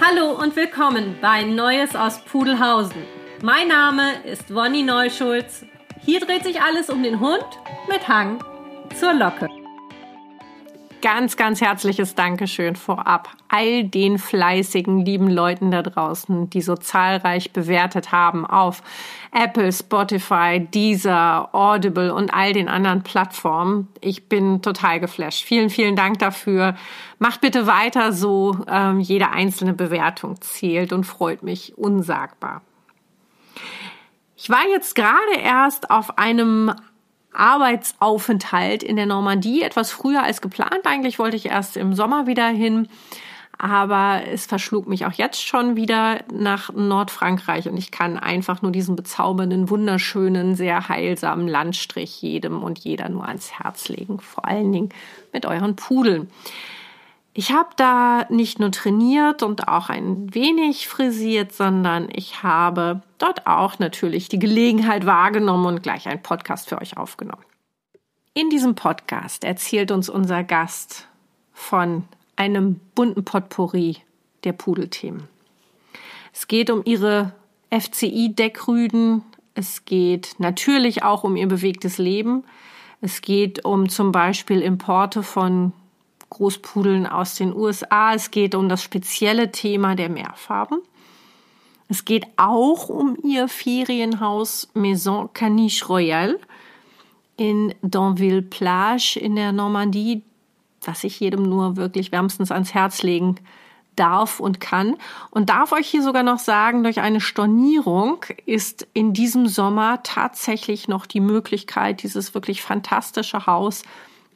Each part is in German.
Hallo und willkommen bei Neues aus Pudelhausen. Mein Name ist Wonny Neuschulz. Hier dreht sich alles um den Hund mit Hang zur Locke. Ganz, ganz herzliches Dankeschön vorab all den fleißigen, lieben Leuten da draußen, die so zahlreich bewertet haben auf Apple, Spotify, Deezer, Audible und all den anderen Plattformen. Ich bin total geflasht. Vielen, vielen Dank dafür. Macht bitte weiter so. Ähm, jede einzelne Bewertung zählt und freut mich unsagbar. Ich war jetzt gerade erst auf einem Arbeitsaufenthalt in der Normandie etwas früher als geplant. Eigentlich wollte ich erst im Sommer wieder hin, aber es verschlug mich auch jetzt schon wieder nach Nordfrankreich und ich kann einfach nur diesen bezaubernden, wunderschönen, sehr heilsamen Landstrich jedem und jeder nur ans Herz legen, vor allen Dingen mit euren Pudeln. Ich habe da nicht nur trainiert und auch ein wenig frisiert, sondern ich habe dort auch natürlich die Gelegenheit wahrgenommen und gleich einen Podcast für euch aufgenommen. In diesem Podcast erzählt uns unser Gast von einem bunten Potpourri der Pudelthemen. Es geht um ihre FCI-Deckrüden. Es geht natürlich auch um ihr bewegtes Leben. Es geht um zum Beispiel Importe von Großpudeln aus den USA. Es geht um das spezielle Thema der Mehrfarben. Es geht auch um ihr Ferienhaus Maison Caniche Royale in Danville Plage in der Normandie, was ich jedem nur wirklich wärmstens ans Herz legen darf und kann. Und darf euch hier sogar noch sagen, durch eine Stornierung ist in diesem Sommer tatsächlich noch die Möglichkeit, dieses wirklich fantastische Haus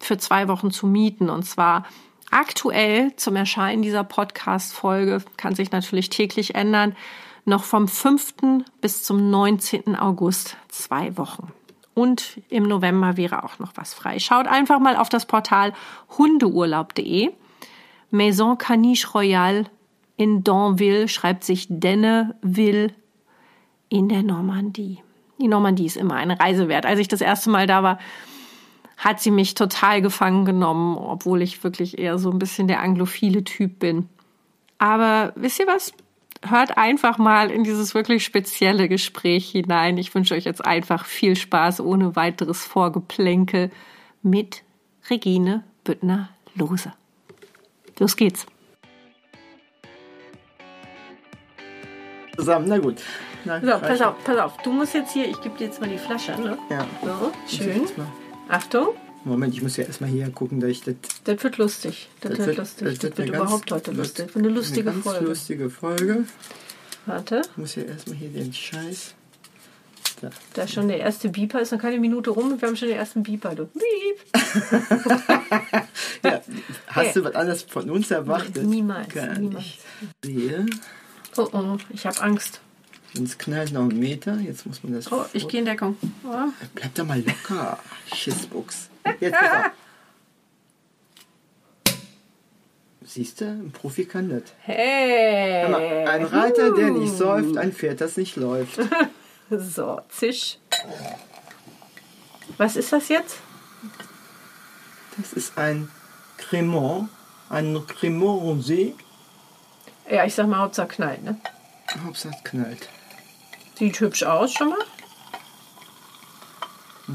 für zwei Wochen zu mieten. Und zwar aktuell zum Erscheinen dieser Podcast-Folge, kann sich natürlich täglich ändern, noch vom 5. bis zum 19. August zwei Wochen. Und im November wäre auch noch was frei. Schaut einfach mal auf das Portal hundeurlaub.de. Maison Caniche Royale in Danville schreibt sich Denneville in der Normandie. Die Normandie ist immer eine Reise wert. Als ich das erste Mal da war, hat sie mich total gefangen genommen, obwohl ich wirklich eher so ein bisschen der anglophile Typ bin. Aber wisst ihr was? Hört einfach mal in dieses wirklich spezielle Gespräch hinein. Ich wünsche euch jetzt einfach viel Spaß ohne weiteres Vorgeplänkel mit Regine Büttner-Lose. Los geht's. Zusammen, na gut. Na, so, pass auf, pass auf. Du musst jetzt hier, ich gebe dir jetzt mal die Flasche, ne? Ja. So, schön. Achtung. Moment, ich muss ja erstmal hier gucken, dass ich das. Das wird lustig. Das, das wird, lustig. Das, das wird, überhaupt heute lustig. Eine lustige eine ganz Folge. lustige Folge. Warte. Ich muss ja erstmal hier den Scheiß. Da. da ist schon der erste Beeper, ist noch keine Minute rum und wir haben schon den ersten Beeper. Du. Beep! ja, hast hey. du was anderes von uns erwartet? Niemals. Gar niemals. Nicht. Sehe. Oh oh, ich habe Angst. Sonst knallt noch einen Meter. Jetzt muss man das. Oh, ich gehe in Deckung. Oh. Bleib doch mal locker. Schissbuchs. Jetzt auf. Siehst du, ein Profi kann das. Hey! Ein Reiter, der nicht säuft, ein Pferd, das nicht läuft. so, zisch. Was ist das jetzt? Das ist ein Cremant, ein Cremant Rosé. Ja, ich sag mal, Hauptsache knallt, ne? Hauptsache knallt. Sieht hübsch aus schon mal.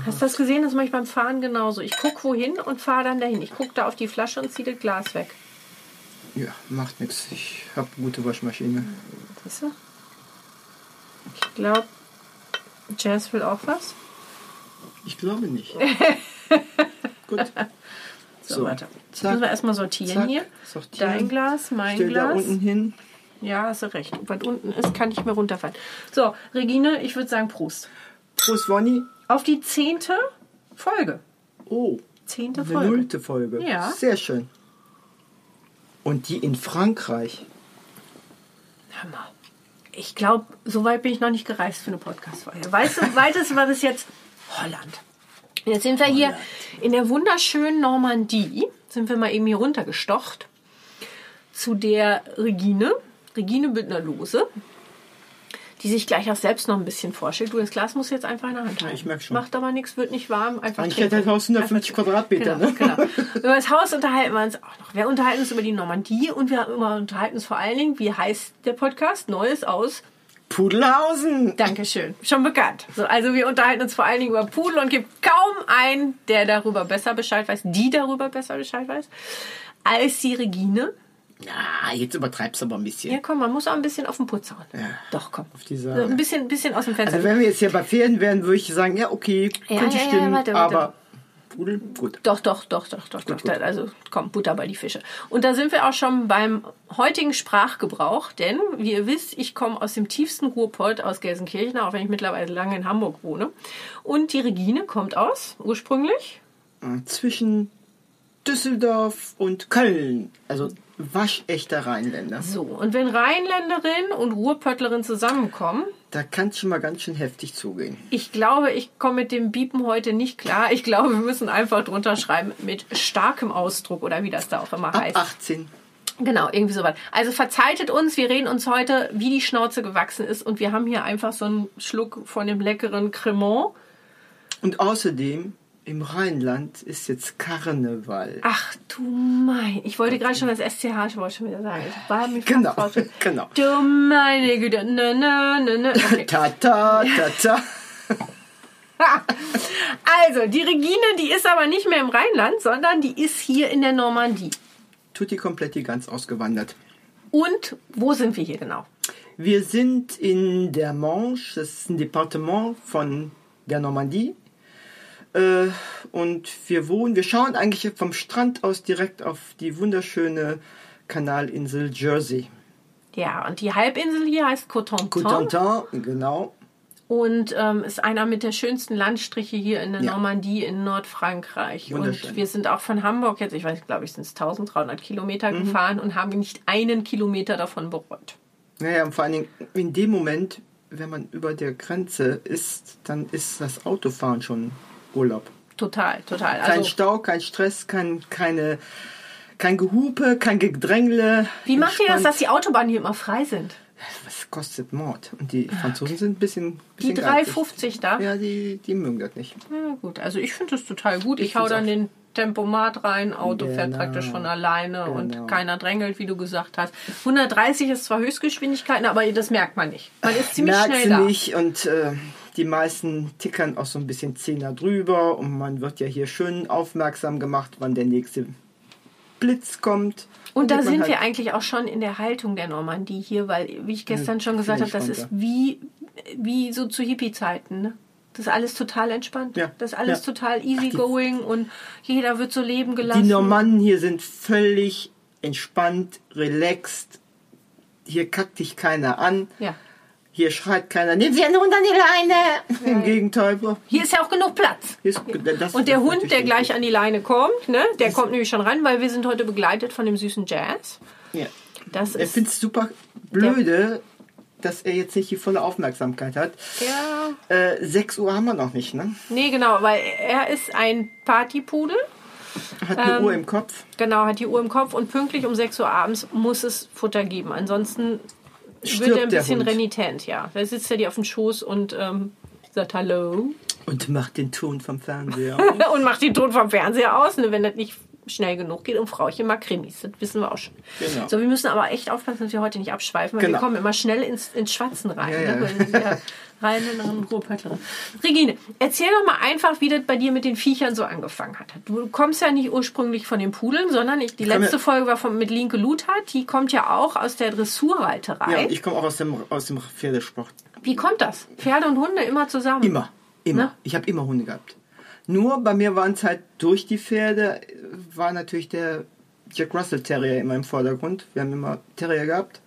Hast du das gesehen? Das mache ich beim Fahren genauso. Ich gucke wohin und fahre dann dahin. Ich gucke da auf die Flasche und ziehe das Glas weg. Ja, macht nichts. Ich habe eine gute Waschmaschine. Siehst du? Ich glaube, Jazz will auch was. Ich glaube nicht. Gut. So, so warte. Jetzt müssen wir erstmal sortieren zack, hier. Sortieren. Dein Glas, mein Stell Glas. da unten hin. Ja, hast du recht. Was unten ist, kann nicht mehr runterfallen. So, Regine, ich würde sagen Prost. Prost, Wonny. Auf die zehnte Folge. Oh. Zehnte eine Folge. nullte Folge. Ja. Sehr schön. Und die in Frankreich. Hammer. Ich glaube, so weit bin ich noch nicht gereist für eine Podcast-Folge. Weißt du, weitest war bis jetzt Holland. Jetzt sind wir hier in der wunderschönen Normandie. Sind wir mal eben hier runtergestocht zu der Regine, Regine Büttner-Lose. die sich gleich auch selbst noch ein bisschen vorstellt. Du, das Glas musst du jetzt einfach in der Hand halten. ich merk schon. Macht aber nichts, wird nicht warm. Einfach Eigentlich hat das Haus 150 Einfach- Quadratmeter, Genau, ne? genau. Über das Haus unterhalten wir uns auch noch. Wir unterhalten uns über die Normandie und wir unterhalten uns vor allen Dingen, wie heißt der Podcast? Neues aus Pudelhausen! Dankeschön. Schon bekannt. So, also wir unterhalten uns vor allen Dingen über Pudel und gibt kaum einen, der darüber besser Bescheid weiß, die darüber besser Bescheid weiß, als die Regine. Ja, jetzt übertreibst du aber ein bisschen. Ja, komm, man muss auch ein bisschen auf den Putz hauen. Ja. Doch, komm. Auf die So, ein bisschen, bisschen aus dem Fenster. Also wenn wir jetzt hier bei Pferden wären, würde ich sagen, ja, okay, Ja, könnte ja, stimmen, warte, warte. aber Pudel, gut. Doch, doch, doch, doch, doch, doch. gut. Also komm, Butter bei die Fische. Und da sind wir auch schon beim heutigen Sprachgebrauch, denn wie ihr wisst, ich komme aus dem tiefsten Ruhrpott aus Gelsenkirchen, auch wenn ich mittlerweile lange in Hamburg wohne. Und die Regine kommt aus, ursprünglich. Äh, Zwischen Düsseldorf und Köln. Also waschechter Rheinländer. So, und wenn Rheinländerin und Ruhrpöttlerin zusammenkommen, Da kann es schon mal ganz schön heftig zugehen. ich glaube, ich komme mit dem Biepen heute nicht klar. Ich glaube, wir müssen einfach drunter schreiben mit starkem Ausdruck oder wie das da auch immer Ab heißt. 18. Genau, irgendwie sowas. Also verzeiht uns, wir reden uns heute, wie die Schnauze gewachsen ist und wir haben hier einfach so einen Schluck von dem leckeren Cremant. Und außerdem, im Rheinland ist jetzt Karneval. Ach du mein, ich wollte gerade schon das SCH-Wort schon wieder sagen. Ich war fast Genau, genau. Du meine Güte, ne, ne, ne, ne. Okay. Ta ta ta ta. Also, die Regine, die ist aber nicht mehr im Rheinland, sondern die ist hier in der Normandie. Tutti Kompletti ganz ausgewandert. Und wo sind wir hier genau? Wir sind in der Manche, das ist ein Departement von der Normandie. Äh, und wir wohnen, wir schauen eigentlich vom Strand aus direkt auf die wunderschöne Kanalinsel Jersey. Ja, und die Halbinsel hier heißt Cotentin. Cotentin, genau. und ähm, ist einer mit der schönsten Landstriche hier in der Ja. Normandie in Nordfrankreich. Und wir sind auch von Hamburg jetzt, ich weiß, glaube ich, sind es 1300 Kilometer Mhm. gefahren und haben nicht einen Kilometer davon bereut. Naja, und vor allen Dingen in dem Moment, wenn man über der Grenze ist, dann ist das Autofahren schon Urlaub. Total, total. Kein Also, Stau, kein Stress, kein, keine, kein Gehupe, kein Gedrängle. wie macht ihr das, dass die Autobahnen hier immer frei sind? Was kostet Mord? Und die Franzosen sind ein bisschen. Die bisschen geizig. 3,50 da? Ja, die, die mögen das nicht. Ja, gut, also ich finde das total gut. Ich, Ich hau dann auch. den Tempomat rein, Auto fährt Genau. praktisch von alleine Genau. und keiner drängelt, wie du gesagt hast. 130 ist zwar Höchstgeschwindigkeit, aber das merkt man nicht. Man ist ziemlich Merkst schnell da. nicht und äh, die meisten tickern auch so ein bisschen Zehner drüber und man wird ja hier schön aufmerksam gemacht, wann der nächste Blitz kommt. Und da sind halt- wir eigentlich auch schon in der Haltung der Normandie hier, weil, wie ich gestern schon gesagt habe, das ist wie, wie so zu Hippie-Zeiten. Ne? Das ist alles total entspannt. Ja, Das ist alles ja. total easygoing und jeder wird so leben Die gelassen. Normannen hier sind völlig entspannt, relaxed. Hier kackt dich keiner an. ja. Hier schreit keiner, nimm sie einen Hund an die Leine. Im Gegenteil. Hier ist ja auch genug Platz. Ist, Und der Hund, der gleich an die Leine kommt, ne, der kommt nämlich schon ran, weil wir sind heute begleitet von dem süßen Jazz. Ja. Das ist findet es super blöde, dass er jetzt nicht die volle Aufmerksamkeit hat. ja, Äh, 6 Uhr haben wir noch nicht, ne? nee genau, weil er ist ein Partypudel. Hat Ähm, eine Uhr im Kopf. Genau, hat die Uhr im Kopf und pünktlich um 6 Uhr abends muss es Futter geben. Ansonsten wird er ein bisschen Hund. renitent, ja. Da sitzt er dir auf dem Schoß und ähm, sagt Hallo Und macht den Ton vom Fernseher. und macht den Ton vom Fernseher aus, ne, wenn das nicht schnell genug geht. Und Frauchen mag Krimis, das wissen wir auch schon. Genau. So, wir müssen aber echt aufpassen, dass wir heute nicht abschweifen, weil Genau. wir kommen immer schnell ins, ins Schwatzen rein. Ja, ne? ja. Rheinländerin, Ruhrpöttlerin. Regine, erzähl doch mal einfach, wie das bei dir mit den Viechern so angefangen hat. Du kommst ja nicht ursprünglich von den Pudeln, sondern ich, die komme- letzte Folge war von, mit Linke Luthard. Die kommt ja auch aus der Dressurreiterei. ja, ich komme auch aus dem, aus dem Pferdesport. wie kommt das? Pferde und Hunde immer zusammen? Immer, immer. Ne? Ich habe immer Hunde gehabt. Nur bei mir waren es halt durch die Pferde, war natürlich der Jack Russell Terrier immer im Vordergrund. Wir haben immer Terrier gehabt.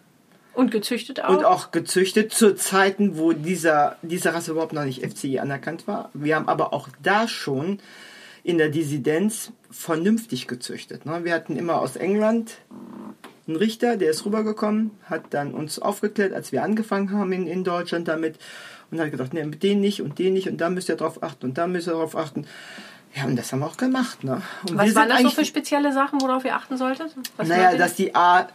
Und gezüchtet auch? Und auch gezüchtet zu Zeiten, wo dieser, diese Rasse überhaupt noch nicht FCI anerkannt war. Wir haben aber auch da schon in der Dissidenz vernünftig gezüchtet. ne? Wir hatten immer aus England einen Richter, der ist rübergekommen, hat dann uns aufgeklärt, als wir angefangen haben in, in Deutschland damit und hat gesagt, nee, den nicht und den nicht und da müsst ihr drauf achten und da müsst ihr drauf achten. Ja, und das haben wir auch gemacht. Ne? Und Was waren das so für spezielle Sachen, worauf ihr achten solltet? Was naja, dass die A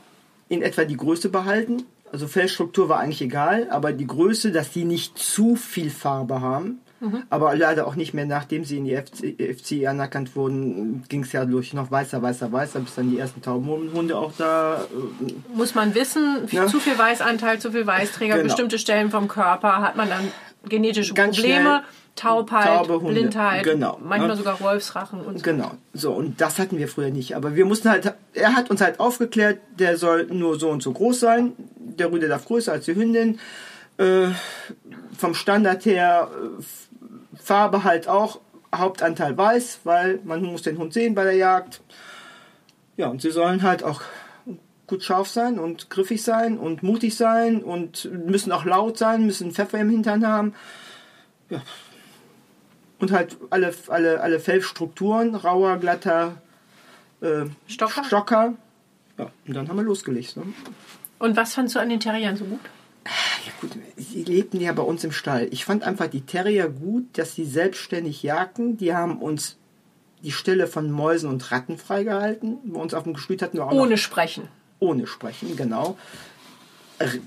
in etwa die Größe behalten, Also Fellstruktur war eigentlich egal, aber die Größe, dass die nicht zu viel Farbe haben, aber leider auch nicht mehr, nachdem sie in die FC, FCI anerkannt wurden, ging es ja durch noch weißer, weißer, weißer, bis dann die ersten Taubenhunde auch da. Äh, Muss man wissen, Ja. zu viel Weißanteil, zu viel Weißträger, Genau. bestimmte Stellen vom Körper hat man dann genetische Ganz Probleme, Taubheit, taube Hunde. Blindheit, Genau. manchmal Ja. sogar Wolfsrachen und so. Genau, so und das hatten wir früher nicht. Aber wir mussten halt, er hat uns halt aufgeklärt, der soll nur so und so groß sein. Der Rüde darf größer als die Hündin. Äh, vom Standard her äh, Farbe halt auch Hauptanteil weiß, weil man muss den Hund sehen bei der Jagd. Ja, und sie sollen halt auch gut scharf sein und griffig sein und mutig sein und müssen auch laut sein, müssen Pfeffer im Hintern haben. Ja. Und halt alle, alle, alle Fellstrukturen, rauer, glatter, äh, Stocker? Stocker. Ja, und dann haben wir losgelegt. Ne? Und was fandst du an den Terriern so gut? Ja gut, sie lebten ja bei uns im Stall. Ich fand einfach die Terrier gut, dass sie selbstständig jagten. Die haben uns die Stelle von Mäusen und Ratten freigehalten. Bei uns auf dem Gestüt hatten wir auch noch Ohne Sprechen. ohne Sprechen, genau.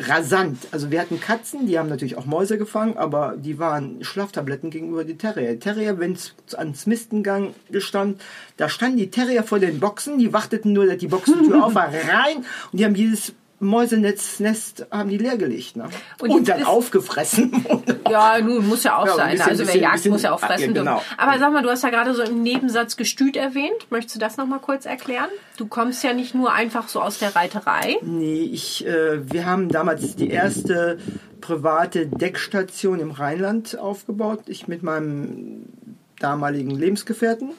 Rasant. Also wir hatten Katzen, die haben natürlich auch Mäuse gefangen, aber die waren Schlaftabletten gegenüber die Terrier. Die Terrier, wenn es ans Mistengang gestand, da standen die Terrier vor den Boxen, die warteten nur, dass die Boxentür auf war, rein und die haben jedes Mäusenetznest haben die leergelegt. Ne? Und Und, dann aufgefressen. Ja, nun, muss ja auch Ja, ein sein. bisschen- also wer bisschen- jagt, bisschen- muss ja auch fressen ja, genau. Aber sag mal, du hast ja gerade so im Nebensatz Gestüt erwähnt. Möchtest du das nochmal kurz erklären? Du kommst ja nicht nur einfach so aus der Reiterei. Nee, ich, äh, wir haben damals die erste private Deckstation im Rheinland aufgebaut. Ich mit meinem damaligen Lebensgefährten.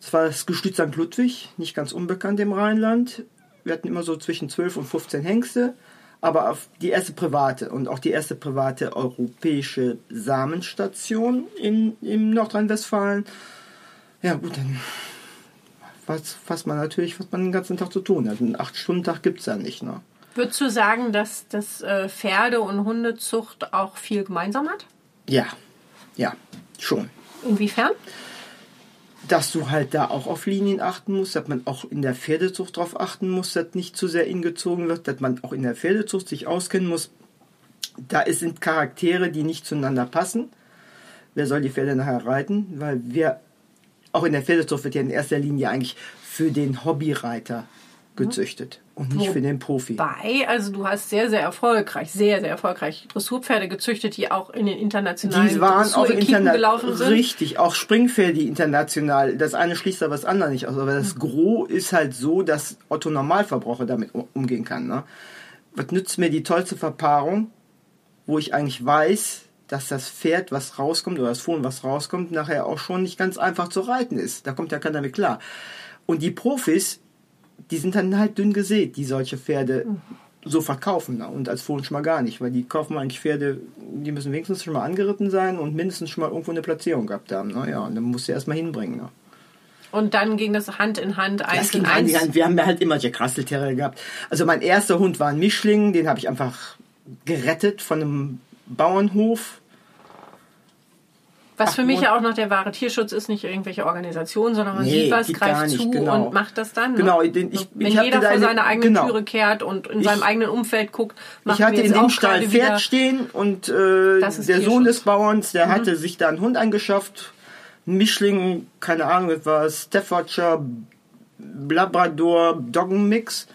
Das war das Gestüt St. Ludwig, nicht ganz unbekannt im Rheinland. Wir hatten immer so zwischen 12 und 15 Hengste, aber auf die erste private und auch die erste private europäische Samenstation in, in Nordrhein-Westfalen. Ja, gut, dann was, was man natürlich, was man den ganzen Tag zu tun hat. Einen 8-Stunden-Tag gibt es ja nicht. Ne? Würdest du sagen, dass das äh, Pferde- und Hundezucht auch viel gemeinsam hat? Ja, ja, schon. Inwiefern? Dass du halt da auch auf Linien achten musst, dass man auch in der Pferdezucht darauf achten muss, dass nicht zu sehr ingezogen wird, dass man auch in der Pferdezucht sich auskennen muss. Da sind Charaktere, die nicht zueinander passen. Wer soll die Pferde nachher reiten? Weil wir, auch in der Pferdezucht wird ja in erster Linie eigentlich für den Hobbyreiter gezüchtet und nicht Wo- für den Profi. Bei, also du hast sehr, sehr erfolgreich, sehr, sehr erfolgreich Dressurpferde gezüchtet, die auch in den internationalen Die waren auch international gelaufen sind. richtig, auch Springpferde die international. Das eine schließt aber das andere nicht aus. Aber das Hm. Gros ist halt so, dass Otto Normalverbraucher damit um- umgehen kann. Ne? Was nützt mir die tollste Verpaarung, wo ich eigentlich weiß, dass das Pferd, was rauskommt, oder das Fohlen, was rauskommt, nachher auch schon nicht ganz einfach zu reiten ist. Da kommt ja keiner mit klar. Und die Profis, die sind dann halt dünn gesät, die solche Pferde Hm. so verkaufen. Ne? Und als Fohlen schon mal gar nicht, weil die kaufen eigentlich Pferde, die müssen wenigstens schon mal angeritten sein und mindestens schon mal irgendwo eine Platzierung gehabt haben. Ne? Ja, und dann musst du erst mal hinbringen. Ne? Und dann ging das Hand in Hand, Das eins ging in Hand eins. in Hand. Wir haben halt immer Jack Russell Terrier gehabt. Also mein erster Hund war ein Mischling, den habe ich einfach gerettet von einem Bauernhof. Was für mich ja auch noch der wahre Tierschutz ist, nicht irgendwelche Organisation, sondern man Nee, sieht was, greift nicht, zu genau. und macht das dann. ne? Genau, den- ich- Wenn ich jeder vor eine- seiner eigenen genau. Türe kehrt und in Ich- seinem eigenen Umfeld guckt, machen Ich hatte in dem Stall Pferd wieder. stehen und äh, der Sohn Tierschutz. Mhm. des Bauerns, der hatte sich da einen Hund angeschafft. Mischling, keine Ahnung, etwas Staffordshire, Labrador, Doggenmix.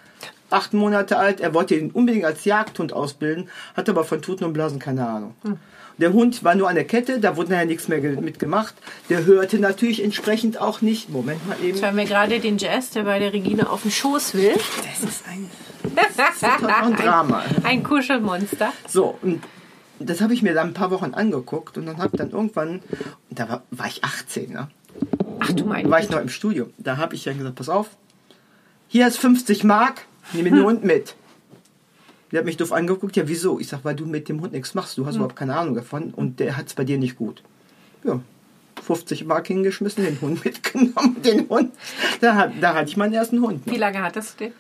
Acht Monate alt. Er wollte ihn unbedingt als Jagdhund ausbilden, hatte aber von Tuten und Blasen keine Ahnung. Hm. Der Hund war nur an der Kette, da wurde nachher nichts mehr ge- mitgemacht. Der hörte natürlich entsprechend auch nicht. Moment mal eben. Jetzt hören wir gerade den Jazz, der bei der Regine auf den Schoß will. Das ist ein, das ist ein Drama. Ein Kuschelmonster. So, und das habe ich mir dann ein paar Wochen angeguckt und dann habe dann irgendwann, da war, war ich 18, ne? Ach du mein Da war ich noch im Studium. Da habe ich dann gesagt, pass auf, hier ist 50 Mark, nimm den Hund mit. Der hat mich doof angeguckt, ja wieso? Ich sag, weil du mit dem Hund nichts machst, du hast überhaupt keine Ahnung davon und der hat es bei dir nicht gut. Ja, 50 Mark hingeschmissen, den Hund mitgenommen, den Hund. Da, da hatte ich meinen ersten Hund. Wie Ne? lange hattest du den?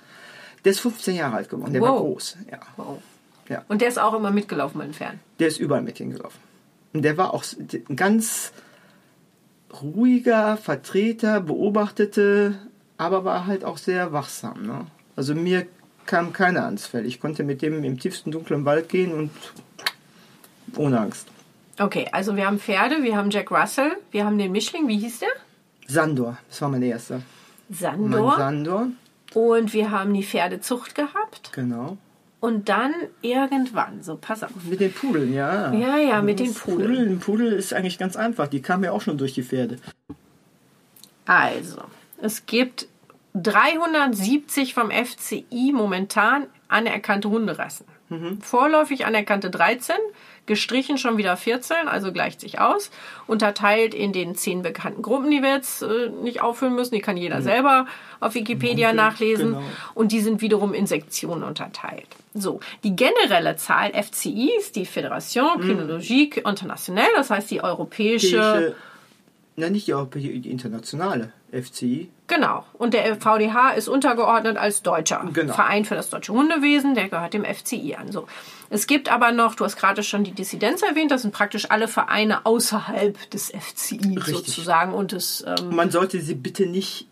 Der ist 15 Jahre alt geworden, der war Wow. groß. Ja. Wow. Ja. Und der ist auch immer mitgelaufen beim Fern. Der ist überall mit hingelaufen. Und der war auch ein ganz ruhiger Vertreter, beobachtete, aber war halt auch sehr wachsam. Ne? Also mir kam keine Angstfälle. Ich konnte mit dem im tiefsten dunklen Wald gehen und ohne Angst. Okay, also wir haben Pferde, wir haben Jack Russell, wir haben den Mischling, wie hieß der? Sandor, das war mein erster. Sandor. Mein Sandor, Und wir haben die Pferdezucht gehabt. genau. Und dann irgendwann, so pass auf. Mit den Pudeln, ja. Ja, ja, mit den Pudeln. Pudel, ein Pudel ist eigentlich ganz einfach. Die kamen ja auch schon durch die Pferde. Also, es gibt 370 vom FCI momentan anerkannte Hunderassen. Vorläufig anerkannte 13, gestrichen schon wieder 14, also gleicht sich aus. Unterteilt in den zehn bekannten Gruppen, die wir jetzt äh, nicht auffüllen müssen. Die kann jeder selber auf Wikipedia Okay, nachlesen. genau. Und die sind wiederum in Sektionen unterteilt. So, die generelle Zahl FCI ist die Fédération Kynologique Internationale, das heißt die europäische Europäische, na nicht die, Europäische, die internationale FCI. Genau. Und der VDH ist untergeordnet als deutscher Genau. Verein für das deutsche Hundewesen. Der gehört dem FCI an. So. Es gibt aber noch, du hast gerade schon die Dissidenz erwähnt, das sind praktisch alle Vereine außerhalb des FCI Richtig. sozusagen. Und des, ähm, Man sollte sie bitte nicht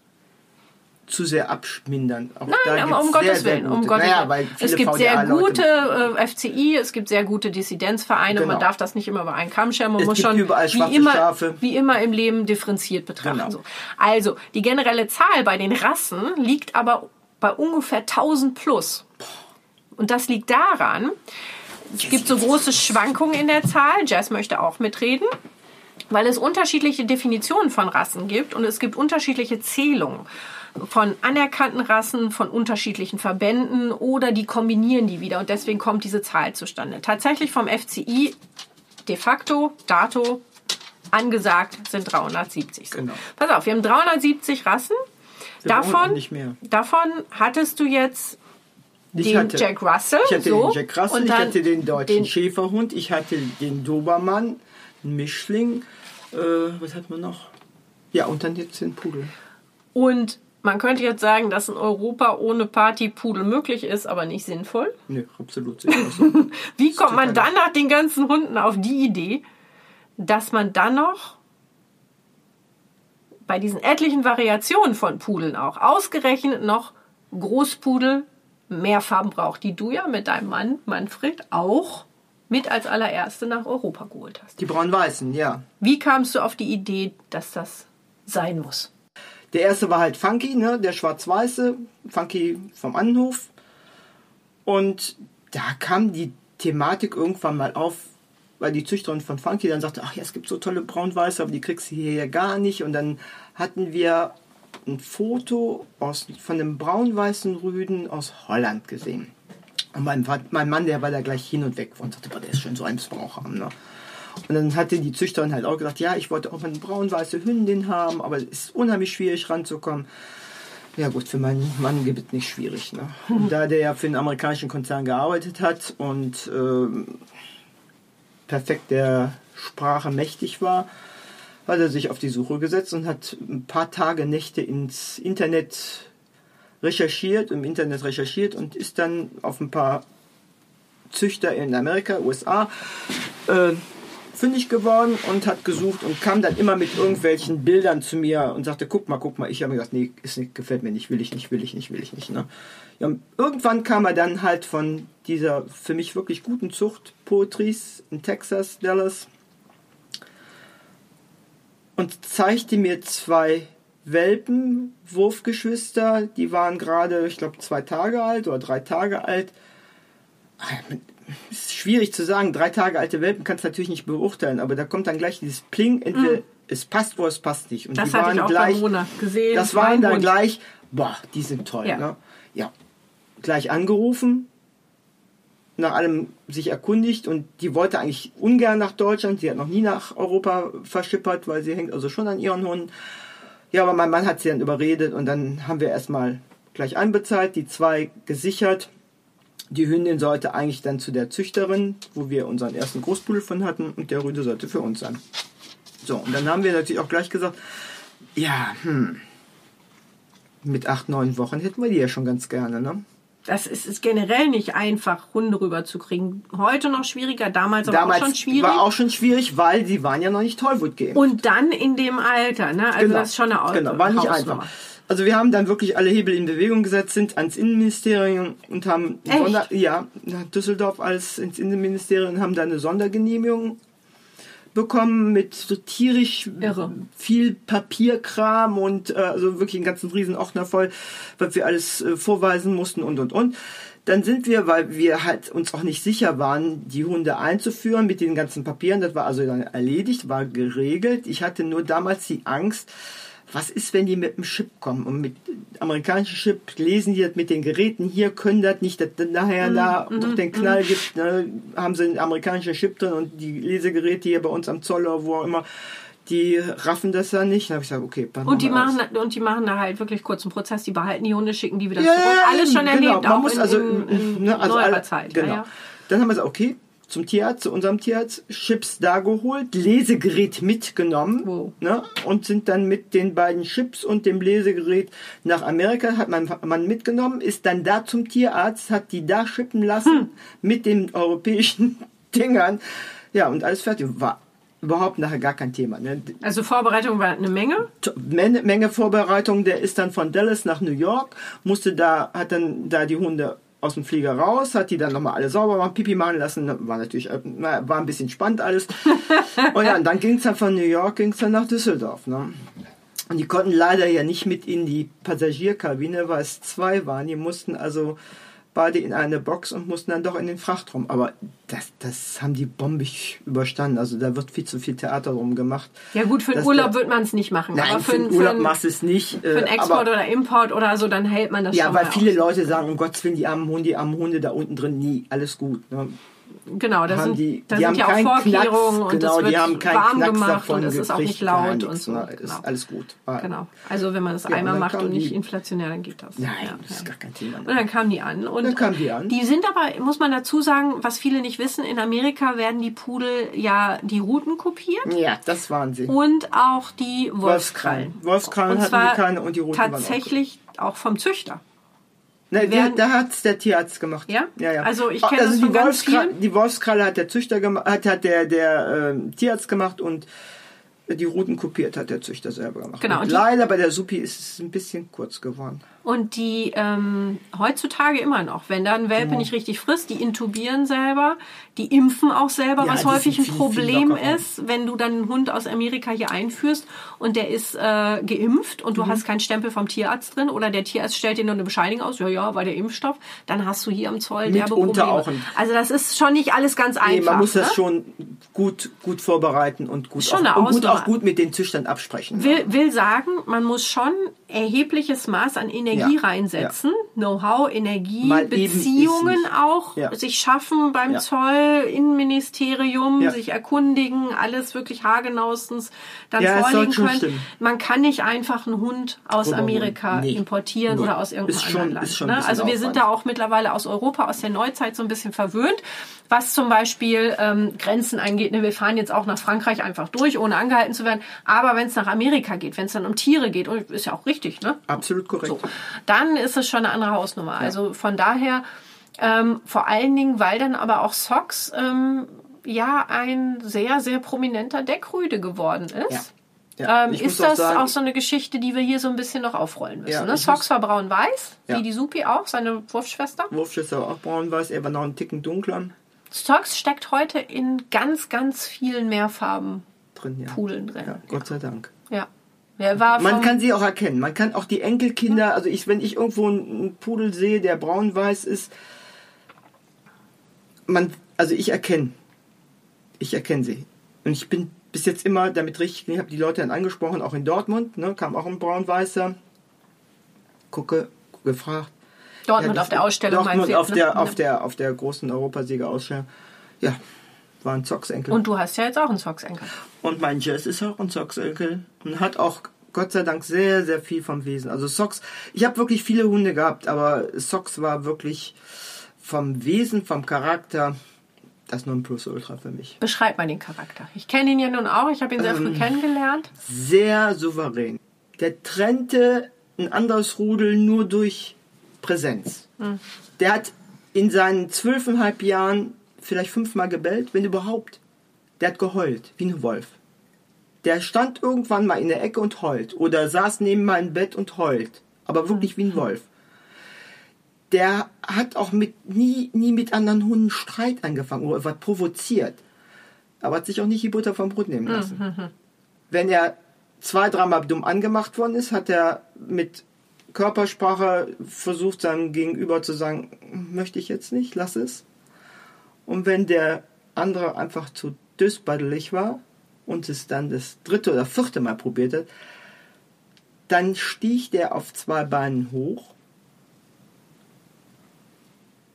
zu sehr abschmindern. Auch Nein, um gibt's Gottes sehr, sehr Willen, um. Gottes naja, Willen. Es gibt sehr VDA-Leute- gute äh, FCI, es gibt sehr gute Dissidenzvereine und man Genau. darf das nicht immer über einen Kamm scheren. Man Es muss gibt schon überall wie immer, Schafe. wie immer im Leben differenziert betrachten. Genau. So. Also, die generelle Zahl bei den Rassen liegt aber bei ungefähr 1000 plus. Und das liegt daran, es gibt so große Schwankungen in der Zahl. Jazz möchte auch mitreden weil es unterschiedliche Definitionen von Rassen gibt und es gibt unterschiedliche Zählungen von anerkannten Rassen, von unterschiedlichen Verbänden oder die kombinieren die wieder und deswegen kommt diese Zahl zustande. Tatsächlich vom FCI de facto, dato, angesagt sind 370. So. Genau. Pass auf, wir haben 370 Rassen. Wir Davon, nicht mehr. davon hattest du jetzt Ich den hatte, Jack Russell. ich hatte so, den Jack Russell, ich hatte den deutschen den- Schäferhund, ich hatte den Dobermann, einen Mischling. Äh, was hat man noch? Ja, und dann jetzt den Pudel. Und man könnte jetzt sagen, dass in Europa ohne Partypudel möglich ist, aber nicht sinnvoll. Nee, absolut. auch so. Wie kommt man dann nach den ganzen Hunden auf die Idee, dass man dann noch bei diesen etlichen Variationen von Pudeln auch ausgerechnet noch Großpudel mehr Farben braucht, die du ja mit deinem Mann Manfred auch mit als allererste nach Europa geholt hast. Die braun-weißen, ja. Wie kamst du auf die Idee, dass das sein muss? Der erste war halt Funky, ne? der schwarz-weiße, Funky vom Annenhof. Und da kam die Thematik irgendwann mal auf, weil die Züchterin von Funky dann sagte, ach ja, es gibt so tolle braun-weiße, aber die kriegst du hier ja gar nicht. Und dann hatten wir ein Foto aus, von einem braun-weißen Rüden aus Holland gesehen. Und mein, mein Mann, der war da gleich hin und weg und sagte, der ist schön so ein Brauch haben. Ne? Und dann hatte die Züchterin halt auch gesagt, ja, ich wollte auch eine braun-weiße Hündin haben, aber es ist unheimlich schwierig ranzukommen. Ja gut, für meinen Mann gibt es nicht schwierig. Ne? Und da der ja für einen amerikanischen Konzern gearbeitet hat und ähm, perfekt der Sprache mächtig war, hat er sich auf die Suche gesetzt und hat ein paar Tage, Nächte ins Internet recherchiert, im Internet recherchiert und ist dann auf ein paar Züchter in Amerika, USA, äh, fündig geworden und hat gesucht und kam dann immer mit irgendwelchen Bildern zu mir und sagte, guck mal, guck mal. Ich habe mir gesagt, nee, ist nicht, gefällt mir nicht, will ich nicht, will ich nicht, will ich nicht. Ne? Ja, irgendwann kam er dann halt von dieser für mich wirklich guten Zucht Poetries in Texas, Dallas und zeigte mir zwei Welpen, Wurfgeschwister, die waren gerade, ich glaube, zwei Tage alt oder drei Tage alt. Ist schwierig zu sagen, drei Tage alte Welpen kannst du natürlich nicht beurteilen, aber da kommt dann gleich dieses Pling, entweder es passt oder es passt nicht. Und Das die hatte waren ich auch gleich, gesehen. das waren dann gleich, boah, die sind toll. Ja. Ne? ja. Gleich angerufen, nach allem sich erkundigt und die wollte eigentlich ungern nach Deutschland. Sie hat noch nie nach Europa verschippert, weil sie hängt also schon an ihren Hunden. Ja, aber mein Mann hat sie dann überredet und dann haben wir erstmal gleich einbezahlt, die zwei gesichert. Die Hündin sollte eigentlich dann zu der Züchterin, wo wir unseren ersten Großpudel von hatten und der Rüde sollte für uns sein. So, und dann haben wir natürlich auch gleich gesagt, ja, hm, mit acht, neun Wochen hätten wir die ja schon ganz gerne, ne? Das ist, ist generell nicht einfach, Hunde rüberzukriegen. Heute noch schwieriger, damals, Damals auch schon schwierig. war auch schon schwierig, weil sie waren ja noch nicht Tollwut geimpft. Und dann in dem Alter, ne? Also das ist schon eine Au- Genau, war nicht Hausnummer. einfach. Also wir haben dann wirklich alle Hebel in Bewegung gesetzt, sind ans Innenministerium und haben Echt? Sonder, ja, nach Düsseldorf als ins Innenministerium und haben da eine Sondergenehmigung bekommen mit so tierisch Irre. viel Papierkram und äh, also wirklich einen ganzen riesen Ordner voll, was wir alles äh, vorweisen mussten und und und. Dann sind wir, weil wir halt uns auch nicht sicher waren, die Hunde einzuführen mit den ganzen Papieren. Das war also dann erledigt, war geregelt. Ich hatte nur damals die Angst, was ist, wenn die mit dem Chip kommen? Und mit amerikanischen Chip lesen die das mit den Geräten hier, können das nicht, dass nachher da doch den Knall gibt, ne, haben sie einen amerikanischen Chip drin und die Lesegeräte hier bei uns am Zoll oder wo auch immer, die raffen das dann nicht. Dann habe ich gesagt, okay, Und die, machen, und die machen da halt wirklich kurzen Prozess. Die behalten die Hunde, schicken die wieder Ja, zurück. Alles schon genau. erlebt, Man auch muss in, also, in, in ne, also alle- Zeit. Genau. Ja, ja. Dann haben wir gesagt, okay, zum Tierarzt, zu unserem Tierarzt, Chips da geholt, Lesegerät mitgenommen Wow. ne, und sind dann mit den beiden Chips und dem Lesegerät nach Amerika, hat mein Mann mitgenommen, ist dann da zum Tierarzt, hat die da schippen lassen Hm. mit den europäischen Dingern. Ja, und alles fertig. War überhaupt nachher gar kein Thema. Ne? Also Vorbereitung war eine Menge. Menge, Menge Vorbereitung. Der ist dann von Dallas nach New York, musste da, hat dann da die Hunde aus dem Flieger raus, hat die dann nochmal alle sauber machen, Pipi machen lassen. War natürlich, äh, war ein bisschen spannend alles. und ja, und dann ging es dann von New York, ging es dann nach Düsseldorf. Ne? Und die konnten leider ja nicht mit in die Passagierkabine, weil es zwei waren. Die mussten also beide in eine Box und mussten dann doch in den Frachtraum. Aber das, das haben die bombig überstanden. Also da wird viel zu viel Theater drum gemacht. Ja gut, für den Urlaub wird man es nicht machen. Nein, aber für, für, den Urlaub machst du es nicht. für einen äh, Export aber, oder Import oder so, dann hält man das ja, schon weil mal viele aus. Leute sagen, um Gottes Willen, die armen Hunde, die armen Hunde da unten drin, nie, alles gut. Ne? Genau, da sind, die- da die sind ja auch Vorkehrungen Knacks, und genau, es wird die haben warm Knacks gemacht und es ist auch nicht laut und so. Genau. Ist alles gut. War- genau. Also wenn man das Ja, einmal macht und nicht die- inflationär, dann geht das. Nein, Ja, das ist ja. gar kein Thema. Und dann kamen die an. Und Dann kamen die an. Die sind aber, muss man dazu sagen, was viele nicht wissen, in Amerika werden die Pudel ja die Routen kopiert Ja, das waren sie. und auch die Wolfskrallen. Wolfskrallen. Wolfskrallen und hatten zwar die keine und die Routen waren auch tatsächlich auch vom Züchter. Ne, werden- da hat's der Tierarzt gemacht. Ja? ja, ja. Also ich Ah, kenne das die von ganz Wolfskralle, vielen. Die Wolfskralle hat der Züchter gemacht, hat, hat der, der ähm, Tierarzt gemacht und die Routen kopiert hat der Züchter selber gemacht. Genau, Und und leider bei der Supi ist es ein bisschen kurz geworden. Und die ähm, heutzutage immer noch, wenn da ein Welpe nicht richtig frisst, die intubieren selber, die impfen auch selber, Ja, was häufig ein viel, viel Problem lockerer. ist, wenn du dann einen Hund aus Amerika hier einführst und der ist äh, geimpft und du Mhm. hast keinen Stempel vom Tierarzt drin oder der Tierarzt stellt dir nur eine Bescheinigung aus, ja, ja, war der Impfstoff, dann hast du hier am Zoll derbe Mitunter Probleme. auch ein- also das ist schon nicht alles ganz Nee, einfach. man muss das ne? schon gut, gut vorbereiten und gut, auch, und gut auch gut mit den Züchtern absprechen. Will, will sagen, man muss schon erhebliches Maß an Energie Ja, reinsetzen. Know-how, Energie, Mal Beziehungen auch, Ja. sich schaffen beim Ja. Zoll, Innenministerium, Ja. sich erkundigen, alles wirklich haargenauestens dann Ja, vorlegen können. stimmen. Man kann nicht einfach einen Hund aus Oder Amerika. Nee. importieren Nee. oder aus irgendeinem schon- anderen Land. ne? Also wir sind da auch mittlerweile aus Europa, aus der Neuzeit so ein bisschen verwöhnt, was zum Beispiel ähm, Grenzen angeht. Ne, wir fahren jetzt auch nach Frankreich einfach durch, ohne angehalten zu werden. Aber wenn es nach Amerika geht, wenn es dann um Tiere geht, und ist ja auch richtig, ne? Absolut korrekt. So, dann ist es schon eine andere Hausnummer. Also von daher, ähm, vor allen Dingen, weil dann aber auch Socks ähm, ja ein sehr, sehr prominenter Deckrüde geworden ist. Ja. Ähm, ist auch das sagen- auch so eine Geschichte, die wir hier so ein bisschen noch aufrollen müssen? Ja, ne? Socks war braun-weiß, Ja. wie die Supi auch, seine Wurfschwester. Wurfschüsse auch braun-weiß, er war noch einen Ticken dunkler Socks steckt heute in ganz, ganz vielen Mehrfarben drin. Ja. Pudeln drin. Ja, Gott sei Dank. Ja. Man kann sie auch erkennen. Man kann auch die Enkelkinder, also ich, wenn ich irgendwo einen Pudel sehe, der braun-weiß ist, man, also ich erkenne, ich erkenne sie. Und ich bin bis jetzt immer damit richtig, ich habe die Leute dann angesprochen, auch in Dortmund, ne, kam auch ein braun-weißer, gucke, gefragt. Dortmund Ja, auf der Ausstellung Dortmund auf jetzt, der, ne? auf der, auf der großen Europasieger-Ausstellung. Ja, war ein Zocksenkel. Und du hast ja jetzt auch einen Socks-Enkel. Und mein Jazz ist auch ein Socks-Enkel und hat auch Gott sei Dank sehr, sehr viel vom Wesen. Also Socks, ich habe wirklich viele Hunde gehabt, aber Socks war wirklich vom Wesen, vom Charakter das Nonplusultra für mich. Beschreib mal den Charakter. Ich kenne ihn ja nun auch, ich habe ihn sehr Ähm. früh kennengelernt. Sehr souverän. Der trennte ein anderes Rudel nur durch Präsenz. Der hat in seinen zwölfeinhalb Jahren vielleicht fünfmal gebellt, wenn überhaupt. Der hat geheult, wie ein Wolf. Der stand irgendwann mal in der Ecke und heult. Oder saß neben meinem Bett und heult. Aber wirklich wie ein Wolf. Der hat auch mit, nie, nie mit anderen Hunden Streit angefangen oder was provoziert. Aber hat sich auch nicht die Butter vom Brot nehmen lassen. Wenn er zwei, dreimal dumm angemacht worden ist, hat er mit Körpersprache versucht, seinem Gegenüber zu sagen, möchte ich jetzt nicht, lass es. Und wenn der andere einfach zu düssbaddelig war und es dann das dritte oder vierte Mal probiert hat, dann stieg der auf zwei Beinen hoch,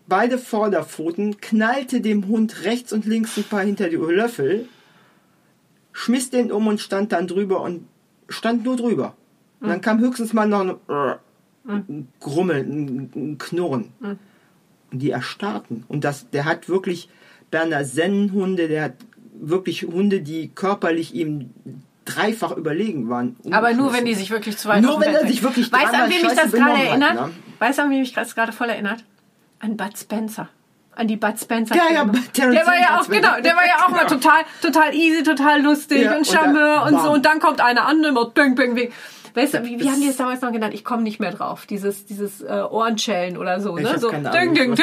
beide Vorderpfoten, knallte dem Hund rechts und links ein paar hinter die Löffel, schmiss den um und stand dann drüber und stand nur drüber. Und dann kam höchstens mal noch ein, ein Grummeln, ein, ein Knurren. Und die erstarrten. Und das, der hat wirklich Berner Sennenhunde, der hat wirklich Hunde, die körperlich ihm dreifach überlegen waren. Aber nur, wenn die sich wirklich zu weit Nur wenn er sich wirklich Weißt du, an wen mich das gerade benommen hat, erinnert? ne? Weißt du, an wen mich das gerade voll erinnert? An Bud Spencer. An die Bud Spencer. Ja, ja, der war ja auch, genau, der war ja auch mal total, total easy, total lustig Ja, und und Charmeur und, so. bam. Und dann kommt einer an und bing, bing, bing. Weißt du, wie, wie das- haben die es damals noch genannt? Ich komme nicht mehr drauf. Dieses, dieses äh, Ohrenschellen oder so, Ich ne? So keine Ahnung, ding.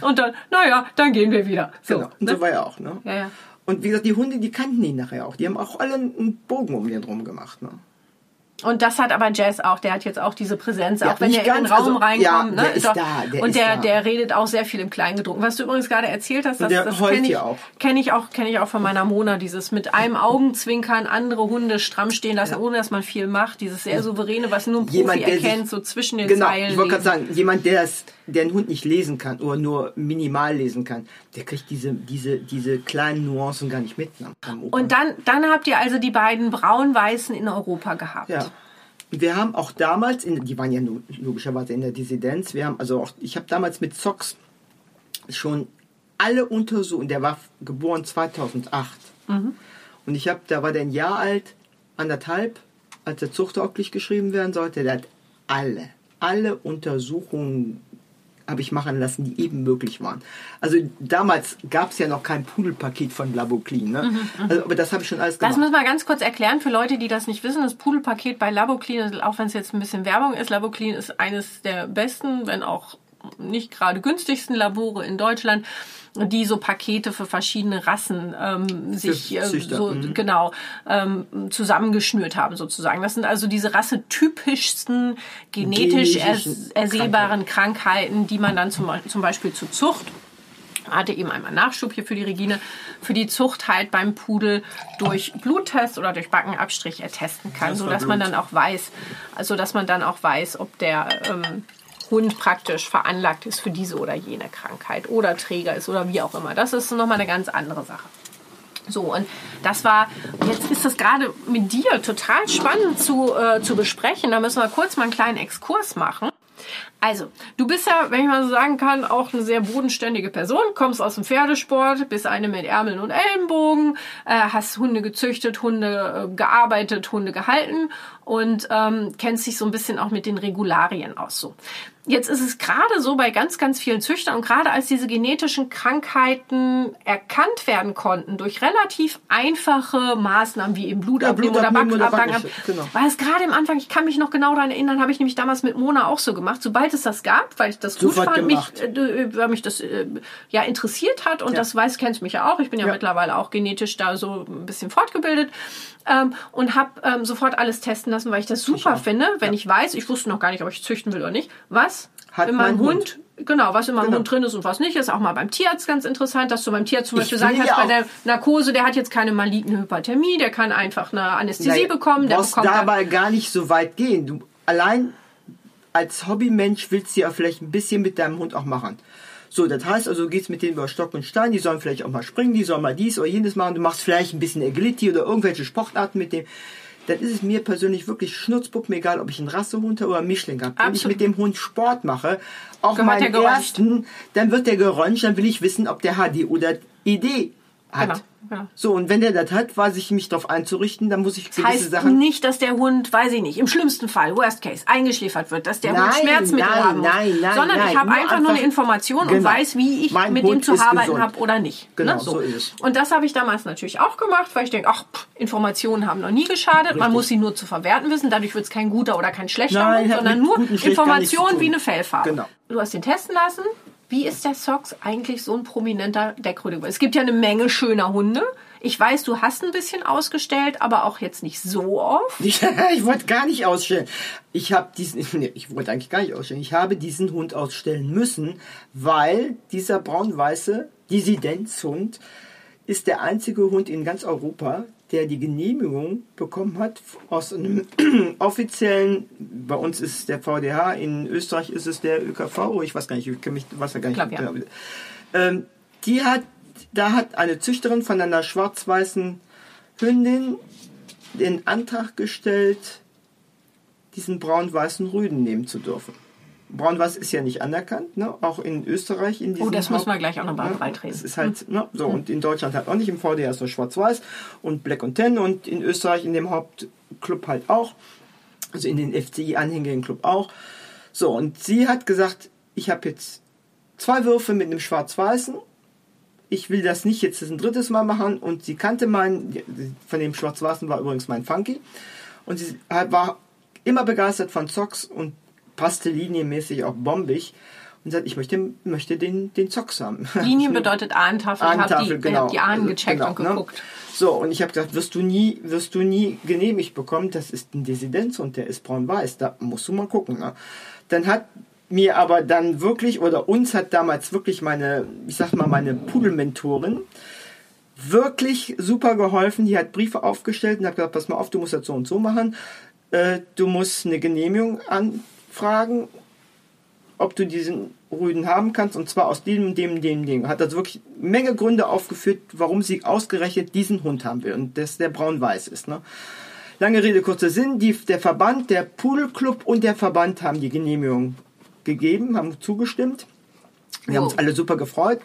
Und dann, naja, dann gehen wir wieder. So, Genau. Und ne? so war er auch, ne? Ja, ja. Und wie gesagt, die Hunde, die kannten ihn nachher auch. Die haben auch alle einen Bogen um den drum gemacht, ne? Und das hat aber Jazz auch. Der hat jetzt auch diese Präsenz, Ja, auch wenn er in den ganz, Raum also, reinkommt. ja, ne? der ist Doch. da, der und der, der redet auch sehr viel im Kleingedruckten. Was du übrigens gerade erzählt hast, das, das kenne ich, ja auch. kenn ich auch, kenne ich auch von meiner Mona. Dieses mit einem Augenzwinkern andere Hunde stramm stehen lassen, ohne dass man viel macht. Dieses sehr souveräne, was nur ein Profi Jemand, der sich- erkennt, so zwischen den Genau, Zeilen. ich wollte gerade sagen, jemand, der, es, der einen Hund nicht lesen kann oder nur minimal lesen kann, der kriegt diese, diese, diese kleinen Nuancen gar nicht mit. Am. Und dann, dann habt ihr also die beiden braun-weißen in Europa gehabt. Ja. Wir haben auch damals, in, die waren ja logischerweise in der Dissidenz, wir haben, also auch, ich habe damals mit Zox schon alle untersucht, der war geboren 2008. Und ich habe, da war der ein Jahr alt, anderthalb, als der zuchtauglich geschrieben werden sollte, der hat alle, alle Untersuchungen habe ich machen lassen, die eben möglich waren. Also damals gab es ja noch kein Pudelpaket von Laboclean, ne? also, aber das habe ich schon alles Das gemacht. müssen wir ganz kurz erklären für Leute, die das nicht wissen. Das Pudelpaket bei Laboclean, auch wenn es jetzt ein bisschen Werbung ist, Laboclean ist eines der besten, wenn auch nicht gerade günstigsten Labore in Deutschland, die so Pakete für verschiedene Rassen ähm, sich äh, so mhm. genau ähm, zusammengeschnürt haben sozusagen. Das sind also diese rassetypischsten genetisch ers ersehbaren Krankheiten, die man dann zum, zum Beispiel zur Zucht hatte eben einmal Nachschub hier für die Regine, für die Zucht halt beim Pudel durch Bluttest oder durch Backenabstrich ertesten kann, so dass man dann auch weiß, also dass man dann auch weiß, ob der ähm, Hund praktisch veranlagt ist für diese oder jene Krankheit oder Träger ist oder wie auch immer. Das ist nochmal eine ganz andere Sache. So, und das war, jetzt ist das gerade mit dir total spannend zu, äh, zu besprechen. Da müssen wir kurz mal einen kleinen Exkurs machen. Also, du bist ja, wenn ich mal so sagen kann, auch eine sehr bodenständige Person, kommst aus dem Pferdesport, bist eine mit Ärmeln und Ellenbogen, äh, hast Hunde gezüchtet, Hunde äh, gearbeitet, Hunde gehalten und ähm, kennst dich so ein bisschen auch mit den Regularien aus. So. Jetzt ist es gerade so bei ganz, ganz vielen Züchtern und gerade als diese genetischen Krankheiten erkannt werden konnten durch relativ einfache Maßnahmen wie eben Blutabnehmen oder Blutabnehmen oder Backabschnitt, genau. war es gerade am Anfang, ich kann mich noch genau daran erinnern, habe ich nämlich damals mit Mona auch so gemacht. Sobald es das gab, weil ich das gut Sofort fand, mich, äh, weil mich das äh, ja interessiert hat und Ja. das weiß, kennst mich ja auch. Ich bin ja, Ja. mittlerweile auch genetisch da so ein bisschen fortgebildet ähm, und habe ähm, sofort alles testen lassen, weil ich das super finde, wenn ich weiß, ich wusste noch gar nicht, ob ich züchten will oder nicht, was Hat in meinem mein Hund, genau, was in meinem Genau. Hund drin ist und was nicht, ist auch mal beim Tierarzt ganz interessant, dass du beim Tierarzt zum Ich Beispiel sagen kannst, ja bei der Narkose, der hat jetzt keine maligne Hyperthermie, der kann einfach eine Anästhesie Naja, bekommen, bekommt dann- dabei gar nicht so weit gehen. Du allein als Hobbymensch willst du ja vielleicht ein bisschen mit deinem Hund auch machen. So, das heißt also, du gehst mit denen über Stock und Stein, die sollen vielleicht auch mal springen, die sollen mal dies oder jenes machen, du machst vielleicht ein bisschen Agility oder irgendwelche Sportarten mit dem. Dann ist es mir persönlich wirklich schnurzpupp mir egal, ob ich einen Rassehund habe oder einen Mischling habe. Wenn ich mit dem Hund Sport mache, auch Gehört meinen ersten, dann wird der geröntgt, dann will ich wissen, ob der HD oder ED hat. Genau, genau. So, und wenn der das hat, weiß ich mich darauf einzurichten, dann muss ich gewisse heißt Sachen. nicht, dass der Hund, weiß ich nicht, im schlimmsten Fall, Worst Case, eingeschläfert wird, dass der Hund Nein, Schmerzmittel nein, haben muss. nein, nein, sondern nein, ich habe nur einfach nur eine einfach- Information und Genau. weiß, wie ich Mein mit dem Hund zu ist arbeiten habe oder nicht. Genau, ne? so ist es. Und das habe ich damals natürlich auch gemacht, weil ich denke, ach, pff, Informationen haben noch nie geschadet, man Richtig. muss sie nur zu verwerten wissen, dadurch wird es kein guter oder kein schlechter Hund, sondern nur und zu Informationen wie eine Fellfarbe. Genau. Du hast den testen lassen. Wie ist der Sox eigentlich so ein prominenter Deckrüde? Es gibt ja eine Menge schöner Hunde. Ich weiß, du hast ein bisschen ausgestellt, aber auch jetzt nicht so oft. Ich, ich wollte gar nicht ausstellen. Ich habe diesen, nee, ich wollte eigentlich gar nicht ausstellen. Ich habe diesen Hund ausstellen müssen, weil dieser braun-weiße Dissidenzhund ist der einzige Hund in ganz Europa, der die Genehmigung bekommen hat aus einem offiziellen, bei uns ist es der VDH, in Österreich ist es der ÖKV, ich weiß gar nicht, ich kenne mich, weiß ja gar nicht. Glaub, ja. ähm, die hat, da hat eine Züchterin von einer schwarz-weißen Hündin den Antrag gestellt, diesen braun-weißen Rüden nehmen zu dürfen. Braun-Weiß ist ja nicht anerkannt, ne? auch in Österreich. In Oh, das müssen wir Haupt- gleich auch noch mal ne? beitreten. Es ist halt, ne? so, und in Deutschland halt auch nicht, im VDR ist nur schwarz-weiß und Black und Ten und in Österreich in dem Hauptclub halt auch, also in den FCI-anhängigen Club auch. So, und sie hat gesagt, ich habe jetzt zwei Würfe mit einem schwarz-weißen ich will das nicht jetzt ein drittes Mal machen und sie kannte meinen, von dem Schwarz-Weißen war übrigens mein Funky und sie war immer begeistert von Zocks und passte linienmäßig auch bombig und sagt, ich möchte, möchte den, den Zocks haben. Linien bedeutet Ahnentafel. Ich habe Ahnentafel, die, genau. die Ahnen Also, gecheckt genau, und ne? geguckt. So, und ich habe gesagt, wirst du nie, wirst du nie genehmigt bekommen, das ist ein Desidenz und der ist braun-weiß, da musst du mal gucken. Ne? Dann hat mir aber dann wirklich, oder uns hat damals wirklich meine, ich sag mal, meine Pudelmentorin wirklich super geholfen. Die hat Briefe aufgestellt und hat gesagt, pass mal auf, du musst das so und so machen. Äh, du musst eine Genehmigung anfragen, ob du diesen Rüden haben kannst und zwar aus dem, dem, dem, dem. Hat also wirklich eine Menge Gründe aufgeführt, warum sie ausgerechnet diesen Hund haben will und dass der braun-weiß ist. Ne? Lange Rede, kurzer Sinn. Die, der Verband, der Pudelclub und der Verband haben die Genehmigung gegeben, haben zugestimmt. Wir haben uns Wow. alle super gefreut.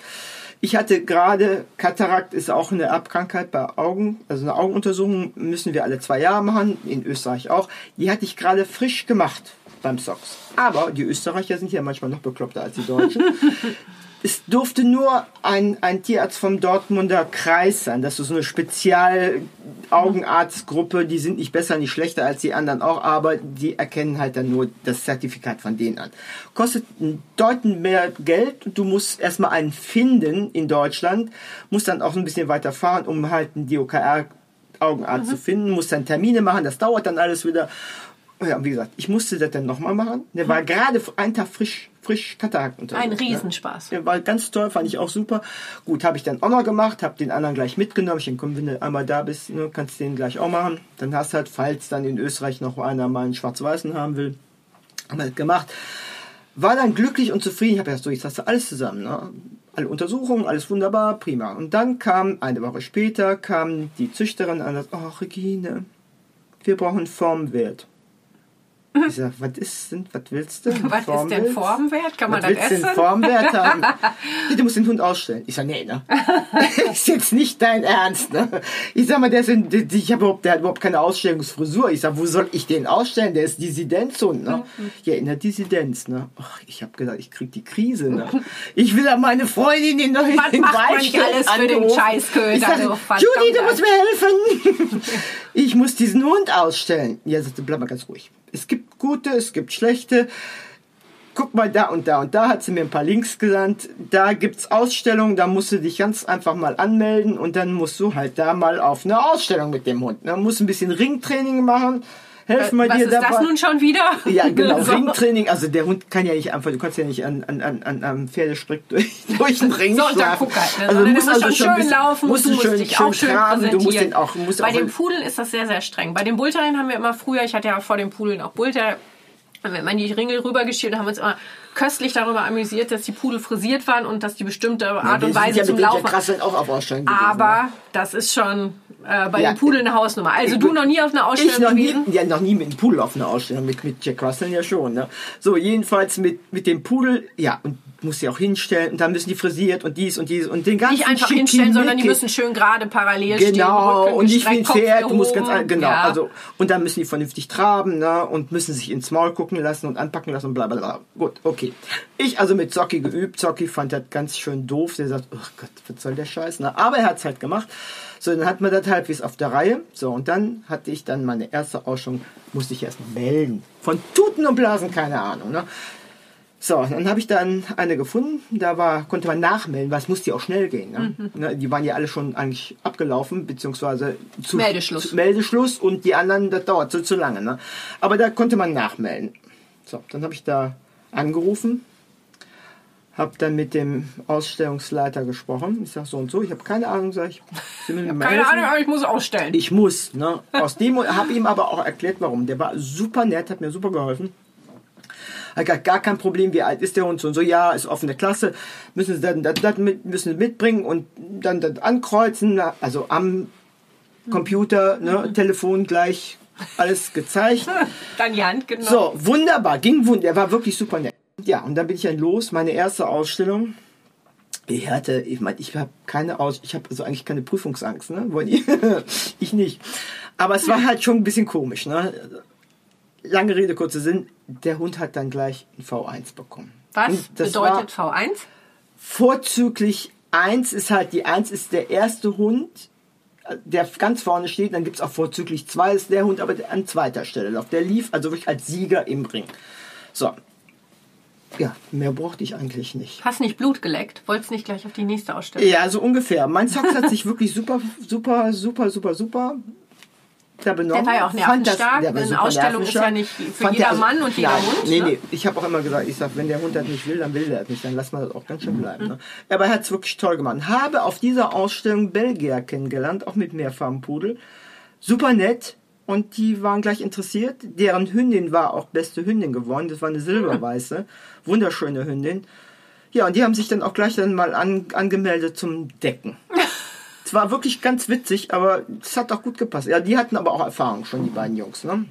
Ich hatte gerade, Katarakt ist auch eine Erbkrankheit bei Augen, also eine Augenuntersuchung müssen wir alle zwei Jahre machen, in Österreich auch. Die hatte ich gerade frisch gemacht beim Sox. Aber die Österreicher sind ja manchmal noch bekloppter als die Deutschen. es durfte nur ein, ein Tierarzt vom Dortmunder Kreis sein. Das ist so eine Spezial-Augenarztgruppe. Die sind nicht besser, nicht schlechter als die anderen auch, aber die erkennen halt dann nur das Zertifikat von denen an. Kostet deutend mehr Geld. Du musst erstmal einen finden in Deutschland, musst dann auch ein bisschen weiter fahren, um halt einen DOKR Augenarzt zu finden, musst dann Termine machen, das dauert dann alles wieder. Ja, wie gesagt, ich musste das dann nochmal machen. Der war gerade einen Tag frisch, frisch Katarakt Ein untersucht, ne? Riesenspaß. Der war ganz toll, fand ich auch super. Gut, habe ich dann auch noch gemacht, habe den anderen gleich mitgenommen. Ich denke, komm, wenn du einmal da bist, ne, kannst du den gleich auch machen. Dann hast du halt, falls dann in Österreich noch einer mal einen schwarz-weißen haben will, haben wir halt gemacht. War dann glücklich und zufrieden. Ich habe gedacht, so, jetzt hast du alles zusammen. Ne? Alle Untersuchungen, alles wunderbar, prima. Und dann kam, eine Woche später, kam die Züchterin an und sagt, oh, Regine, wir brauchen Formwert. Ich sag, was ist denn, was willst du? Was ist denn Formwert? Kann man Was das willst essen? denn Formwert haben? Du musst den Hund ausstellen. Ich sag, nee, ne? ist jetzt nicht dein Ernst, ne? Ich sag mal, der, ist in, ich hab überhaupt, der hat überhaupt keine Ausstellungsfrisur. Ich sag, wo soll ich den ausstellen? Der ist Dissidenzhund, ne? Mhm. Ja, in der Dissidenz, ne? Ach, ich hab gedacht, ich krieg die Krise, ne? Ich will ja meine Freundin in den Was den macht man nicht alles für den angerufen. Scheißköter, Ich sag, Judy, du musst mir helfen. ich muss diesen Hund ausstellen. Ja, sagte, bleib mal ganz ruhig. Es gibt gute, es gibt schlechte. Guck mal da und da und da hat sie mir ein paar Links gesandt. Da gibt's Ausstellungen, da musst du dich ganz einfach mal anmelden und dann musst du halt da mal auf eine Ausstellung mit dem Hund. Dann musst du ein bisschen Ringtraining machen. Helfen wir Was dir ist dabei. das nun schon wieder? Ja, genau, So. Ringtraining. Also der Hund kann ja nicht einfach, du kannst ja nicht an, an, an, an Pferdestrick durch, durch den Ring So, schlafen. halt. Ne? Also du musst also schon schön bisschen- laufen, musst du musst schön, dich schön auch schön traben, du musst den auch, musst Bei auch den Pudeln ist das sehr, sehr streng. Bei den Bullterriern haben wir immer früher, ich hatte ja vor den Pudeln auch Bullterrier, haben wir immer die Ringel rübergeschielt und haben uns immer köstlich darüber amüsiert, dass die Pudel frisiert waren und dass die bestimmte Art wir und Weise ja zum Laufen. Russell auch auf Ausstellung gewesen, Aber das ist schon äh, bei Ja, den Pudeln eine Hausnummer. Also du noch nie auf einer Ich Ausstellung noch nie, gewesen? ja, noch nie mit dem Pudel auf einer Ausstellung, mit, mit Jack Russell ja schon. Ne? So, jedenfalls mit, mit dem Pudel, ja, und muss sie auch hinstellen und dann müssen die frisiert und dies und dies und den ganzen Nicht einfach Schickimicki. hinstellen, sondern die müssen schön gerade parallel stehen. Genau, und nicht wie ein Pferd, du musst ganz, genau, Ja. also, und dann müssen die vernünftig traben, ne, und müssen sich ins Maul gucken lassen und anpacken lassen und bla, bla, bla. Gut, okay. Ich also mit Zocki geübt, Zocki fand das ganz schön doof, der sagt, oh Gott, was soll der Scheiß, ne, aber er hat's halt gemacht. So, dann hat man das halbwegs auf der Reihe, so, und dann hatte ich dann meine erste Ausstellung, musste ich erst noch melden. Von Tuten und Blasen, keine Ahnung, ne. So, dann habe ich dann eine gefunden, da war, konnte man nachmelden, weil es musste ja auch schnell gehen. Ne? Mhm. Ne, die waren ja alle schon eigentlich abgelaufen, beziehungsweise zu, Meldeschluss. Zu, Meldeschluss und die anderen, das dauert so zu lange. Ne? Aber da konnte man nachmelden. So, dann habe ich da angerufen, habe dann mit dem Ausstellungsleiter gesprochen. Ich sage so und so, ich habe keine Ahnung, sag ich. Mir mal Keine helfen. Ahnung, aber ich muss ausstellen. Ich muss, ne? Aus dem habe ihm aber auch erklärt, warum. Der war super nett, hat mir super geholfen. Hat gesagt, gar kein Problem, wie alt ist der Hund so und so, ja, ist offene Klasse, müssen sie dann das, das mit, müssen sie mitbringen und dann das ankreuzen, also am Computer, ne, Telefon gleich alles gezeigt. Dann die Hand genommen. So, wunderbar, ging wunderbar, er war wirklich super nett. Ja, und dann bin ich dann los, meine erste Ausstellung. Ich hatte, ich meine, ich habe keine Aus, ich habe also eigentlich keine Prüfungsangst, ne? Ich nicht. Aber es war halt schon ein bisschen komisch, ne? Lange Rede, kurzer Sinn. Der Hund hat dann gleich ein V1 bekommen. Was bedeutet V1? vorzüglich 1 ist halt, die 1 ist der erste Hund, der ganz vorne steht. Dann gibt es auch vorzüglich 2 ist der Hund, aber an zweiter Stelle läuft. Der lief also wirklich als Sieger im Ring. So. Ja, mehr brauchte ich eigentlich nicht. Hast nicht Blut geleckt? Wolltest nicht gleich auf die nächste Ausstellung? Ja, so ungefähr. Mein Socks hat sich wirklich super, super, super, super, super da benommen. Der war ja auch das- nervenstark. war Eine Ausstellung ist ja nicht für jeder der- Mann und jeder Hund, Nee, ne? nee. Ich habe auch immer gesagt, ich sag, wenn der Hund das nicht will, dann will der das nicht. Dann lassen wir das auch ganz schön bleiben. Ne? Aber er hat es wirklich toll gemacht. Habe auf dieser Ausstellung Belgier kennengelernt, auch mit Mehrfarbenpudel. Super nett. Und die waren gleich interessiert. Deren Hündin war auch beste Hündin geworden. Das war eine silberweiße. Wunderschöne Hündin. Ja, und die haben sich dann auch gleich dann mal an, angemeldet zum Decken. Es war wirklich ganz witzig, aber es hat auch gut gepasst. Ja, die hatten aber auch Erfahrung schon, die beiden Jungs. Ne?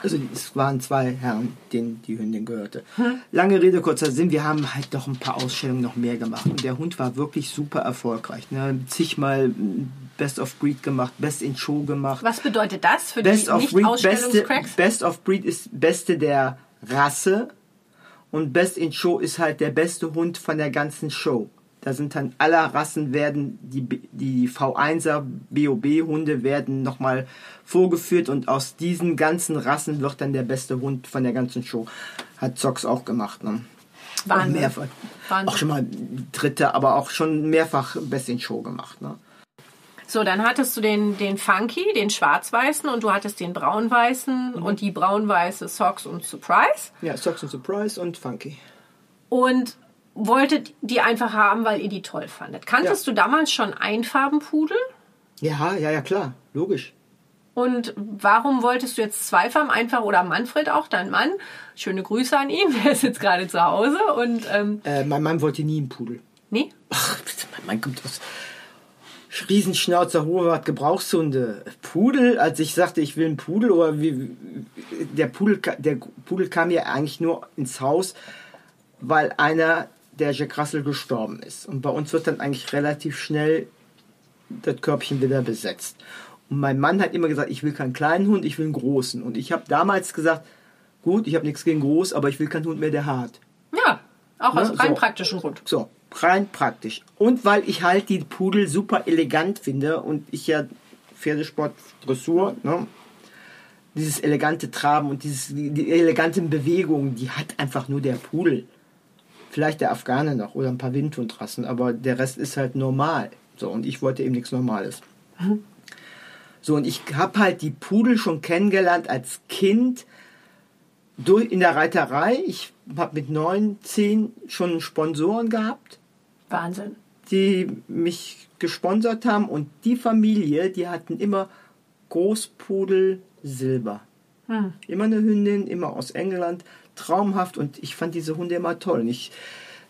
Also es waren zwei Herren, denen die Hündin gehörte. Lange Rede, kurzer Sinn, wir haben halt doch ein paar Ausstellungen noch mehr gemacht. Und der Hund war wirklich super erfolgreich. Ne? Zigmal Best of Breed gemacht, Best in Show gemacht. Was bedeutet das für Best die of Breed, beste? Best of Breed ist beste der Rasse und Best in Show ist halt der beste Hund von der ganzen Show. Da sind dann aller Rassen werden die die V1er BOB Hunde werden nochmal vorgeführt und aus diesen ganzen Rassen wird dann der beste Hund von der ganzen Show. Hat Zox auch gemacht, ne? Wahnsinn. Auch mehrfach. Wahnsinn. Auch schon mal dritte, aber auch schon mehrfach Best in Show gemacht, ne? So, dann hattest du den, den Funky, den schwarz-weißen und du hattest den braun-weißen Mhm. und die braun-weiße Socks und Surprise. Ja, Zox und Surprise und Funky. Und wolltet die einfach haben, weil ihr die toll fandet. Kanntest du damals schon Einfarbenpudel? Ja, ja, ja, klar, logisch. Und warum wolltest du jetzt zwei Farben einfach oder Manfred auch, dein Mann? Schöne Grüße an ihn, der ist jetzt gerade zu Hause und ähm, Äh, mein Mann wollte nie einen Pudel. nee, Ach, mein Mann kommt aus Riesenschnauzer, Hohewart, Gebrauchshunde. Pudel, als ich sagte, ich will einen Pudel, oder wie, der Pudel, der Pudel kam ja eigentlich nur ins Haus, weil einer der Jack Russell gestorben ist. Und bei uns wird dann eigentlich relativ schnell das Körbchen wieder besetzt. Und mein Mann hat immer gesagt, ich will keinen kleinen Hund, ich will einen großen. Und ich habe damals gesagt, gut, ich habe nichts gegen groß, aber ich will keinen Hund mehr, der hart. ja, auch aus Ne, rein so. praktischen Grund. So, rein praktisch. Und weil ich halt die Pudel super elegant finde und ich ja Pferdesport, Dressur, ne? dieses elegante Traben und dieses, die, die eleganten Bewegungen, die hat einfach nur der Pudel. Vielleicht der Afghane noch oder ein paar Windhundrassen, aber der Rest ist halt normal. So, und ich wollte eben nichts Normales. So, und ich habe halt die Pudel schon kennengelernt als Kind durch, in der Reiterei. Ich habe mit neun, zehn schon Sponsoren gehabt, Wahnsinn. die mich gesponsert haben. Und die Familie, die hatten immer Großpudel Silber. Immer eine Hündin, immer aus England. Traumhaft. Und ich fand diese Hunde immer toll. Und ich,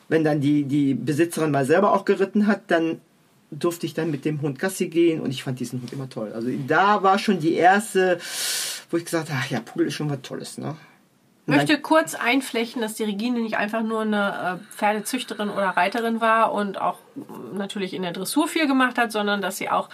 wenn dann die, die Besitzerin mal selber auch geritten hat, dann durfte ich dann mit dem Hund Gassi gehen und ich fand diesen Hund immer toll. Also da war schon die erste, wo ich gesagt habe, ach ja, Pudel ist schon was Tolles, ne? Ich möchte kurz einflechten, dass die Regine nicht einfach nur eine äh, Pferdezüchterin oder Reiterin war und auch natürlich in der Dressur viel gemacht hat, sondern dass sie auch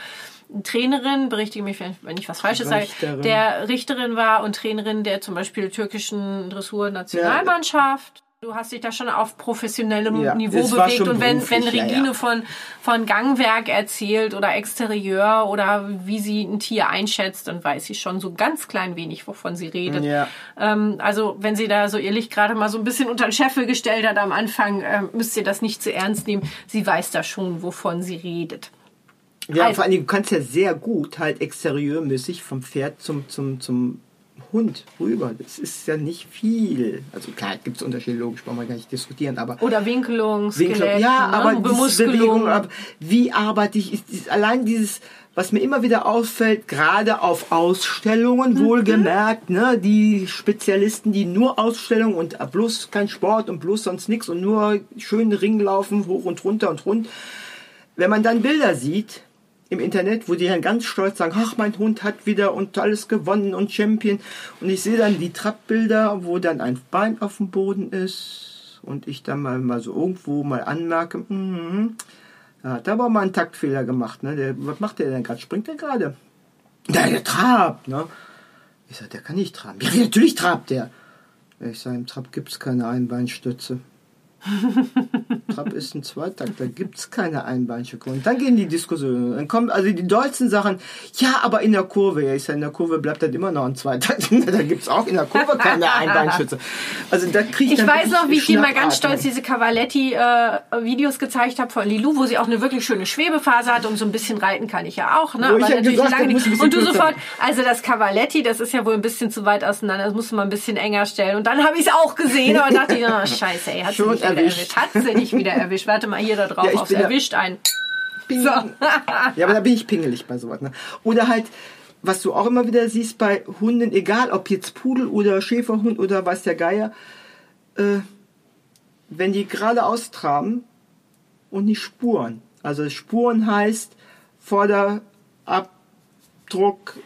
Trainerin, berichtige mich, wenn ich was Falsches sage, der Richterin war und Trainerin der zum Beispiel türkischen Dressur-Nationalmannschaft. Ja. Du hast dich da schon auf professionellem ja, Niveau bewegt und wenn, wenn Regine ja, ja. von von Gangwerk erzählt oder Exterieur oder wie sie ein Tier einschätzt, dann weiß sie schon so ganz klein wenig, wovon sie redet. Ähm, also wenn sie da so ihr Licht gerade mal so ein bisschen unter den Scheffel gestellt hat am Anfang, äh, müsst ihr das nicht zu ernst nehmen. Sie weiß da schon, wovon sie redet. Ja, also, vor allem, du kannst ja sehr gut halt exterieurmäßig vom Pferd zum, zum, zum Hund rüber. Das ist ja nicht viel. Also klar, gibt es Unterschiede, logisch, brauchen wir gar nicht diskutieren, aber. Oder Winkelung, Skelett, Ja, ne? aber Bewegung, aber wie arbeite ich, ist, ist allein dieses, was mir immer wieder auffällt, gerade auf Ausstellungen, mhm. wohlgemerkt, ne, die Spezialisten, die nur Ausstellungen und bloß kein Sport und bloß sonst nichts und nur schön Ring laufen, hoch und runter und rund. Wenn man dann Bilder sieht, im Internet, wo die dann ganz stolz sagen, ach, mein Hund hat wieder und alles gewonnen und Champion. Und ich sehe dann die Trappbilder, wo dann ein Bein auf dem Boden ist und ich dann mal, mal so irgendwo mal anmerke, mm, er hat aber mal einen Taktfehler gemacht. Ne? Der, was macht der denn gerade? Springt der gerade? Ja, der trabt. Ne? Ich sage, der kann nicht traben. Ja, natürlich trabt der. Ich sage, im Trab gibt es keine Einbeinstütze. Trab ist ein Zweitakt, da gibt es keine Einbeinschirmung. Und dann gehen die Diskussionen. Dann kommen also die dollsten Sachen, ja, aber in der Kurve, ja, ich sage, in der Kurve bleibt dann immer noch ein Zweitakt. da gibt es auch in der Kurve keine Einbeinschütze. Also da krieg ich Ich weiß noch, wie ich dir mal ganz stolz diese Cavaletti-Videos äh, gezeigt habe von Lilou, wo sie auch eine wirklich schöne Schwebephase hat und so ein bisschen reiten kann ich ja auch. Ne? aber ja natürlich gesagt, lange nicht. Und du sofort, also das Cavaletti, das ist ja wohl ein bisschen zu weit auseinander, das musst du mal ein bisschen enger stellen. Und dann habe ich es auch gesehen und dachte ich, oh, scheiße, ey, hat sie nicht erwischt. Hat sie nicht wieder erwischt. Warte mal hier da drauf ja, aufs erwischt ein. So. ja, aber da bin ich pingelig bei sowas. Ne? Oder halt, was du auch immer wieder siehst bei Hunden, egal ob jetzt Pudel oder Schäferhund oder weiß der Geier, äh, wenn die gerade austraben und nicht Spuren. Also Spuren heißt Vorderabdruck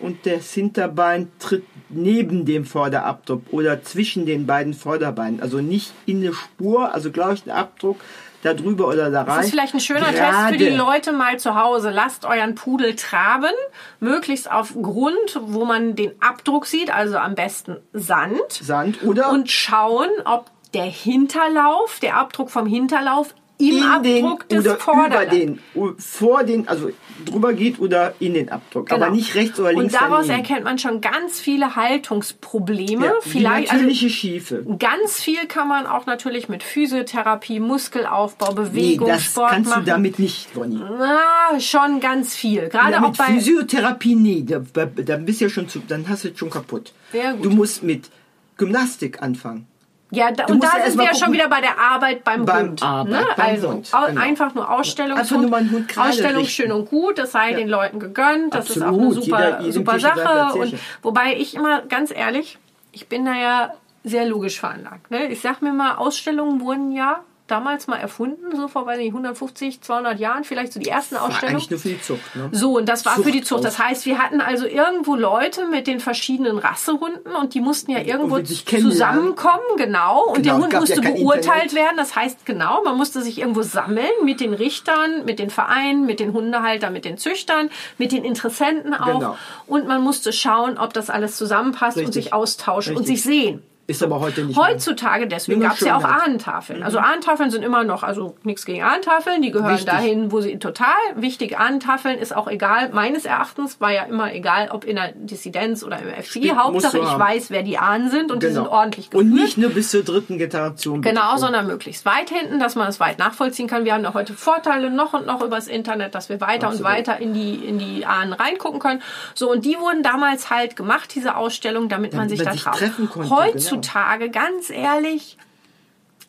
und das Hinterbein tritt neben dem Vorderabdruck oder zwischen den beiden Vorderbeinen. Also nicht in eine Spur, also glaube ich, ein Abdruck da drüber oder da rein. Das ist vielleicht ein schöner Gerade. Test für die Leute mal zu Hause. Lasst euren Pudel traben, möglichst auf Grund, wo man den Abdruck sieht, also am besten Sand. Sand oder? Und schauen, ob der Hinterlauf, der Abdruck vom Hinterlauf im Abdruck den, des oder über den, vor den, also drüber geht oder in den Abdruck, genau. aber nicht rechts oder links. Und daraus daneben. erkennt man schon ganz viele Haltungsprobleme. Ja, Vielleicht natürliche also, Schiefe. Ganz viel kann man auch natürlich mit Physiotherapie, Muskelaufbau, Bewegung, nee, das Sport kannst machen. du damit nicht, Bonnie. Na, schon ganz viel. Gerade ja, auch bei Physiotherapie nee, da, da bist ja schon zu, dann hast du es schon kaputt. Du musst mit Gymnastik anfangen. Ja, da, und da sind wir ja schon wieder bei der Arbeit beim, beim Hund. Arbeit, ne? beim also Hund, genau. einfach nur Ausstellung. Einfach nur mal Hund Ausstellung richten. schön und gut, das sei ja. den Leuten gegönnt, das Absolut. ist auch eine super, jeder, super Sache. Und wobei ich immer ganz ehrlich, ich bin da ja sehr logisch veranlagt. Ne? Ich sag mir mal, Ausstellungen wurden ja damals mal erfunden, so vor weiß nicht, 150, 200 Jahren, vielleicht so die ersten war Ausstellungen. Eigentlich nur für die Zucht, ne? So, und das war Zucht für die Zucht. Das heißt, wir hatten also irgendwo Leute mit den verschiedenen Rassehunden und die mussten ja irgendwo zusammenkommen, genau. Und genau, der Hund musste ja beurteilt Internet. werden. Das heißt, genau, man musste sich irgendwo sammeln mit den Richtern, mit den Vereinen, mit den Hundehaltern, mit den Züchtern, mit den Interessenten auch. Genau. Und man musste schauen, ob das alles zusammenpasst Richtig. und sich austauschen Richtig. und sich sehen. Ist aber heute nicht Heutzutage, deswegen gab es ja auch Ahnentafeln. Also mhm. Ahnentafeln sind immer noch, also nichts gegen Ahnentafeln, die gehören Wichtig. dahin, wo sie total wichtig. Ahnentafeln ist auch egal, meines Erachtens war ja immer egal, ob in der Dissidenz oder im FCI. Hauptsache ich haben. weiß, wer die Ahnen sind und genau. die sind ordentlich geführt. Und nicht nur bis zur dritten Generation. Genau, sondern möglichst weit hinten, dass man es weit nachvollziehen kann. Wir haben da heute Vorteile noch und noch übers Internet, dass wir weiter Absolut. und weiter in die, in die Ahnen reingucken können. So, und die wurden damals halt gemacht, diese Ausstellung, damit, damit man sich da treffen konnte. Heutzutage heutzutage, ganz ehrlich,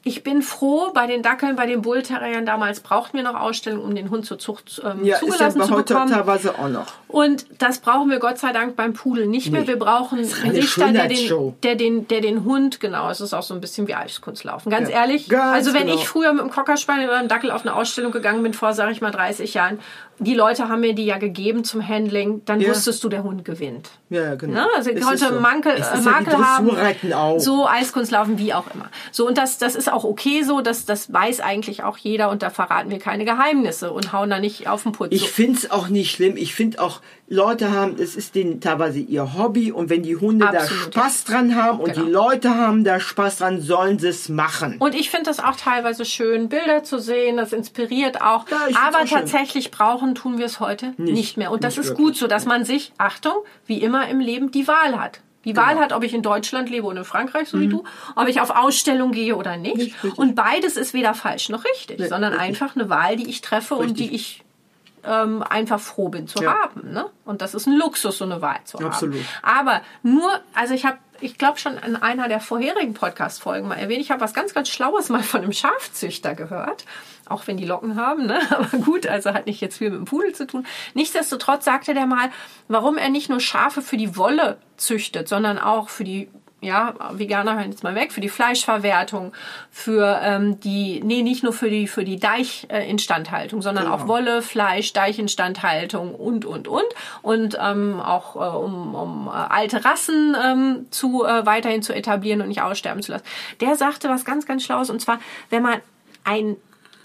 ich bin froh, bei den Dackeln, bei den Bullterriern damals brauchten wir noch Ausstellungen, um den Hund zur Zucht ähm, ja, zugelassen ist ja zu heute bekommen. teilweise auch noch. Und das brauchen wir Gott sei Dank beim Pudel nicht mehr. Wir brauchen einen eine Richter, der den, der, den, der den Hund, genau, es ist auch so ein bisschen wie Eiskunstlaufen. Ganz Ja. ehrlich, Ganz also wenn genau. ich früher mit dem Cockerspaniel oder einem Dackel auf eine Ausstellung gegangen bin, vor, sage ich mal, 30 Jahren, die Leute haben mir die ja gegeben zum Handling, dann Ja. wusstest du, der Hund gewinnt. Ja, genau. Ne? Also Es konnte so. Mankel, äh, ist ja Makel haben, auch. so Eiskunstlaufen, wie auch immer. So und das, das ist auch okay so, das, das weiß eigentlich auch jeder und da verraten wir keine Geheimnisse und hauen da nicht auf den Putz. Ich So. finde es auch nicht schlimm. Ich finde auch, Leute haben, es ist denen teilweise ihr Hobby und wenn die Hunde Absolut, da Spaß dran haben und Genau. die Leute haben da Spaß dran, sollen sie es machen. Und ich finde das auch teilweise schön, Bilder zu sehen, das inspiriert auch. Ja, Aber auch schön. tatsächlich brauchen tun wir es heute nicht, mehr. Und das nicht ist wirklich. gut so, dass man sich, Achtung, wie immer im Leben, die Wahl hat. Die Genau. Wahl hat, ob ich in Deutschland lebe oder in Frankreich, so wie du, ob ich auf Ausstellung gehe oder nicht. Mhm. Nicht und beides ist weder falsch noch richtig, Nee, sondern richtig. einfach eine Wahl, die ich treffe und Richtig. die ich ähm, einfach froh bin zu Ja. haben. Ne? Und das ist ein Luxus, so eine Wahl zu Absolut. haben. Aber nur, also ich habe, ich glaube schon in einer der vorherigen Podcast-Folgen mal erwähnt, ich habe was ganz, ganz Schlaues mal von einem Schafzüchter gehört. Auch wenn die Locken haben, ne? aber gut, also hat nicht jetzt viel mit dem Pudel zu tun. Nichtsdestotrotz sagte der mal, warum er nicht nur Schafe für die Wolle züchtet, sondern auch für die ja, Veganer hören jetzt mal weg, für die Fleischverwertung, für ähm, die, nee, nicht nur für die, für die Deichinstandhaltung, sondern Genau. auch Wolle, Fleisch, Deichinstandhaltung und, und, und. Und ähm, auch äh, um, um äh, alte Rassen ähm, zu äh, weiterhin zu etablieren und nicht aussterben zu lassen. Der sagte was ganz, ganz Schlaues, und zwar, wenn man ein,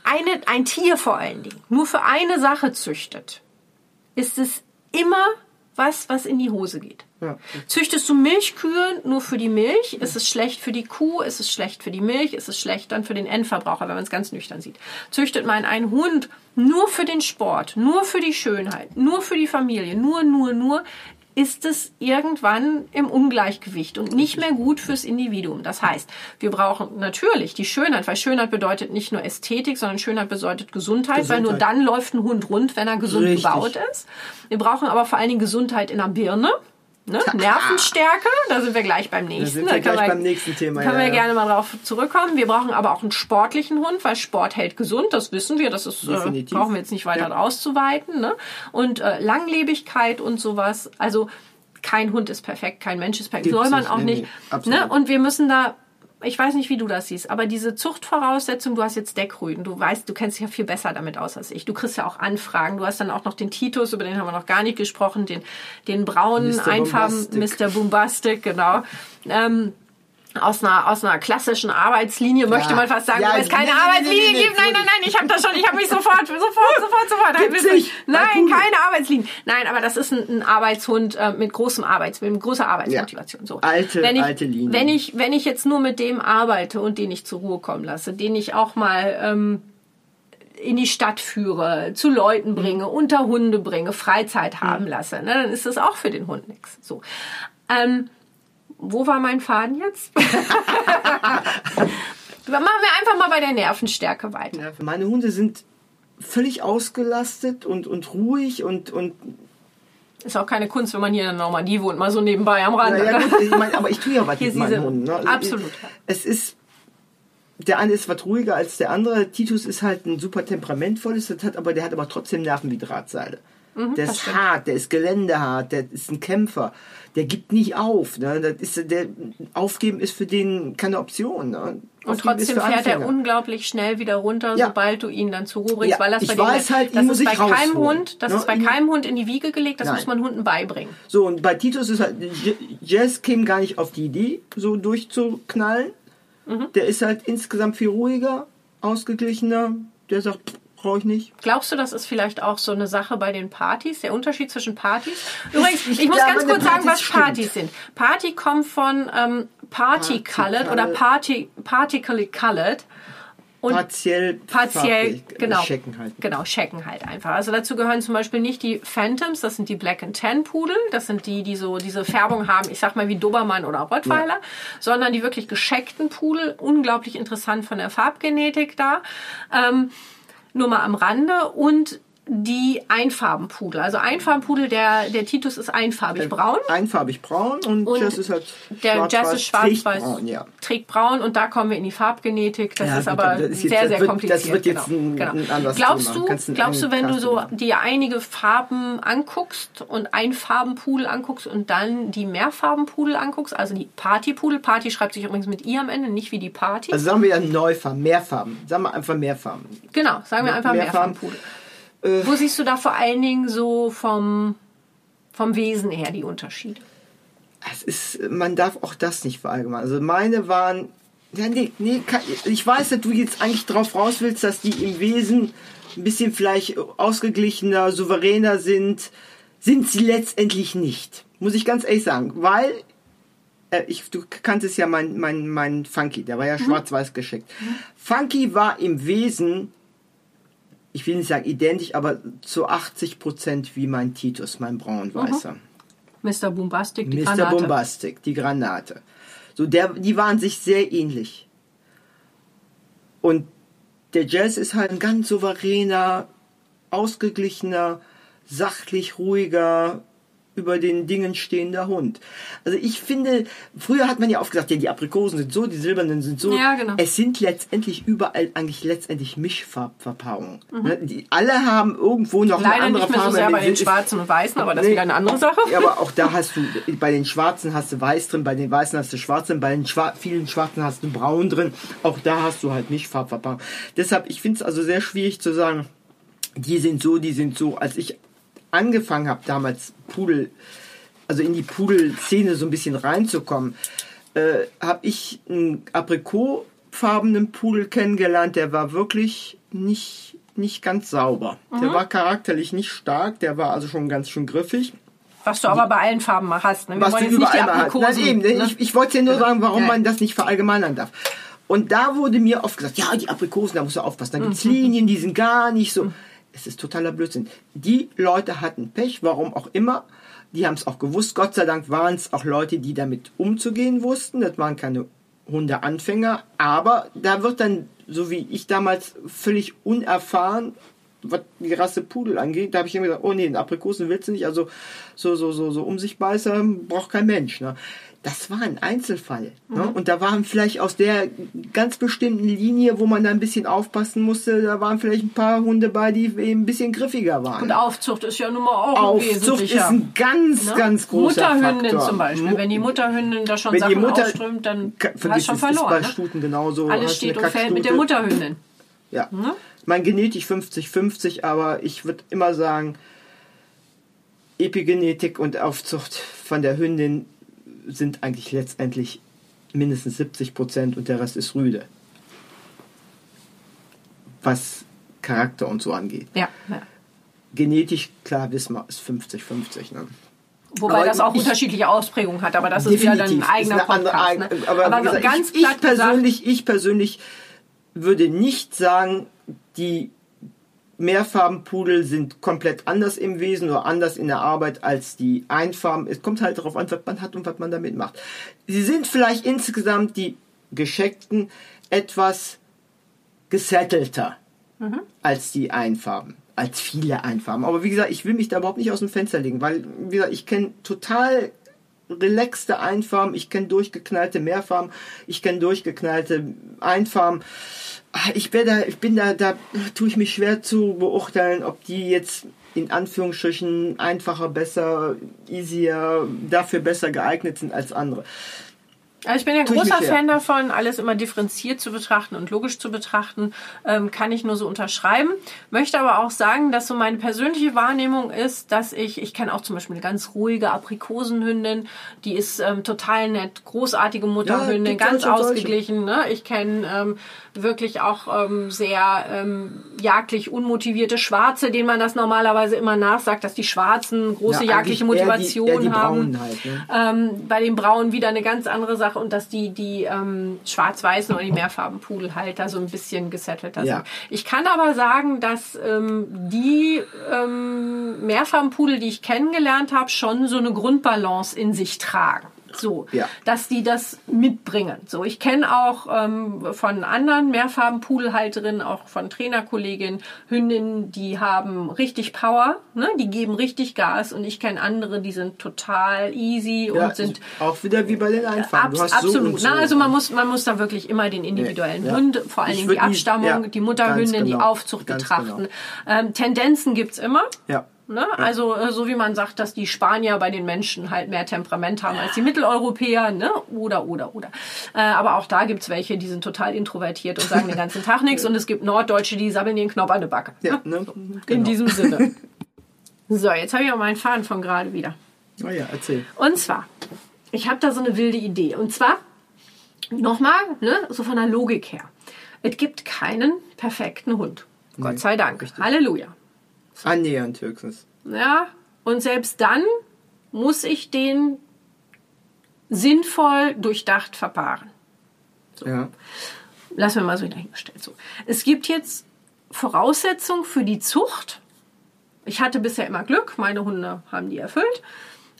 eine, ein Tier vor allen Dingen nur für eine Sache züchtet, ist es immer was, was in die Hose geht. Ja. Züchtest du Milchkühe nur für die Milch, ist es schlecht für die Kuh, ist es schlecht für die Milch, ist es schlecht dann für den Endverbraucher, wenn man es ganz nüchtern sieht. Züchtet man einen Hund nur für den Sport, nur für die Schönheit, nur für die Familie, nur, nur, nur, ist es irgendwann im Ungleichgewicht und nicht mehr gut fürs Individuum. Das heißt, wir brauchen natürlich die Schönheit, weil Schönheit bedeutet nicht nur Ästhetik, sondern Schönheit bedeutet Gesundheit, weil nur Gesundheit. dann läuft ein Hund rund, wenn er gesund Richtig. gebaut ist. Wir brauchen aber vor allen Dingen Gesundheit in der Birne. Ne? Nervenstärke, da sind wir gleich beim nächsten. sind wir Da können gleich beim nächsten Thema, Können ja, wir ja. gerne mal drauf zurückkommen. Wir brauchen aber auch einen sportlichen Hund, weil Sport hält gesund, das wissen wir. Das ist, äh, brauchen wir jetzt nicht weiter Ja. auszuweiten. Ne? Und äh, Langlebigkeit und sowas. Also kein Hund ist perfekt, kein Mensch ist perfekt. Gibt's Soll man auch nicht. nee, ne? Und wir müssen da ich weiß nicht, wie du das siehst, aber diese Zuchtvoraussetzung, du hast jetzt Deckrüden, du weißt, du kennst dich ja viel besser damit aus als ich. Du kriegst ja auch Anfragen. Du hast dann auch noch den Titus, über den haben wir noch gar nicht gesprochen, den, den braunen Mr. Einfarben, Bombastic. Mr. Bombastic, genau. Ähm, aus einer, aus einer klassischen Arbeitslinie möchte man fast sagen, Ja, weil es keine nee, Arbeitslinie nee, nee, gibt. Nein, nein, nein, ich habe das schon, ich habe mich sofort, sofort, sofort, sofort. Nein, keine Arbeitslinie. Nein, aber das ist ein, ein Arbeitshund äh, mit großem Arbeits, mit großer Arbeitsmotivation. So. Alte, wenn ich, alte Linie. Wenn ich, wenn ich jetzt nur mit dem arbeite und den ich zur Ruhe kommen lasse, den ich auch mal ähm, in die Stadt führe, zu Leuten bringe, unter Hunde bringe, Freizeit haben lasse, ne, dann ist das auch für den Hund nichts. So. Ähm, wo war mein Faden jetzt? Machen wir einfach mal bei der Nervenstärke weiter. Ja, meine Hunde sind völlig ausgelastet und, und ruhig und, und Ist auch keine Kunst, wenn man hier in der Normandie wohnt, mal so nebenbei am Rand. Ja, ja, gut, ich mein, aber ich tue ja was Hier mit meinen diese- Hunden. Ne? Also Absolut. Es ist, der eine ist was ruhiger als der andere. Titus ist halt ein super temperamentvolles, das hat aber, der hat aber trotzdem Nerven wie Drahtseile. Der Mhm, das ist hart, der ist geländehart, der ist ein Kämpfer. Der gibt nicht auf. Ne? Das ist, der, aufgeben ist für den keine Option. Ne? Und trotzdem fährt er unglaublich schnell wieder runter, Ja. sobald du ihn dann zur Ruhe bringst, Ja, weil das ich bei weiß halt, ihn das ist bei keinem. Hund, das Ne, ist bei keinem Hund in die Wiege gelegt, das Nein. muss man Hunden beibringen. So, und bei Titus ist halt, J- Jazz käme gar nicht auf die Idee, so durchzuknallen. Mhm. Der ist halt insgesamt viel ruhiger, ausgeglichener. Der sagt, brauche ich nicht. Glaubst du, das ist vielleicht auch so eine Sache bei den Partys, der Unterschied zwischen Partys? Übrigens, ich, ich muss glaube, ganz kurz sagen, was stimmt. Partys sind. Party kommt von ähm, Party Party Colored oder colored. Party, Partically Colored. Und Partiell, partiell, genau. Checken halt. Genau, checken halt einfach. Also dazu gehören zum Beispiel nicht die Phantoms, das sind die Black and Tan Pudel, das sind die, die so diese Färbung haben, ich sag mal wie Dobermann oder Rottweiler, sondern die wirklich gescheckten Pudel, unglaublich interessant von der Farbgenetik da. Ähm, nur mal am Rande und die Einfarbenpudel. Also Einfarbenpudel, der, der Titus ist einfarbig braun. Einfarbig braun und, Und Jazz ist halt Der Jazz ist schwarz-weiß, trägt braun, ja. trägt braun und da kommen wir in die Farbgenetik. Das Ja, ist aber das ist jetzt- sehr, sehr wird- kompliziert. das wird jetzt genau, ein- genau. ein anderes glaubst Thema. du, glaubst du, wenn du so dir einige Farben anguckst und Einfarbenpudel anguckst und dann die Mehrfarbenpudel anguckst, also die Partypudel, Party schreibt sich übrigens mit i am Ende, nicht wie die Party. Also sagen wir ja Neufarben, Mehrfarben. Sagen wir einfach Mehrfarben. genau, sagen wir einfach Mehrfarben. Mehrfarbenpudel. Wo siehst du da vor allen Dingen so vom, vom Wesen her die Unterschiede? Es ist, man darf auch das nicht verallgemeinern. Also meine waren, ja, nee, nee, ich weiß, dass du jetzt eigentlich drauf raus willst, dass die im Wesen ein bisschen vielleicht ausgeglichener, souveräner sind. Sind sie letztendlich nicht. Muss ich ganz ehrlich sagen. Weil, äh, ich, du kanntest ja mein, mein, mein Funky, der war ja schwarz-weiß geschickt. Funky war im Wesen, ich will nicht sagen identisch, aber zu 80 Prozent wie mein Titus, mein braun-weißer. Mr. Bombastic, die Mr. Granate. Bombastic, die Granate. So, der, die waren sich sehr ähnlich. Und der Jazz ist halt ein ganz souveräner, ausgeglichener, sachlich ruhiger, über den Dingen stehender Hund. Also ich finde, früher hat man ja oft gesagt, ja, die Aprikosen sind so, die silbernen sind so. Ja, genau. Es sind letztendlich überall eigentlich letztendlich Mischfarbverpackungen. Mhm. Ne? Die alle haben irgendwo noch eine Leider andere nicht mehr so Farbe. sehr bei den Ist- Schwarzen und Weißen, aber das ist Nee. wieder eine andere Sache. ja, aber auch da hast du, bei den Schwarzen hast du Weiß drin, bei den Weißen hast du Schwarz drin, bei den Schwa vielen Schwarzen hast du Braun drin. Auch da hast du halt nicht Farbverpackung. Deshalb, ich finde es also sehr schwierig zu sagen, die sind so, die sind so. Als ich angefangen habe, damals Pudel, also in die Pudel-Szene so ein bisschen reinzukommen, äh, habe ich einen aprikotfarbenen Pudel kennengelernt, der war wirklich nicht, nicht ganz sauber. Mhm. Der war charakterlich nicht stark, der war also schon ganz schön griffig. Was du aber bei allen Farben mal hast. Ne? Wir was wollen du jetzt nicht die hast. Aprikosen. Nein, eben, ne? ich, ich wollte dir nur sagen, warum Ja. man das nicht verallgemeinern darf. Und da wurde mir oft gesagt, ja, die Aprikosen, da musst du aufpassen. Da Mhm. gibt's Linien, die sind gar nicht so. Es ist totaler Blödsinn. Die Leute hatten Pech, warum auch immer. Die haben es auch gewusst. Gott sei Dank waren es auch Leute, die damit umzugehen wussten. Das waren keine Hundeanfänger. Aber da wird dann, so wie ich damals, völlig unerfahren, was die Rasse Pudel angeht, da habe ich immer gesagt, oh nee, einen Aprikosen willst du nicht. Also so, so, so, so um sich beißer braucht kein Mensch. Ne? Das war ein Einzelfall. Ne? Und da waren vielleicht aus der ganz bestimmten Linie, wo man da ein bisschen aufpassen musste, da waren vielleicht ein paar Hunde bei, die eben ein bisschen griffiger waren. Und Aufzucht ist ja nun mal auch ein Aufzucht ist ein ganz, ne? ganz großer Mutterhündin Faktor. zum Beispiel. Wenn die Mutterhündin da schon wenn die Sachen Mutter ausströmt, dann hast du schon es, ist verloren. bei Ne? Stuten genauso. Alles steht und fällt mit der. Mutterhündin. Ja. Ne? Mein Genetik 50-50, aber ich würde immer sagen, Epigenetik und Aufzucht von der Hündin sind eigentlich letztendlich mindestens 70 Prozent und der Rest ist Rüde. Was Charakter und so angeht. Ja, ja. Genetisch, klar, wissen wir, ist 50-50. Ne? Wobei Aber das auch ich- unterschiedliche Ausprägungen hat, aber das ist wieder ein Definitiv. eigener andere Podcast. Eigen- ne? Aber, aber wie gesagt, ganz ich, ich persönlich, ich persönlich würde nicht sagen, die Mehrfarbenpudel sind komplett anders im Wesen oder anders in der Arbeit als die Einfarben. Es kommt halt darauf an, was man hat und was man damit macht. Sie sind vielleicht insgesamt die gescheckten etwas gesettelter Mhm. als die Einfarben, als viele Einfarben. Aber wie gesagt, ich will mich da überhaupt nicht aus dem Fenster legen, weil, wie gesagt, ich kenne total relaxte Einfarben, ich kenne durchgeknallte Mehrfarben, ich kenne durchgeknallte Einfarben. Ah, Ich, bin da, ich bin da, da tue ich mich schwer zu beurteilen, ob die jetzt in Anführungsstrichen einfacher, besser, easier, dafür besser geeignet sind als andere. Also ich bin ein großer. Fan davon, alles immer differenziert zu betrachten und logisch zu betrachten. Ähm, kann ich nur so unterschreiben. Möchte aber auch sagen, dass so meine persönliche Wahrnehmung ist, dass ich, ich kenne auch zum Beispiel eine ganz ruhige Aprikosenhündin, die ist ähm, total nett, großartige Mutterhündin, gibt's ganz ausgeglichen. Ne? Ich kenne ähm, wirklich auch ähm, sehr ähm, jagdlich unmotivierte Schwarze, denen man das normalerweise immer nachsagt, dass die Schwarzen große Ja, jagliche eigentlich eher die- Motivation eher die haben. Halt, ne? Ähm, bei den Braunen wieder eine ganz andere Sache und dass die, die ähm, schwarz-weißen oder die Mehrfarbenpudel halt da so ein bisschen gesettelter Ja. sind. Ich kann aber sagen, dass ähm, die ähm, Mehrfarbenpudel, die ich kennengelernt habe, schon so eine Grundbalance in sich tragen. So, Ja. dass die das mitbringen. So, ich kenne auch ähm, von anderen Mehrfarben-Pudelhalterinnen, auch von Trainerkolleginnen, Hündinnen, die haben richtig Power, ne? die geben richtig Gas und ich kenne andere, die sind total easy Ja, und sind auch wieder wie bei den Einfachen. Abs absolut. So so. Also man muss, man muss da wirklich immer den individuellen Ja. Hund, vor allen Dingen die nie- Abstammung, ja, die Mutterhündin, ganz die genau. Aufzucht betrachten. genau. Ähm, Tendenzen gibt's immer. Ja. Ne? Also äh, so wie man sagt, dass die Spanier bei den Menschen halt mehr Temperament haben als die Mitteleuropäer, ne? Oder, oder, oder. Äh, aber auch da gibt's welche, die sind total introvertiert und sagen den ganzen Tag nichts. Und es gibt Norddeutsche, die sabbeln den Knopf an der Backe. Ja, ne? In Genau. diesem Sinne. So, jetzt habe ich auch meinen Faden von gerade wieder. Oh ja, erzähl. Und zwar, ich habe da so eine wilde Idee. Und zwar, nochmal, ne, so von der Logik her. Es gibt keinen perfekten Hund. Gott sei Dank. Halleluja. Annähernd höchstens. Ja, und selbst dann muss ich den sinnvoll durchdacht verpaaren. Ja. Lassen wir mal so dahingestellt. So. Es gibt jetzt Voraussetzungen für die Zucht. Ich hatte bisher immer Glück, meine Hunde haben die erfüllt.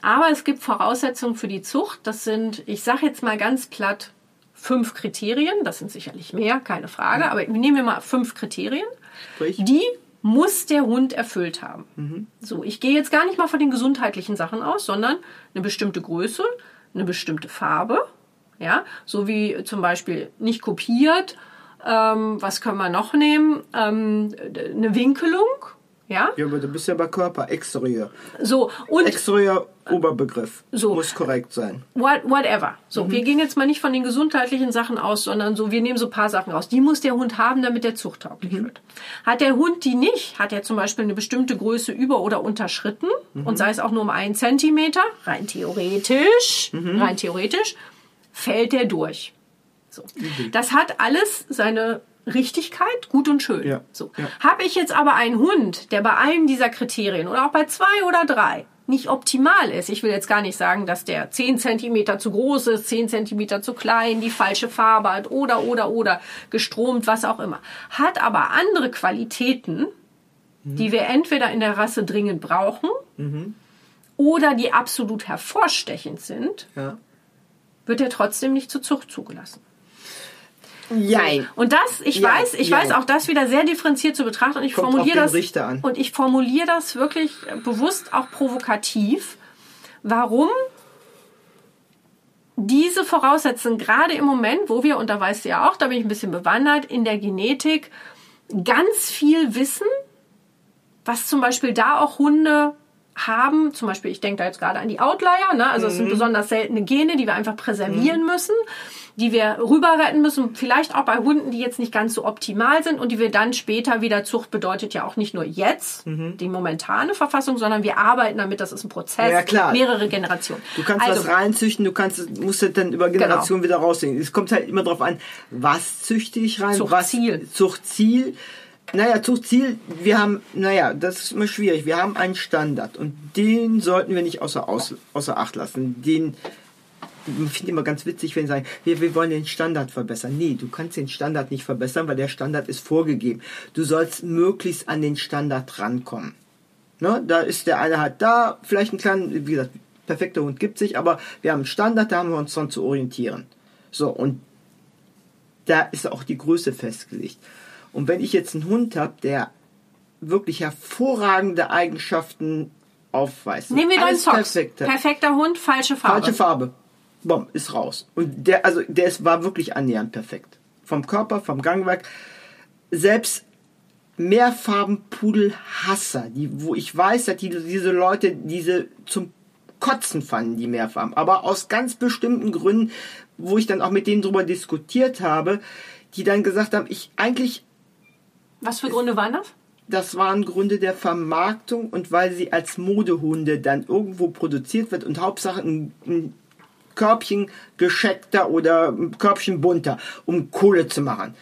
Aber es gibt Voraussetzungen für die Zucht. Das sind, ich sage jetzt mal ganz platt, fünf Kriterien. Das sind sicherlich mehr, keine Frage. Aber nehmen wir mal fünf Kriterien. Sprich? Die muss der Hund erfüllt haben. So, ich gehe jetzt gar nicht mal von den gesundheitlichen Sachen aus, sondern eine bestimmte Größe, eine bestimmte Farbe, ja, so wie zum Beispiel nicht kopiert. Ähm, was können wir noch nehmen? Ähm, eine Winkelung, ja, Ja, aber du bist ja bei Körper, Exterieur. so und Exterieur, Oberbegriff. So. Muss korrekt sein. what, whatever. So, wir gehen jetzt mal nicht von den gesundheitlichen Sachen aus, sondern so, wir nehmen so ein paar Sachen raus. Die muss der Hund haben, damit er zuchttauglich wird. Hat der Hund die nicht, hat er zum Beispiel eine bestimmte Größe über- oder unterschritten und sei es auch nur um einen Zentimeter, rein theoretisch, rein theoretisch, fällt der durch. So. Das hat alles seine Richtigkeit, gut und schön. Ja. So. Ja. Habe ich jetzt aber einen Hund, der bei einem dieser Kriterien oder auch bei zwei oder drei nicht optimal ist. Ich will jetzt gar nicht sagen, dass der 10 Zentimeter zu groß ist, 10 Zentimeter zu klein, die falsche Farbe hat oder, oder, oder, gestromt, was auch immer. Hat aber andere Qualitäten, die wir entweder in der Rasse dringend brauchen oder die absolut hervorstechend sind, Ja. wird er trotzdem nicht zur Zucht zugelassen. Jein. Und das, ich Ja, weiß, ich ja. weiß auch das wieder sehr differenziert zu betrachten und ich Kommt formuliere das Richter an. und ich formuliere das wirklich bewusst auch provokativ, warum diese Voraussetzungen gerade im Moment, wo wir, und da weißt du ja auch, da bin ich ein bisschen bewandert, in der Genetik ganz viel wissen, was zum Beispiel da auch Hunde haben, zum Beispiel, ich denke da jetzt gerade an die Outlier, ne? also es Mhm. sind besonders seltene Gene, die wir einfach präservieren müssen, die wir rüber retten müssen, vielleicht auch bei Hunden, die jetzt nicht ganz so optimal sind und die wir dann später wieder, Zucht bedeutet ja auch nicht nur jetzt, die momentane Verfassung, sondern wir arbeiten damit, das ist ein Prozess, Mhm. Ja, klar. mehrere Generationen. Du kannst also, was reinzüchten, du kannst, musst es dann über Generationen wieder rausnehmen. Es kommt halt immer darauf an, was züchte ich rein, Zuchtziel. was Zuchtziel. Naja, Zuchtziel, wir haben, naja, das ist immer schwierig. Wir haben einen Standard und den sollten wir nicht außer, außer Acht lassen. Den, ich finde immer ganz witzig, wenn sie sagen, wir, wir wollen den Standard verbessern. Nee, du kannst den Standard nicht verbessern, weil der Standard ist vorgegeben. Du sollst möglichst an den Standard rankommen. Ne? Da ist der eine halt da, vielleicht ein kleiner, wie gesagt, perfekter Hund gibt sich, aber wir haben einen Standard, da haben wir uns dran zu orientieren. So, und da ist auch die Größe festgelegt. Und wenn ich jetzt einen Hund habe, der wirklich hervorragende Eigenschaften aufweist. Nehmen wir deinen Socks. perfekte, Perfekter Hund, falsche Farbe. falsche Farbe. Bom, ist raus. Und der, also der ist, war wirklich annähernd perfekt. Vom Körper, vom Gangwerk. Selbst Mehrfarbenpudelhasser, die, wo ich weiß, dass die, diese Leute diese zum Kotzen fanden, die Mehrfarben. Aber aus ganz bestimmten Gründen, wo ich dann auch mit denen drüber diskutiert habe, die dann gesagt haben, ich eigentlich Was für Gründe waren das? das waren Gründe der Vermarktung und weil sie als Modehunde dann irgendwo produziert wird und Hauptsache ein, ein Körbchen gescheckter oder Körbchen bunter, um Kohle zu machen.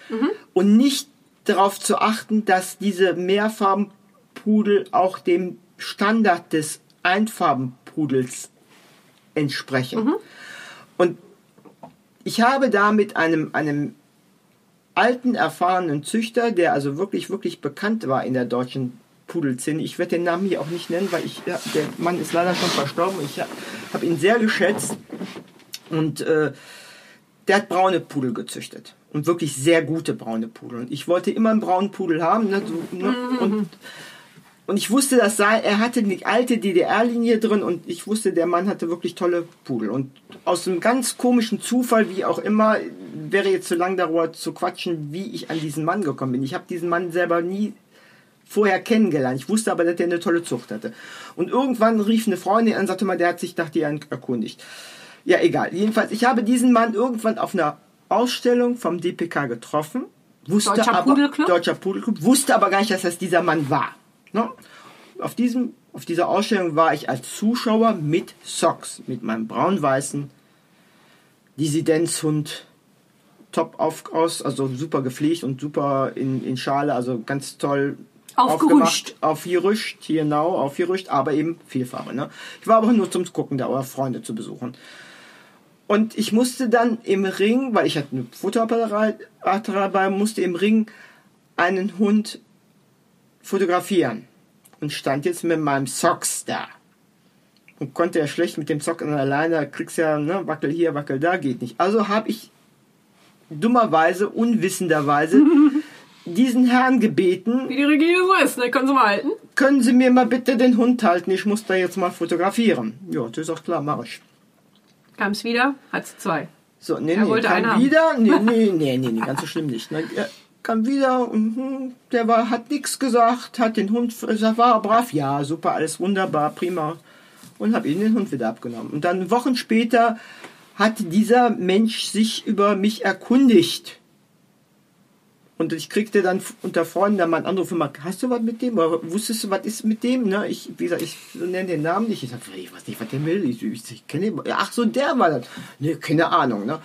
Und nicht darauf zu achten, dass diese Mehrfarbenpudel auch dem Standard des Einfarbenpudels entsprechen. Und ich habe da mit einem, einem alten, erfahrenen Züchter, der also wirklich, wirklich bekannt war in der deutschen Pudelszene. Ich werde den Namen hier auch nicht nennen, weil ich, ja, der Mann ist leider schon verstorben. Ich habe ihn sehr geschätzt. Und äh, der hat braune Pudel gezüchtet. Und wirklich sehr gute braune Pudel. Und ich wollte immer einen braunen Pudel haben. Ne, so, ne? Und, und ich wusste, das sei, er hatte die alte DDR-Linie drin und ich wusste, der Mann hatte wirklich tolle Pudel. Und aus einem ganz komischen Zufall, wie auch immer, wäre jetzt zu lang darüber zu quatschen, wie ich an diesen Mann gekommen bin. Ich habe diesen Mann selber nie vorher kennengelernt. Ich wusste aber, dass der eine tolle Zucht hatte. Und irgendwann rief eine Freundin an und sagte mal, der hat sich nach dir erkundigt. Ja, egal. Jedenfalls, ich habe diesen Mann irgendwann auf einer Ausstellung vom DPK getroffen. Wusste Deutscher aber, Pudelclub? Deutscher Pudelclub. Wusste aber gar nicht, dass das dieser Mann war. Ne? Auf, diesem, auf dieser Ausstellung war ich als Zuschauer mit Socks, mit meinem braun-weißen Dissidenzhund top auf, aus, also super gepflegt und super in, in Schale, also ganz toll Aufgerüscht. aufgerüscht, genau, aufgerüscht, aber eben Vielfarbe. Ne? Ich war aber nur zum Gucken da oder Freunde zu besuchen. Und ich musste dann im Ring, weil ich hatte eine Fotoapparat dabei, musste im Ring einen Hund fotografieren. Und stand jetzt mit meinem Socks da. Und konnte ja schlecht mit dem Sock alleine, kriegst ja, ne, wackel hier, wackel da, geht nicht. Also habe ich dummerweise, unwissenderweise, diesen Herrn gebeten, Wie die Regierung so ist, ne? Können Sie mal halten? können Sie mir mal bitte den Hund halten, ich muss da jetzt mal fotografieren. Ja, das ist auch klar, mach ich. Kam es wieder, hat's zwei. So, nee, Er nee, wollte kam wieder, nee, nee, nee, nee, nee, ganz so schlimm nicht. Ne? Er kam wieder, mhm, der war, hat nichts gesagt, hat den Hund, war brav, ja, super, alles wunderbar, prima. Und habe ihm den Hund wieder abgenommen. Und dann Wochen später hat dieser Mensch sich über mich erkundigt. Und ich kriegte dann unter Freunden dann mal einen Anruf immer, hast du was mit dem? Oder wusstest du, was ist mit dem? Ne? Ich, wie gesagt, ich nenne den Namen nicht. Ich sag, ich weiß nicht, was der will. Ich, ich, ich kenne. Ach so, der war das. Ne, keine Ahnung. Ne?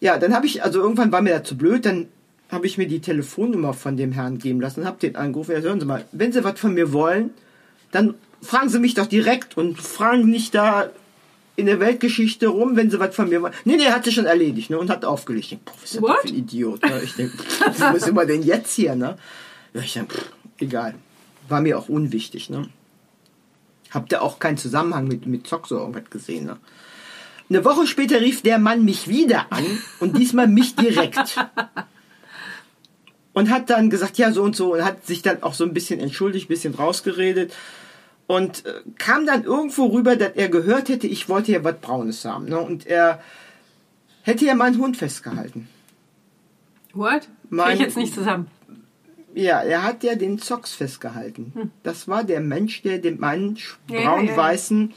Ja, dann habe ich, also irgendwann war mir das zu blöd, dann habe ich mir die Telefonnummer von dem Herrn geben lassen und habe den angerufen. Ja, hören Sie mal, wenn Sie was von mir wollen, dann fragen Sie mich doch direkt und fragen nicht da in der Weltgeschichte rum, wenn Sie was von mir wollen. Nee, nee, hat sich schon erledigt ne, und hat aufgelegt. Ich denk, was ist das für ein Idiot? Ne? Ich denke, was sind wir denn jetzt hier? Ne? Ja, ich denke, egal. War mir auch unwichtig. Ne? Habt ihr auch keinen Zusammenhang mit, mit Zock oder irgendwas gesehen. Ne? Eine Woche später rief der Mann mich wieder an und diesmal mich direkt. Und hat dann gesagt, ja, so und so, und hat sich dann auch so ein bisschen entschuldigt, ein bisschen rausgeredet. Und äh, kam dann irgendwo rüber, dass er gehört hätte, ich wollte ja was Braunes haben. Ne? Und er hätte ja meinen Hund festgehalten. What? Mein- ich jetzt nicht zusammen. Ja, er hat ja den Zocks festgehalten. Das war der Mensch, der den meinen Ja, ja, ja, ja. braun-weißen.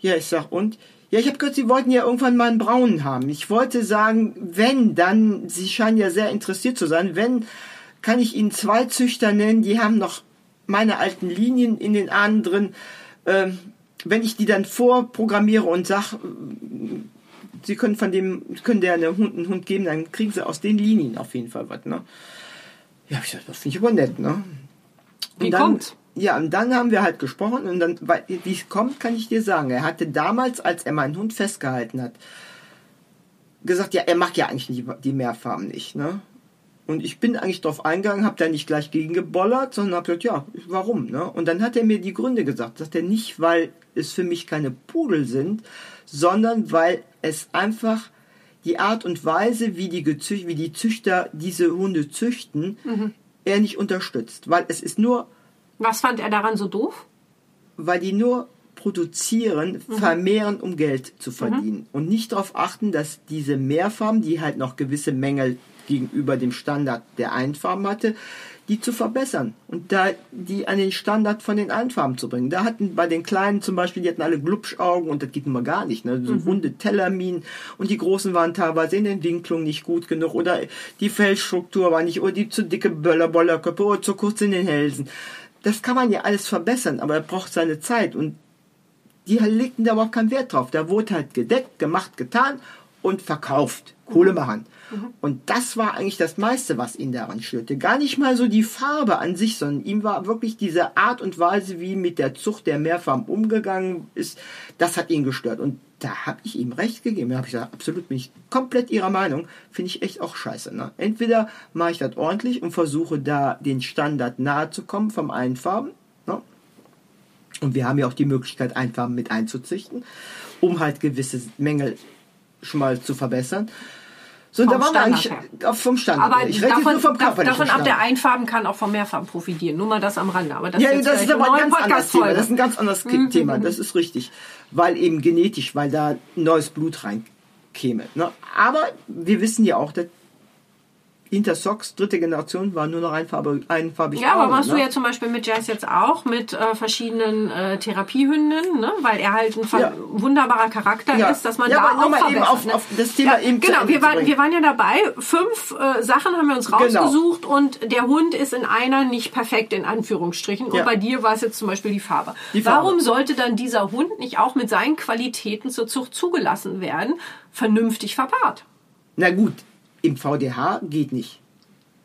Ja, ich sag, und? Ja, ich habe gehört, Sie wollten ja irgendwann mal einen braunen haben. Ich wollte sagen, wenn, dann, Sie scheinen ja sehr interessiert zu sein, wenn, kann ich Ihnen zwei Züchter nennen, die haben noch meine alten Linien in den Ahnen drin. Ähm, wenn ich die dann vorprogrammiere und sag, Sie können von dem, können der einen Hund, einen Hund geben, dann kriegen Sie aus den Linien auf jeden Fall was, ne? Ja, ich das finde ich aber nett, ne? Wie dann, kommt's? Ja, und dann haben wir halt gesprochen und dann, wie es kommt, kann ich dir sagen. Er hatte damals, als er meinen Hund festgehalten hat, gesagt, ja, er mag ja eigentlich die, die Meerfarben nicht, ne? Und ich bin eigentlich drauf eingegangen, habe da nicht gleich gegen gebollert, sondern habe gesagt, ja, warum, ne? Und dann hat er mir die Gründe gesagt. Sagt er nicht, weil es für mich keine Pudel sind, sondern weil es einfach die Art und Weise, wie die, Gezüch wie die Züchter diese Hunde züchten, er nicht unterstützt. Weil es ist nur Was fand er daran so doof? weil die nur produzieren, vermehren, um Geld zu verdienen. Und nicht darauf achten, dass diese Mehrfarben, die halt noch gewisse Mängel gegenüber dem Standard der Einfarben hatte, die zu verbessern und da die an den Standard von den Einfarben zu bringen. Da hatten bei den Kleinen zum Beispiel, die hatten alle Glubschaugen und das geht nun mal gar nicht, ne? so runde Tellerminen und die Großen waren teilweise in den Winklungen nicht gut genug oder die Fellstruktur war nicht oder die zu dicke Böller, Bollerköpfe oder zu kurz in den Hälsen. Das kann man ja alles verbessern, aber er braucht seine Zeit und die legten da überhaupt keinen Wert drauf. Da wurde halt gedeckt, gemacht, getan und verkauft. Kohle machen. Und das war eigentlich das meiste, was ihn daran störte. Gar nicht mal so die Farbe an sich, sondern ihm war wirklich diese Art und Weise, wie mit der Zucht der Meerfarben umgegangen ist, das hat ihn gestört. Und da habe ich ihm recht gegeben. Da habe ich gesagt, absolut bin ich komplett ihrer Meinung. Finde ich echt auch scheiße. Ne? Entweder mache ich das ordentlich und versuche da den Standard nahe zu kommen vom Einfarben. Ne? Und wir haben ja auch die Möglichkeit, Einfarben mit einzuzüchten, um halt gewisse Mängel schon mal zu verbessern. So, Vom da waren wir eigentlich auf- vom Standard. Aber her. ich rede davon, nur vom körperlichen davon ab, der. Einfarben kann auch von Mehrfarben profitieren. Nur mal das am Rande. Aber das Ja, jetzt das ist aber ein ganz anderes Thema. Das ist ein ganz anderes Mhm. Thema. Das ist richtig. Weil eben genetisch, weil da neues Blut reinkäme. Ne? Aber wir wissen ja auch, dass Intersox, dritte Generation, war nur noch einfarbig, einfarbig Ja, aber machst du ne? ja zum Beispiel mit Jazz jetzt auch mit äh, verschiedenen äh, Therapiehünden, ne? weil er halt ein Ja. wunderbarer Charakter Ja. ist, dass man Ja, da aber auch nochmal eben verbessert, auf- ne? auf das Thema ja, eben Genau, wir waren, wir waren ja dabei. Fünf äh, Sachen haben wir uns Genau. rausgesucht und der Hund ist in einer nicht perfekt, in Anführungsstrichen. Und bei dir war es jetzt zum Beispiel die Farbe. Die Farbe. Warum sollte dann dieser Hund nicht auch mit seinen Qualitäten zur Zucht zugelassen werden, vernünftig verpaart? Na gut, im VDH geht nicht.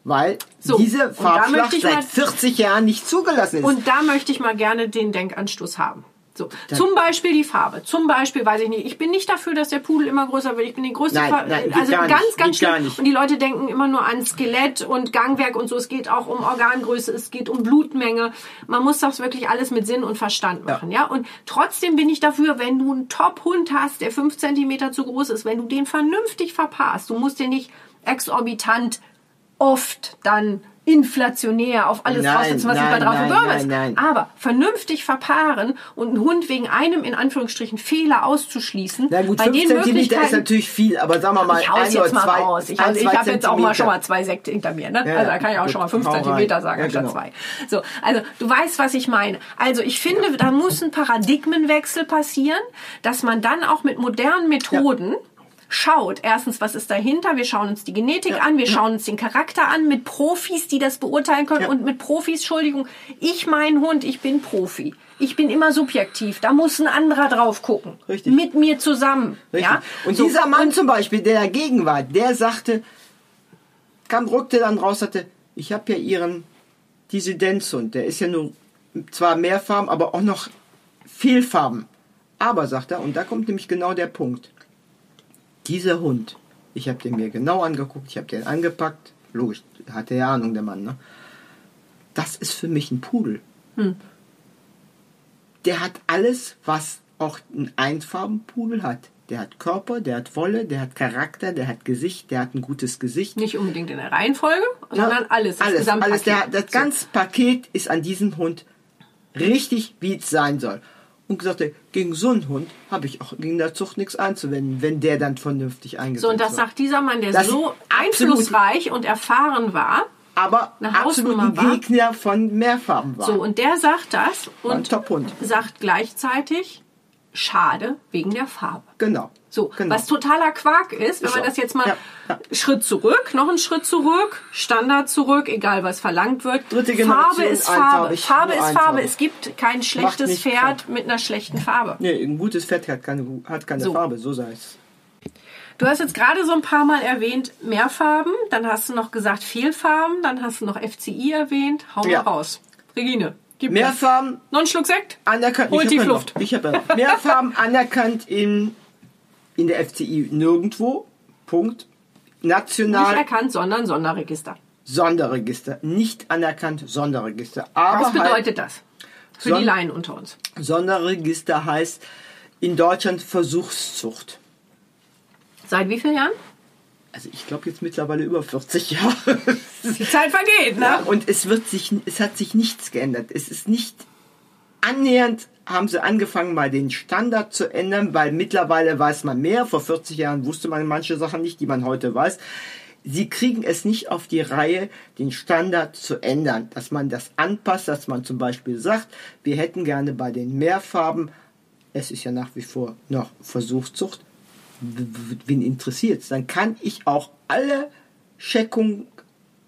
Weil So, diese Farbschlacht seit mal- 40 Jahren nicht zugelassen ist. Und da möchte ich mal gerne den Denkanstoß haben. So, zum Beispiel die Farbe. Zum Beispiel, weiß ich nicht, ich bin nicht dafür, dass der Pudel immer größer wird. Ich bin die größte Nein, Ver- nein, also ganz, nicht, ganz schlimm. Und die Leute denken immer nur an Skelett und Gangwerk und so. Es geht auch um Organgröße, es geht um Blutmenge. Man muss das wirklich alles mit Sinn und Verstand machen, ja. Und trotzdem bin ich dafür, wenn du einen Top-Hund hast, der fünf Zentimeter zu groß ist, wenn du den vernünftig verpaarst, du musst den nicht exorbitant oft dann inflationär auf alles Nein, was nein, drauf nein, ist. nein. Aber vernünftig verpaaren und einen Hund wegen einem in Anführungsstrichen Fehler auszuschließen, Na gut, bei 5 den Zentimeter ist natürlich viel, aber sagen wir mal, ich hau's ein jetzt mal zwei, raus. Ich, also ich habe jetzt auch mal schon mal zwei Sekte hinter mir. Ne? Ja, also da kann ich auch gut, schon mal fünf. Zentimeter sagen, Ja, genau. zwei. So, also du weißt, was ich meine. Also ich finde, da muss ein Paradigmenwechsel passieren, dass man dann auch mit modernen Methoden schaut, erstens, was ist dahinter? Wir schauen uns die Genetik an, wir schauen uns den Charakter an, mit Profis, die das beurteilen können Ja. und mit Profis, Entschuldigung, ich mein Hund, ich bin Profi. Ich bin immer subjektiv. Da muss ein anderer drauf gucken. Richtig. Mit mir zusammen. Richtig. Ja? Und So, dieser Mann zum Beispiel, der dagegen war, der sagte, kam, rückte dann raus, sagte, ich habe ja ihren Dissidenzhund, der ist ja nur zwar mehrfarben, aber auch noch Fehlfarben. Aber, sagt er, und da kommt nämlich genau der Punkt. Dieser Hund, ich habe den mir genau angeguckt, ich habe den angepackt, logisch, hatte ja Ahnung, der Mann, ne? Das ist für mich ein Pudel. Der hat alles, was auch ein Einfarbenpudel hat. Der hat Körper, der hat Wolle, der hat Charakter, der hat Gesicht, der hat ein gutes Gesicht. Nicht unbedingt in der Reihenfolge, sondern alles. Das alles, alles. Der, das ganze Paket ist an diesem Hund richtig, wie es sein soll. Und gesagt, gegen so einen Hund habe ich auch gegen der Zucht nichts einzuwenden, wenn der dann vernünftig eingesetzt So, und das wird. sagt dieser Mann, der Das so einflussreich und erfahren war. aber eine absolut ein Hausnummer war. Gegner von Mehrfarben war. So, und der sagt das und sagt gleichzeitig, schade wegen der Farbe. Genau. So, genau. was totaler Quark ist, wenn man das jetzt mal Ja, ja. Schritt zurück, noch einen Schritt zurück, Standard zurück, egal was verlangt wird. Dritte Farbe ist Farbe. Farbe ist Farbe. Es gibt kein schlechtes Pferd mit einer schlechten Farbe. Nee, ein gutes Fett hat keine, hat keine So. Farbe, so sei es. Du hast jetzt gerade so ein paar Mal erwähnt Mehrfarben, dann hast du noch gesagt Fehlfarben, dann hast du noch FCI erwähnt. Hau mal Ja. raus. Regine, gib mir. Mehrfarben Noch einen Schluck Sekt? anerkannt. Holt tief Luft. Noch, ich habe ja noch. Mehrfarben anerkannt in, in der FCI nirgendwo. Punkt. Nicht National erkannt, sondern Sonderregister. Sonderregister. Nicht anerkannt Sonderregister. Aber Was halt, bedeutet das? Für Son- die Laien unter uns. Sonderregister heißt in Deutschland Versuchszucht. Seit wie vielen Jahren? Also ich glaube jetzt mittlerweile über 40 Jahre. Die Zeit vergeht, ne? Ja, und es wird sich, es hat sich nichts geändert. Es ist nicht annähernd haben sie angefangen, mal den Standard zu ändern, weil mittlerweile weiß man mehr. Vor 40 Jahren wusste man manche Sachen nicht, die man heute weiß. Sie kriegen es nicht auf die Reihe, den Standard zu ändern, dass man das anpasst, dass man zum Beispiel sagt, wir hätten gerne bei den Mehrfarben, es ist ja nach wie vor noch Versuchszucht, wen interessiert dann kann ich auch alle Checkungen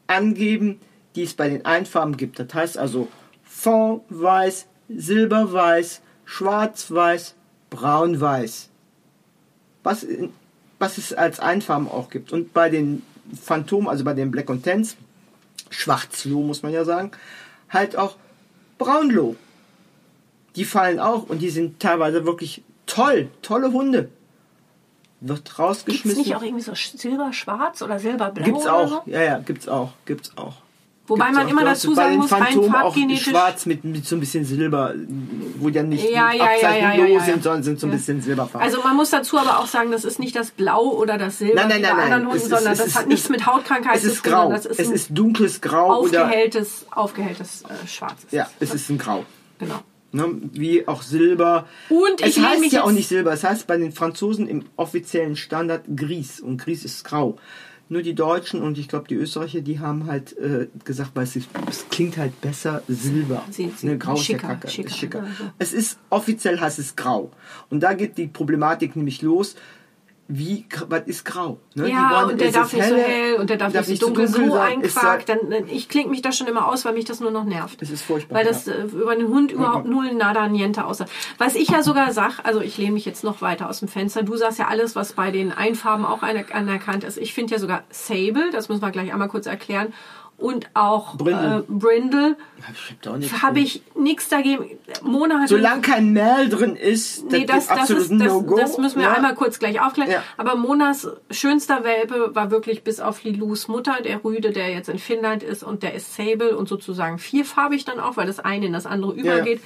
angeben, die es bei den Einfarben gibt. Das heißt also Fondweiß, Silberweiß, Schwarzweiß, Braunweiß. Was, was es als Einfarben auch gibt. Und bei den Phantom, also bei den Black und Tens, Schwarzloh muss man ja sagen, halt auch Braunloh. Die fallen auch und die sind teilweise wirklich toll, tolle Hunde. Wird Gibt es rausgeschmissen. nicht auch irgendwie so silberschwarz oder silberblau? Gibt's auch. So? Ja, ja, gibt's auch. Gibt's auch. Wobei Gibt's man auch. immer dazu sagen muss, rein Phantomen auch farbgenetisch. schwarz mit, mit so ein bisschen Silber, wo ja nicht Ja, die ja, Abzeichen ja, sind, sondern sind so ein bisschen silberfarben. Also man muss dazu aber auch sagen, das ist nicht das Blau oder das Silber Nein, nein, nein, anderen Hunden, Es ist- sondern es das ist- hat nichts es- mit Hautkrankheit es zu ist tun. grau. sondern Das ist es ein ist dunkles Grau oder aufgehelltes, aufgehelltes äh, Schwarz. ist ja, es. es ist ein Grau. Genau. Ne? Wie auch Silber. Und es ich lehne heißt ja auch nicht Silber, es heißt bei den Franzosen im offiziellen Standard Gris und Gris ist grau. Nur die Deutschen und ich glaube die Österreicher, die haben halt äh, gesagt, weil es, es klingt halt besser Silber. Sie- sie- ne, grau ist ja schicker, kacke, schicker, ist schicker. also. Es ist offiziell heißt es grau. Und da geht die Problematik nämlich los. Wie, was ist grau? Ne? Ja, und der darf nicht so helle, hell und der darf, nicht so zu dunkel, so sein, ein Quark. da- Dann, ich klinge mich da schon immer aus, weil mich das nur noch nervt. Es ist furchtbar, Weil das ja. äh, über den Hund überhaupt null nada niente aussah. Was ich ja sogar sag, also ich lehne mich jetzt noch weiter aus dem Fenster. Du sagst ja alles, was bei den Einfarben auch anerkannt ist. Ich finde ja sogar Sable, das müssen wir gleich einmal kurz erklären. Und auch Brindle. Äh, Brindle Ich hab habe ich nichts dagegen. Mona hat Solange kein Mehl drin ist, Nee, das, ist das, absolut ist, ein das, No-Go. das müssen wir Ja. einmal kurz gleich aufklären. Ja. Aber Monas schönster Welpe war wirklich bis auf Lilus Mutter, der Rüde, der jetzt in Finnland ist und der ist Sable und sozusagen vierfarbig dann auch, weil das eine in das andere übergeht.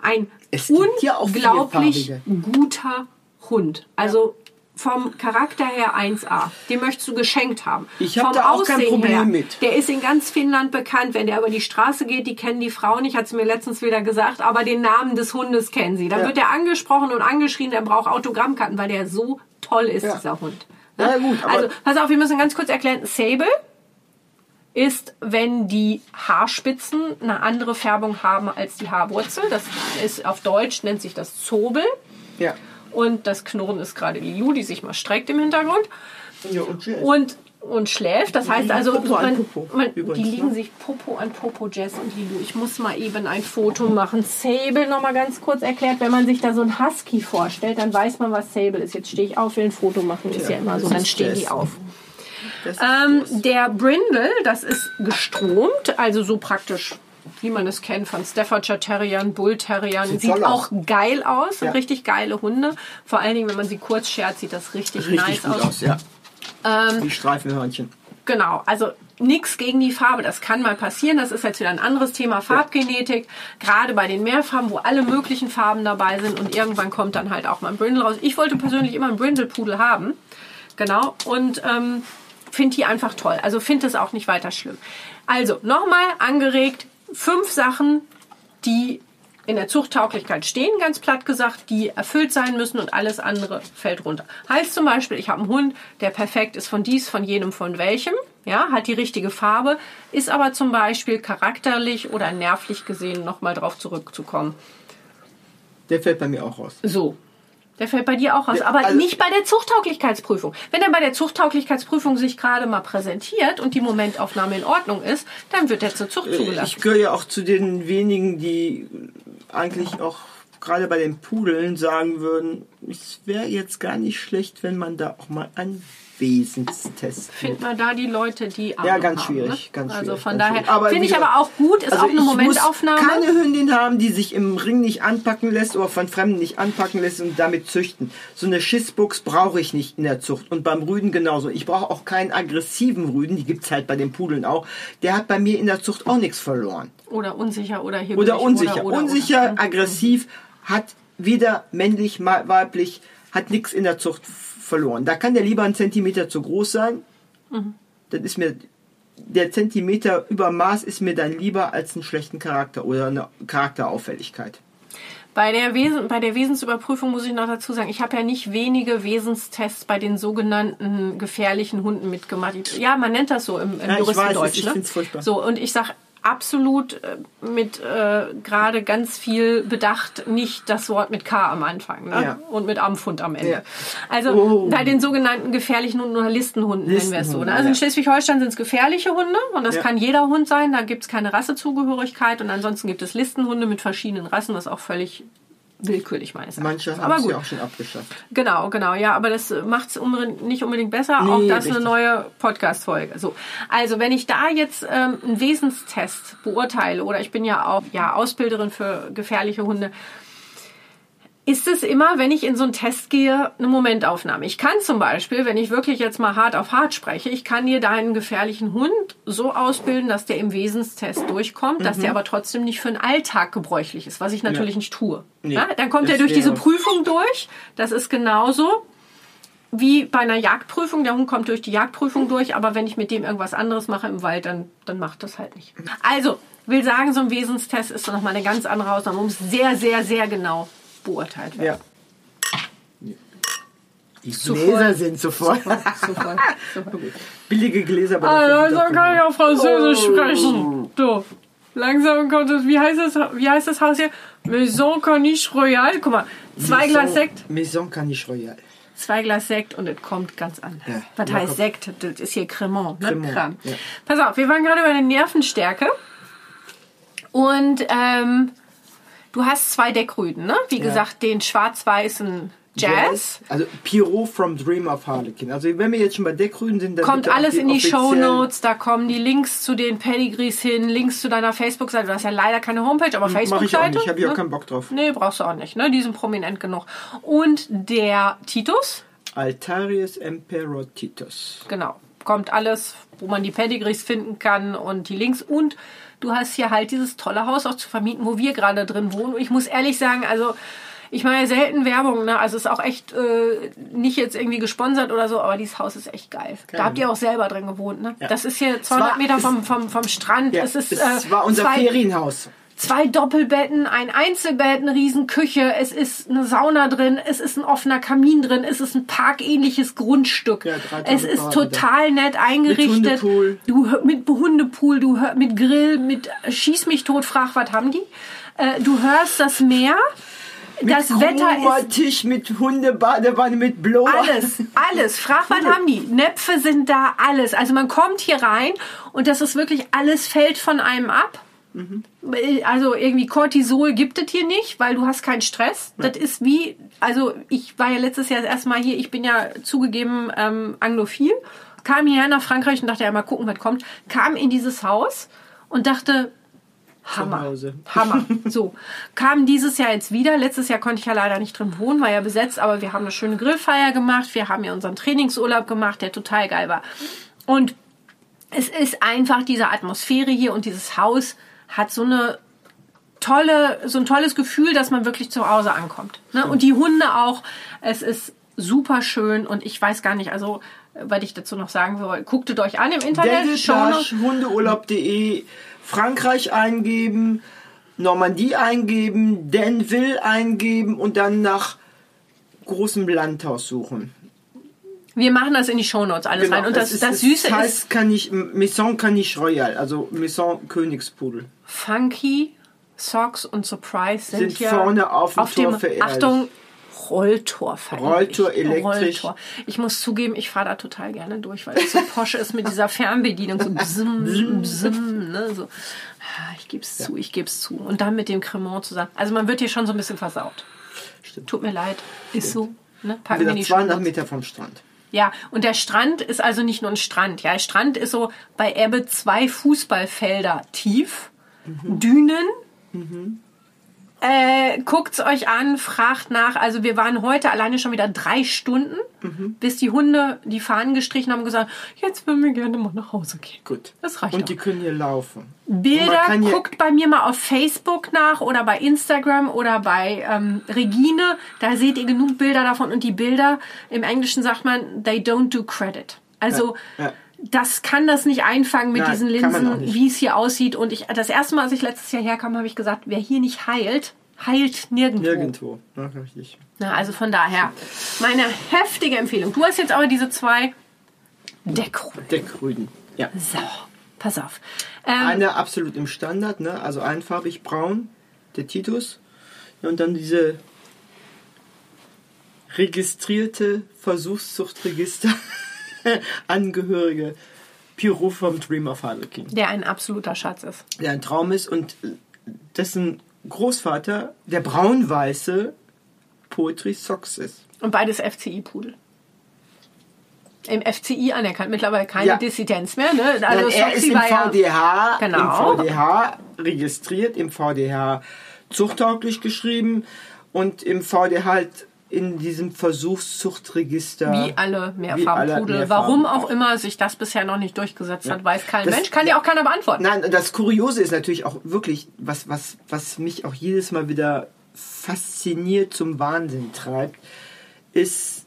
Ein ja auch unglaublich guter Hund. Also vom Charakter her 1A. Den möchtest du geschenkt haben. Ich hab Vom da auch kein Aussehen Problem her, mit. Der ist in ganz Finnland bekannt. Wenn der über die Straße geht, die kennen die Frau nicht, hat sie mir letztens wieder gesagt, aber den Namen des Hundes kennen sie. Dann Ja. wird er angesprochen und angeschrien, der braucht Autogrammkarten, weil der so toll ist, Ja. dieser Hund. Ja, gut, also, pass auf, wir müssen ganz kurz erklären. Sable ist, wenn die Haarspitzen eine andere Färbung haben als die Haarwurzel. Das ist auf Deutsch nennt sich das Zobel. Ja. Und das Knurren ist gerade Lilu, die sich mal streckt im Hintergrund. ja und tschüss. Und, und schläft. Das heißt also, Popo an man, Popo, man, die liegen ne? sich Popo an Popo, Jess und Lilu. Ich muss mal eben ein Foto machen. Sable noch mal ganz kurz erklärt. Wenn man sich da so ein Husky vorstellt, dann weiß man, was Sable ist. Jetzt stehe ich auf, will ein Foto machen. Ist ja, Ja, immer so. Dann stehen die Jess. auf. Das ist Ähm, der Brindle, das ist gestromt, also so praktisch, wie man es kennt von Staffordshire Terriern, Bull Terriern. Sieht, Sieht auch aus. geil aus, Ja. richtig geile Hunde. Vor allen Dingen, wenn man sie kurz schert, sieht das richtig, richtig nice aus. Ähm, aus, ja. die Streifenhörnchen. Genau, also nichts gegen die Farbe, das kann mal passieren. Das ist jetzt wieder ein anderes Thema, Farbgenetik. Gerade bei den Mehrfarben, wo alle möglichen Farben dabei sind und irgendwann kommt dann halt auch mal ein Brindle raus. Ich wollte persönlich immer einen Brindle-Pudel haben, genau, und ähm, finde die einfach toll. Also finde es auch nicht weiter schlimm. Also nochmal angeregt, fünf Sachen, die in der Zuchttauglichkeit stehen, ganz platt gesagt, die erfüllt sein müssen und alles andere fällt runter. Heißt zum Beispiel, ich habe einen Hund, der perfekt ist von dies, von jenem, von welchem, ja, hat die richtige Farbe, ist aber zum Beispiel charakterlich oder nervlich gesehen nochmal drauf zurückzukommen. Der fällt bei mir auch raus. So. Der fällt bei dir auch raus. Ja, aber also- nicht bei der Zuchttauglichkeitsprüfung. Wenn er bei der Zuchttauglichkeitsprüfung sich gerade mal präsentiert und die Momentaufnahme in Ordnung ist, dann wird er zur Zucht zugelassen. Ich gehöre ja auch zu den wenigen, die eigentlich auch gerade bei den Pudeln sagen würden, es wäre jetzt gar nicht schlecht, wenn man da auch mal einen Wesenstest Findet man da die Leute, die Ja, Ahnung ganz haben, schwierig, ne? ganz Also von ganz daher finde ich aber auch gut, ist Also auch eine ich Momentaufnahme. Muss keine Hündin haben, die sich im Ring nicht anpacken lässt oder von Fremden nicht anpacken lässt und damit züchten. So eine Schissbuchs brauche ich nicht in der Zucht. Und beim Rüden genauso. Ich brauche auch keinen aggressiven Rüden, die gibt's halt bei den Pudeln auch. Der hat bei mir in der Zucht auch nichts verloren. Oder unsicher oder hibbelig. Oder unsicher. Oder, oder, unsicher, Oder. aggressiv, hat weder männlich, weiblich, hat nichts in der Zucht f- verloren. Da kann der lieber einen Zentimeter zu groß sein. Mhm. Das ist mir, der Zentimeter über Maß ist mir dann lieber als einen schlechten Charakter oder eine Charakterauffälligkeit. Bei der, Wesen, bei der Wesensüberprüfung muss ich noch dazu sagen, ich habe ja nicht wenige Wesenstests bei den sogenannten gefährlichen Hunden mitgemacht. Ja, man nennt das so im, im Ja, ich Juristendeutsch. weiß es, ich ne? find's furchtbar. So, und ich sage absolut äh, mit äh, gerade ganz viel Bedacht nicht das Wort mit K am Anfang ne? Ja. und mit Amfund am Ende. Ja. Also Oh. bei den sogenannten gefährlichen Hunden oder Listenhunden nennen wir es so. Ne? Also in. Schleswig-Holstein sind es gefährliche Hunde und das kann jeder Hund sein. Da gibt es keine Rassezugehörigkeit und ansonsten gibt es Listenhunde mit verschiedenen Rassen, was auch völlig willkürlich meines Manche Erachtens. haben Aber es gut. ja auch schon abgeschafft. Genau, genau, ja, aber das macht es nicht unbedingt besser. Nee, auch das richtig. eine neue Podcast-Folge. So, also wenn ich da jetzt ähm, einen Wesenstest beurteile oder ich bin ja auch ja Ausbilderin für gefährliche Hunde, ist es immer, wenn ich in so einen Test gehe, eine Momentaufnahme. Ich kann zum Beispiel, wenn ich wirklich jetzt mal hart auf hart spreche, ich kann dir deinen gefährlichen Hund so ausbilden, dass der im Wesenstest durchkommt, dass der aber trotzdem nicht für den Alltag gebräuchlich ist, was ich natürlich nicht tue. Nee, ja, dann kommt er durch diese Prüfung durch. Das ist genauso wie bei einer Jagdprüfung. Der Hund kommt durch die Jagdprüfung durch, aber wenn ich mit dem irgendwas anderes mache im Wald, dann, dann macht das halt nicht. Also, will sagen, so ein Wesenstest ist nochmal eine ganz andere Ausnahme, muss sehr, sehr, sehr genau beurteilt werden. Ja. Die Gläser sind voll. Super, super gut. Billige Gläser. aber Also, dafür also kann ich auch Französisch Oh. sprechen. So. Langsam kommt es, wie heißt das, wie heißt das Haus hier? Maison Corniche Royale. Guck mal, zwei Maison- Glas Sekt, Maison Caniche Royal. zwei Glas Sekt und es kommt ganz anders. Ja, Was heißt Sekt? Das ist hier Cremant, ne? Cremant, ja. Pass auf, wir waren gerade bei der Nervenstärke. Und ähm, du hast zwei Deckrüden, ne? Wie gesagt, den schwarz-weißen Jazz. Also Pierrot from Dream of Harlequin. Also wenn wir jetzt schon bei Deckrüden sind, dann Kommt auch alles in die Show Notes, da kommen die Links zu den Pedigrees hin, Links zu deiner Facebook-Seite. Du hast ja leider keine Homepage, aber Mach ich auch Facebook-Seite. nicht, habe ich auch ne? keinen Bock drauf. Nee, brauchst du auch nicht, ne? Die sind prominent genug. Und der Titus, Altarius Emperor Titus. genau, kommt alles, wo man die Pedigrees finden kann und die Links. Und du hast hier halt dieses tolle Haus auch zu vermieten, wo wir gerade drin wohnen. Und ich muss ehrlich sagen, also ich mache ja selten Werbung, ne? Also es ist auch echt äh, nicht jetzt irgendwie gesponsert oder so, aber dieses Haus ist echt geil. Da habt ihr auch selber drin gewohnt, ne? Das ist hier 200 war- Meter vom, vom, vom Strand. Ja, es ist es äh, war unser zwei, Ferienhaus. Zwei Doppelbetten, ein Einzelbett, eine riesen Küche, es ist eine Sauna drin, es ist ein offener Kamin drin, es ist ein parkähnliches Grundstück. Ja, 3000 es ist Quadratmeter. total nett eingerichtet. Hundepool. Du mit Hundepool, du mit Grill, mit Schieß mich tot, frag, was haben die? Äh, du hörst das Meer. das Wetter ist Tisch mit Hundebadewanne mit Blower. alles, alles. Frag, was haben die? Näpfe sind da, alles. Also man kommt hier rein und das ist wirklich, alles fällt von einem ab. Also irgendwie Cortisol gibt es hier nicht, weil du hast keinen Stress. Das ist wie, also ich war ja letztes Jahr das erste Mal hier, ich bin ja zugegeben ähm, anglophil, kam hierher nach Frankreich und dachte ja mal gucken, was kommt, kam in dieses Haus und dachte, Hammer. Hammer. So. Kam dieses Jahr jetzt wieder. Letztes Jahr konnte ich ja leider nicht drin wohnen, war ja besetzt, aber wir haben eine schöne Grillfeier gemacht. Wir haben ja unseren Trainingsurlaub gemacht, der total geil war. Und es ist einfach diese Atmosphäre hier und dieses Haus hat so eine tolle, so ein tolles Gefühl, dass man wirklich zu Hause ankommt. Ne? Und die Hunde auch. Es ist super schön und ich weiß gar nicht, also was ich dazu noch sagen will, gucktet euch an im Internet. Hundeurlaub.de, Frankreich eingeben, Normandie eingeben, Denville eingeben und dann nach großem Landhaus suchen. Wir machen das in die Shownotes alles rein. Und das, es ist- das Süße heißt ist Caniche, Maison Caniche Royal, also Maison Königspudel. Funky, Socks und Surprise sind, Sind hier vorne auf dem Tor dem verehrt. Achtung, Rolltor verehrt. Rolltor elektrisch. Rolltor. Ich muss zugeben, ich fahre da total gerne durch, weil es so posch ist mit dieser Fernbedienung. So bzim, bzim, ne? so. Ah, Ich gebe es zu, ich gebe es zu. Und dann mit dem Cremant zusammen. Also man wird hier schon so ein bisschen versaut. Tut mir leid. Ist so. Ne? Packen wir die 200 Shownotes. Meter vom Strand. Ja, und der Strand ist also nicht nur ein Strand. Ja, der Strand ist so bei Ebbe zwei Fußballfelder tief, Dünen. Äh, guckt's euch an, fragt nach. Also wir waren heute alleine schon wieder drei Stunden, bis die Hunde die Fahnen gestrichen haben und gesagt, jetzt würden wir gerne mal nach Hause gehen. Gut. Das reicht Und auch. die können hier laufen. Bilder, guckt bei mir mal auf Facebook nach oder bei Instagram oder bei ähm, Regine. Da seht ihr genug Bilder davon. Und die Bilder, im Englischen sagt man, they don't do credit. Also Ja, ja. Das kann das nicht einfangen mit Nein, diesen Linsen, wie es hier aussieht. Und ich, das erste Mal, als ich letztes Jahr herkam, habe ich gesagt, wer hier nicht heilt, heilt nirgendwo. Nirgendwo. Ja, richtig. Na, also von daher, meine heftige Empfehlung. Du hast jetzt aber diese zwei Deckrollen. Deckrüden. Ja. So, pass auf. Ähm, Eine absolut im Standard, ne? also einfarbig braun, der Titus. Und dann diese registrierte Versuchszuchtregister Angehörige Pierrot vom Dream of Harlequin. der ein absoluter Schatz ist. Der ein Traum ist und dessen Großvater der braun-weiße Poetry Socks ist. Und beides FCI-Pudel. Im FCI anerkannt. Mittlerweile keine Ja. Dissidenz mehr. Ne? Also Nein, er Soxy ist im war ja- VDH, Genau. im VDH registriert, im VDH zuchttauglich geschrieben und im VD halt in diesem Versuchszuchtregister. Wie alle Mehrfarbenpudel. Warum auch immer sich das bisher noch nicht durchgesetzt ja. hat, weiß kein das, Mensch. Kann ja auch keiner beantworten. Nein, das Kuriose ist natürlich auch wirklich, was, was, was mich auch jedes Mal wieder fasziniert zum Wahnsinn treibt, ist,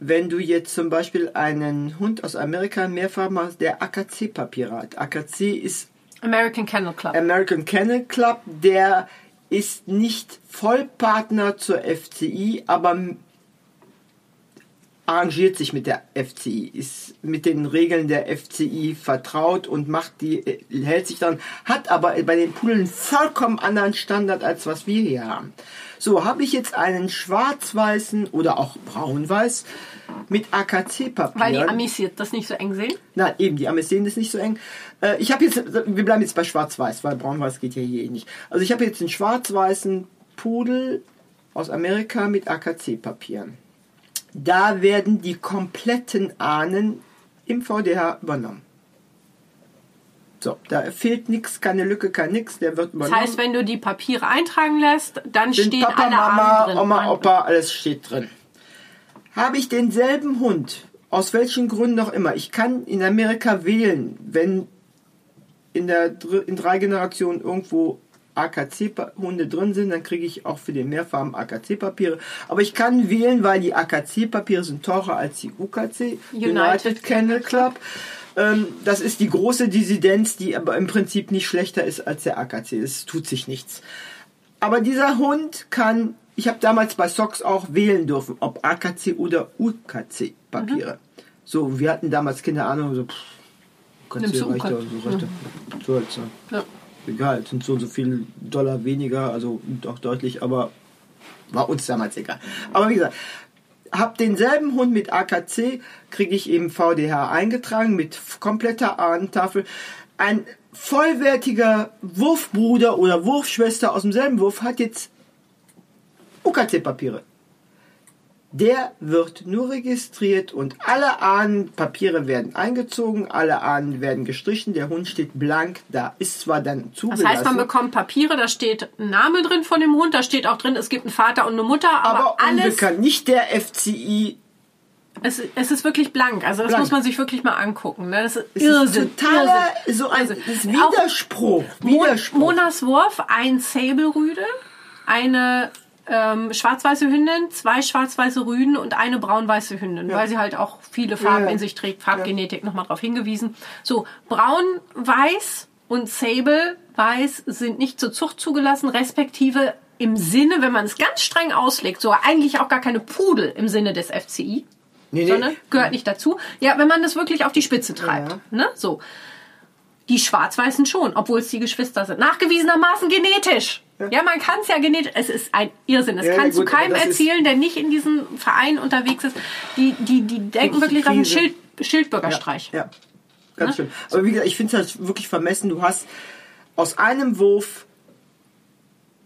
wenn du jetzt zum Beispiel einen Hund aus Amerika mehrfarben hast, der AKC-Papier hat. AKC ist American Kennel Club. American Kennel Club, der ist nicht Vollpartner zur FCI, aber arrangiert sich mit der FCI, ist mit den Regeln der FCI vertraut und macht die, hält sich dann, hat aber bei den Pudeln vollkommen anderen Standard als was wir hier haben. So, habe ich jetzt einen schwarz-weißen oder auch braun-weiß mit AKC-Papier. Weil die Amis das nicht so eng sehen? Nein, eben, die Amis sehen das nicht so eng. Äh, ich habe jetzt, wir bleiben jetzt bei schwarz-weiß, weil braun-weiß geht ja hier eh nicht. Also ich habe jetzt einen schwarz-weißen Pudel aus Amerika mit AKC-Papieren. Da werden die kompletten Ahnen im VDH übernommen. So, da fehlt nichts, keine Lücke, kein nix, der wird übernommen. Das heißt, wenn du die Papiere eintragen lässt, dann Sind steht Papa, alle Mama, drin. Oma, Opa, alles steht drin. Habe ich denselben Hund, aus welchen Gründen auch immer, ich kann in Amerika wählen, wenn in, der, in drei Generationen irgendwo AKC-Hunde drin sind, dann kriege ich auch für den Mehrfarben AKC-Papiere. Aber ich kann wählen, weil die AKC-Papiere sind teurer als die UKC, United, United Kennel Club. Ähm, das ist die große Dissidenz, die aber im Prinzip nicht schlechter ist als der AKC. Es tut sich nichts. Aber dieser Hund kann, ich habe damals bei Socks auch wählen dürfen, ob AKC oder UKC-Papiere. Mhm. So, wir hatten damals keine Ahnung, so, pff, UKC reicht ja, so reicht ja. So halt, so. ja egal, sind so und so viel Dollar weniger, also doch deutlich, aber war uns damals egal. Aber wie gesagt, hab denselben Hund mit AKC, kriege ich eben VDH eingetragen mit kompletter Ahnentafel. Ein vollwertiger Wurfbruder oder Wurfschwester aus demselben Wurf hat jetzt UKC-Papiere der wird nur registriert und alle Ahnenpapiere werden eingezogen, alle Ahnen werden gestrichen, der Hund steht blank da, ist zwar dann zugelassen. Das heißt, man bekommt Papiere, da steht ein Name drin von dem Hund, da steht auch drin, es gibt einen Vater und eine Mutter, aber, aber alles... Unbekannt, nicht der FCI es, es, ist wirklich blank. Also das blank. muss man sich wirklich mal angucken. Ne? Das ist es Irrsinn. Ist totaler, so ein Widerspruch. Widerspruch. Monas Wurf, ein Sable-Rüde, eine ähm, schwarz-weiße Hündin, zwei schwarz-weiße Rüden und eine braun-weiße Hündin, ja. weil sie halt auch viele Farben ja. in sich trägt, Farbgenetik nochmal darauf hingewiesen. So, braun-weiß und Sable-weiß sind nicht zur Zucht zugelassen, respektive im Sinne, wenn man es ganz streng auslegt, so eigentlich auch gar keine Pudel im Sinne des FCI. Nee, nee. Sondern gehört nicht dazu. Ja, wenn man das wirklich auf die Spitze treibt. Ne? So. Die Schwarz-Weißen schon, obwohl es die Geschwister sind. Nachgewiesenermaßen genetisch. Ja, man kann es ja genetisch. Es ist ein Irrsinn. Das ja, kannst ja, gut, du keinem erzählen, der nicht in diesem Verein unterwegs ist. Die, die, die denken wirklich an einen Schild, Schildbürgerstreich. Ja, ja. ganz ne? schön. Aber wie gesagt, ich finde es halt wirklich vermessen. Du hast aus einem Wurf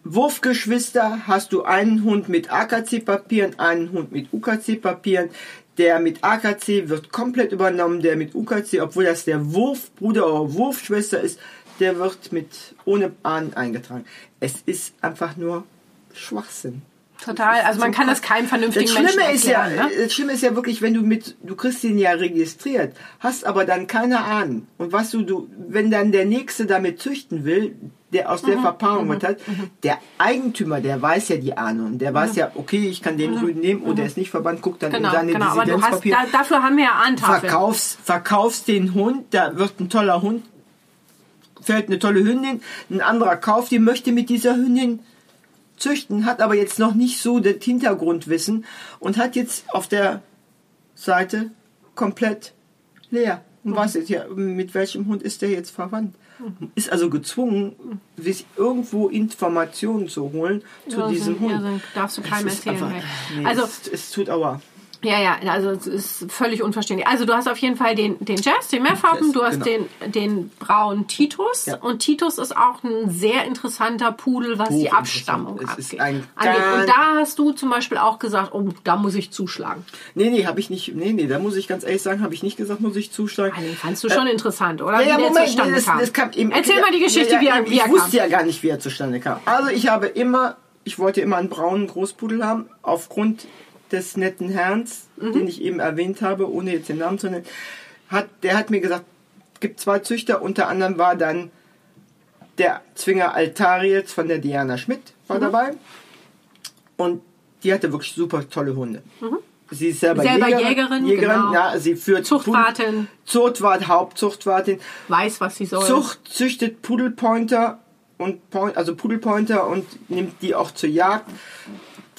Wurfgeschwister hast du einen Hund mit AKC-Papieren, einen Hund mit UKC-Papieren. Der mit AKC wird komplett übernommen, der mit UKC, obwohl das der Wurfbruder oder Wurfschwester ist, der wird mit ohne Ahnen eingetragen. Es ist einfach nur Schwachsinn. Total, also man kann das keinem vernünftigen das Schlimme Menschen erklären. Ist ja, ne? Das Schlimme ist ja wirklich, wenn du mit, du kriegst ihn ja registriert, hast aber dann keine Ahnen. Und was du, du, wenn dann der Nächste damit züchten will, der aus der mhm, Verpaarung mhm, hat, mhm. der Eigentümer, der weiß ja die Ahnung. Der weiß mhm. ja, okay, ich kann den mhm. Rüden nehmen und der ist nicht verbannt, guckt dann genau, in seine genau, Dissidenzpapier. Da, dafür haben wir ja Ahntafeln. Verkaufst, verkaufst den Hund, da wird ein toller Hund, fällt eine tolle Hündin, ein anderer kauft die, möchte mit dieser Hündin züchten, hat aber jetzt noch nicht so das Hintergrundwissen und hat jetzt auf der Seite komplett leer. Und mhm. weiß jetzt ja, mit welchem Hund ist der jetzt verwandt? Mhm. Ist also gezwungen, sich irgendwo Informationen zu holen zu ja, diesem Hund. Ja, darfst du keinem erzählen. Einfach, nee, also es, es tut aua. Ja, ja, also es ist völlig unverständlich. Also du hast auf jeden Fall den, den Jazz, den Mehrfarben, du hast genau. den, den braunen Titus ja. und Titus ist auch ein sehr interessanter Pudel, was die Abstammung angeht. Und da hast du zum Beispiel auch gesagt, oh, da muss ich zuschlagen. Nee, nee, habe ich nicht, nee, nee, da muss ich ganz ehrlich sagen, habe ich nicht gesagt, muss ich zuschlagen. Also, den fandst du schon äh, interessant, oder? Ja, ja Moment, nee, das, das kam eben, Erzähl mal die Geschichte, ja, ja, wie er, wie Ich wusste ja gar nicht, wie er zustande kam. Also ich habe immer ich wollte immer einen braunen Großpudel haben, aufgrund des netten Herrns, Mhm. den ich eben erwähnt habe, ohne jetzt den Namen zu nennen, hat, der hat mir gesagt, es gibt zwei Züchter, unter anderem war dann der Zwinger Altariets von der Diana Schmidt war Mhm. dabei und die hatte wirklich super tolle Hunde. Sie ist selber, Mhm. Selber Jägerin, Jägerin, Jägerin genau. ja, sie führt Zuchtwartin. Zuchtwart, Hauptzuchtwartin. Weiß, was sie soll. Zucht züchtet Pudelpointer und also Pudelpointer und nimmt die auch zur Jagd.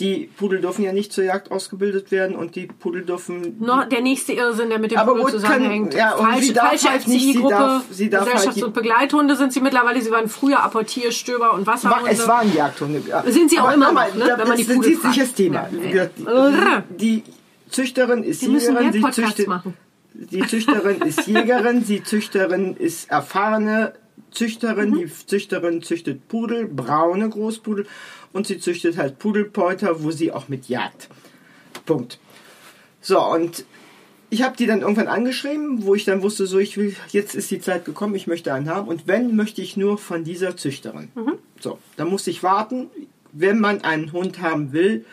Die Pudel dürfen ja nicht zur Jagd ausgebildet werden und die Pudel dürfen. Noch der nächste Irrsinn, der mit dem Aber Pudel zusammenhängt. können- ja, und falsche sie darf falsche halt nicht, sie darf- sie darf halt Gesellschafts- die- und Begleithunde sind sie mittlerweile. Sie waren früher Apportierstöber und Wasserhunde. es waren Jagdhunde. ja. Sind sie auch Aber immer nochmal, noch, ne? da- wenn man die das Pudel ist nicht fragt. das Thema. Ja. Die, die Züchterin ist Sie müssen Jägerin, sie züchtet, machen. die Züchterin ist Jägerin, die Züchterin ist erfahrene Züchterin, Mhm. die Züchterin züchtet Pudel, braune Großpudel und sie züchtet halt Pudelpeuter, wo sie auch mit jagt. Punkt. So, und ich habe die dann irgendwann angeschrieben, wo ich dann wusste, so ich will, jetzt ist die Zeit gekommen, ich möchte einen haben. Und wenn, möchte ich nur von dieser Züchterin. So, dann musste ich warten. Wenn man einen Hund haben will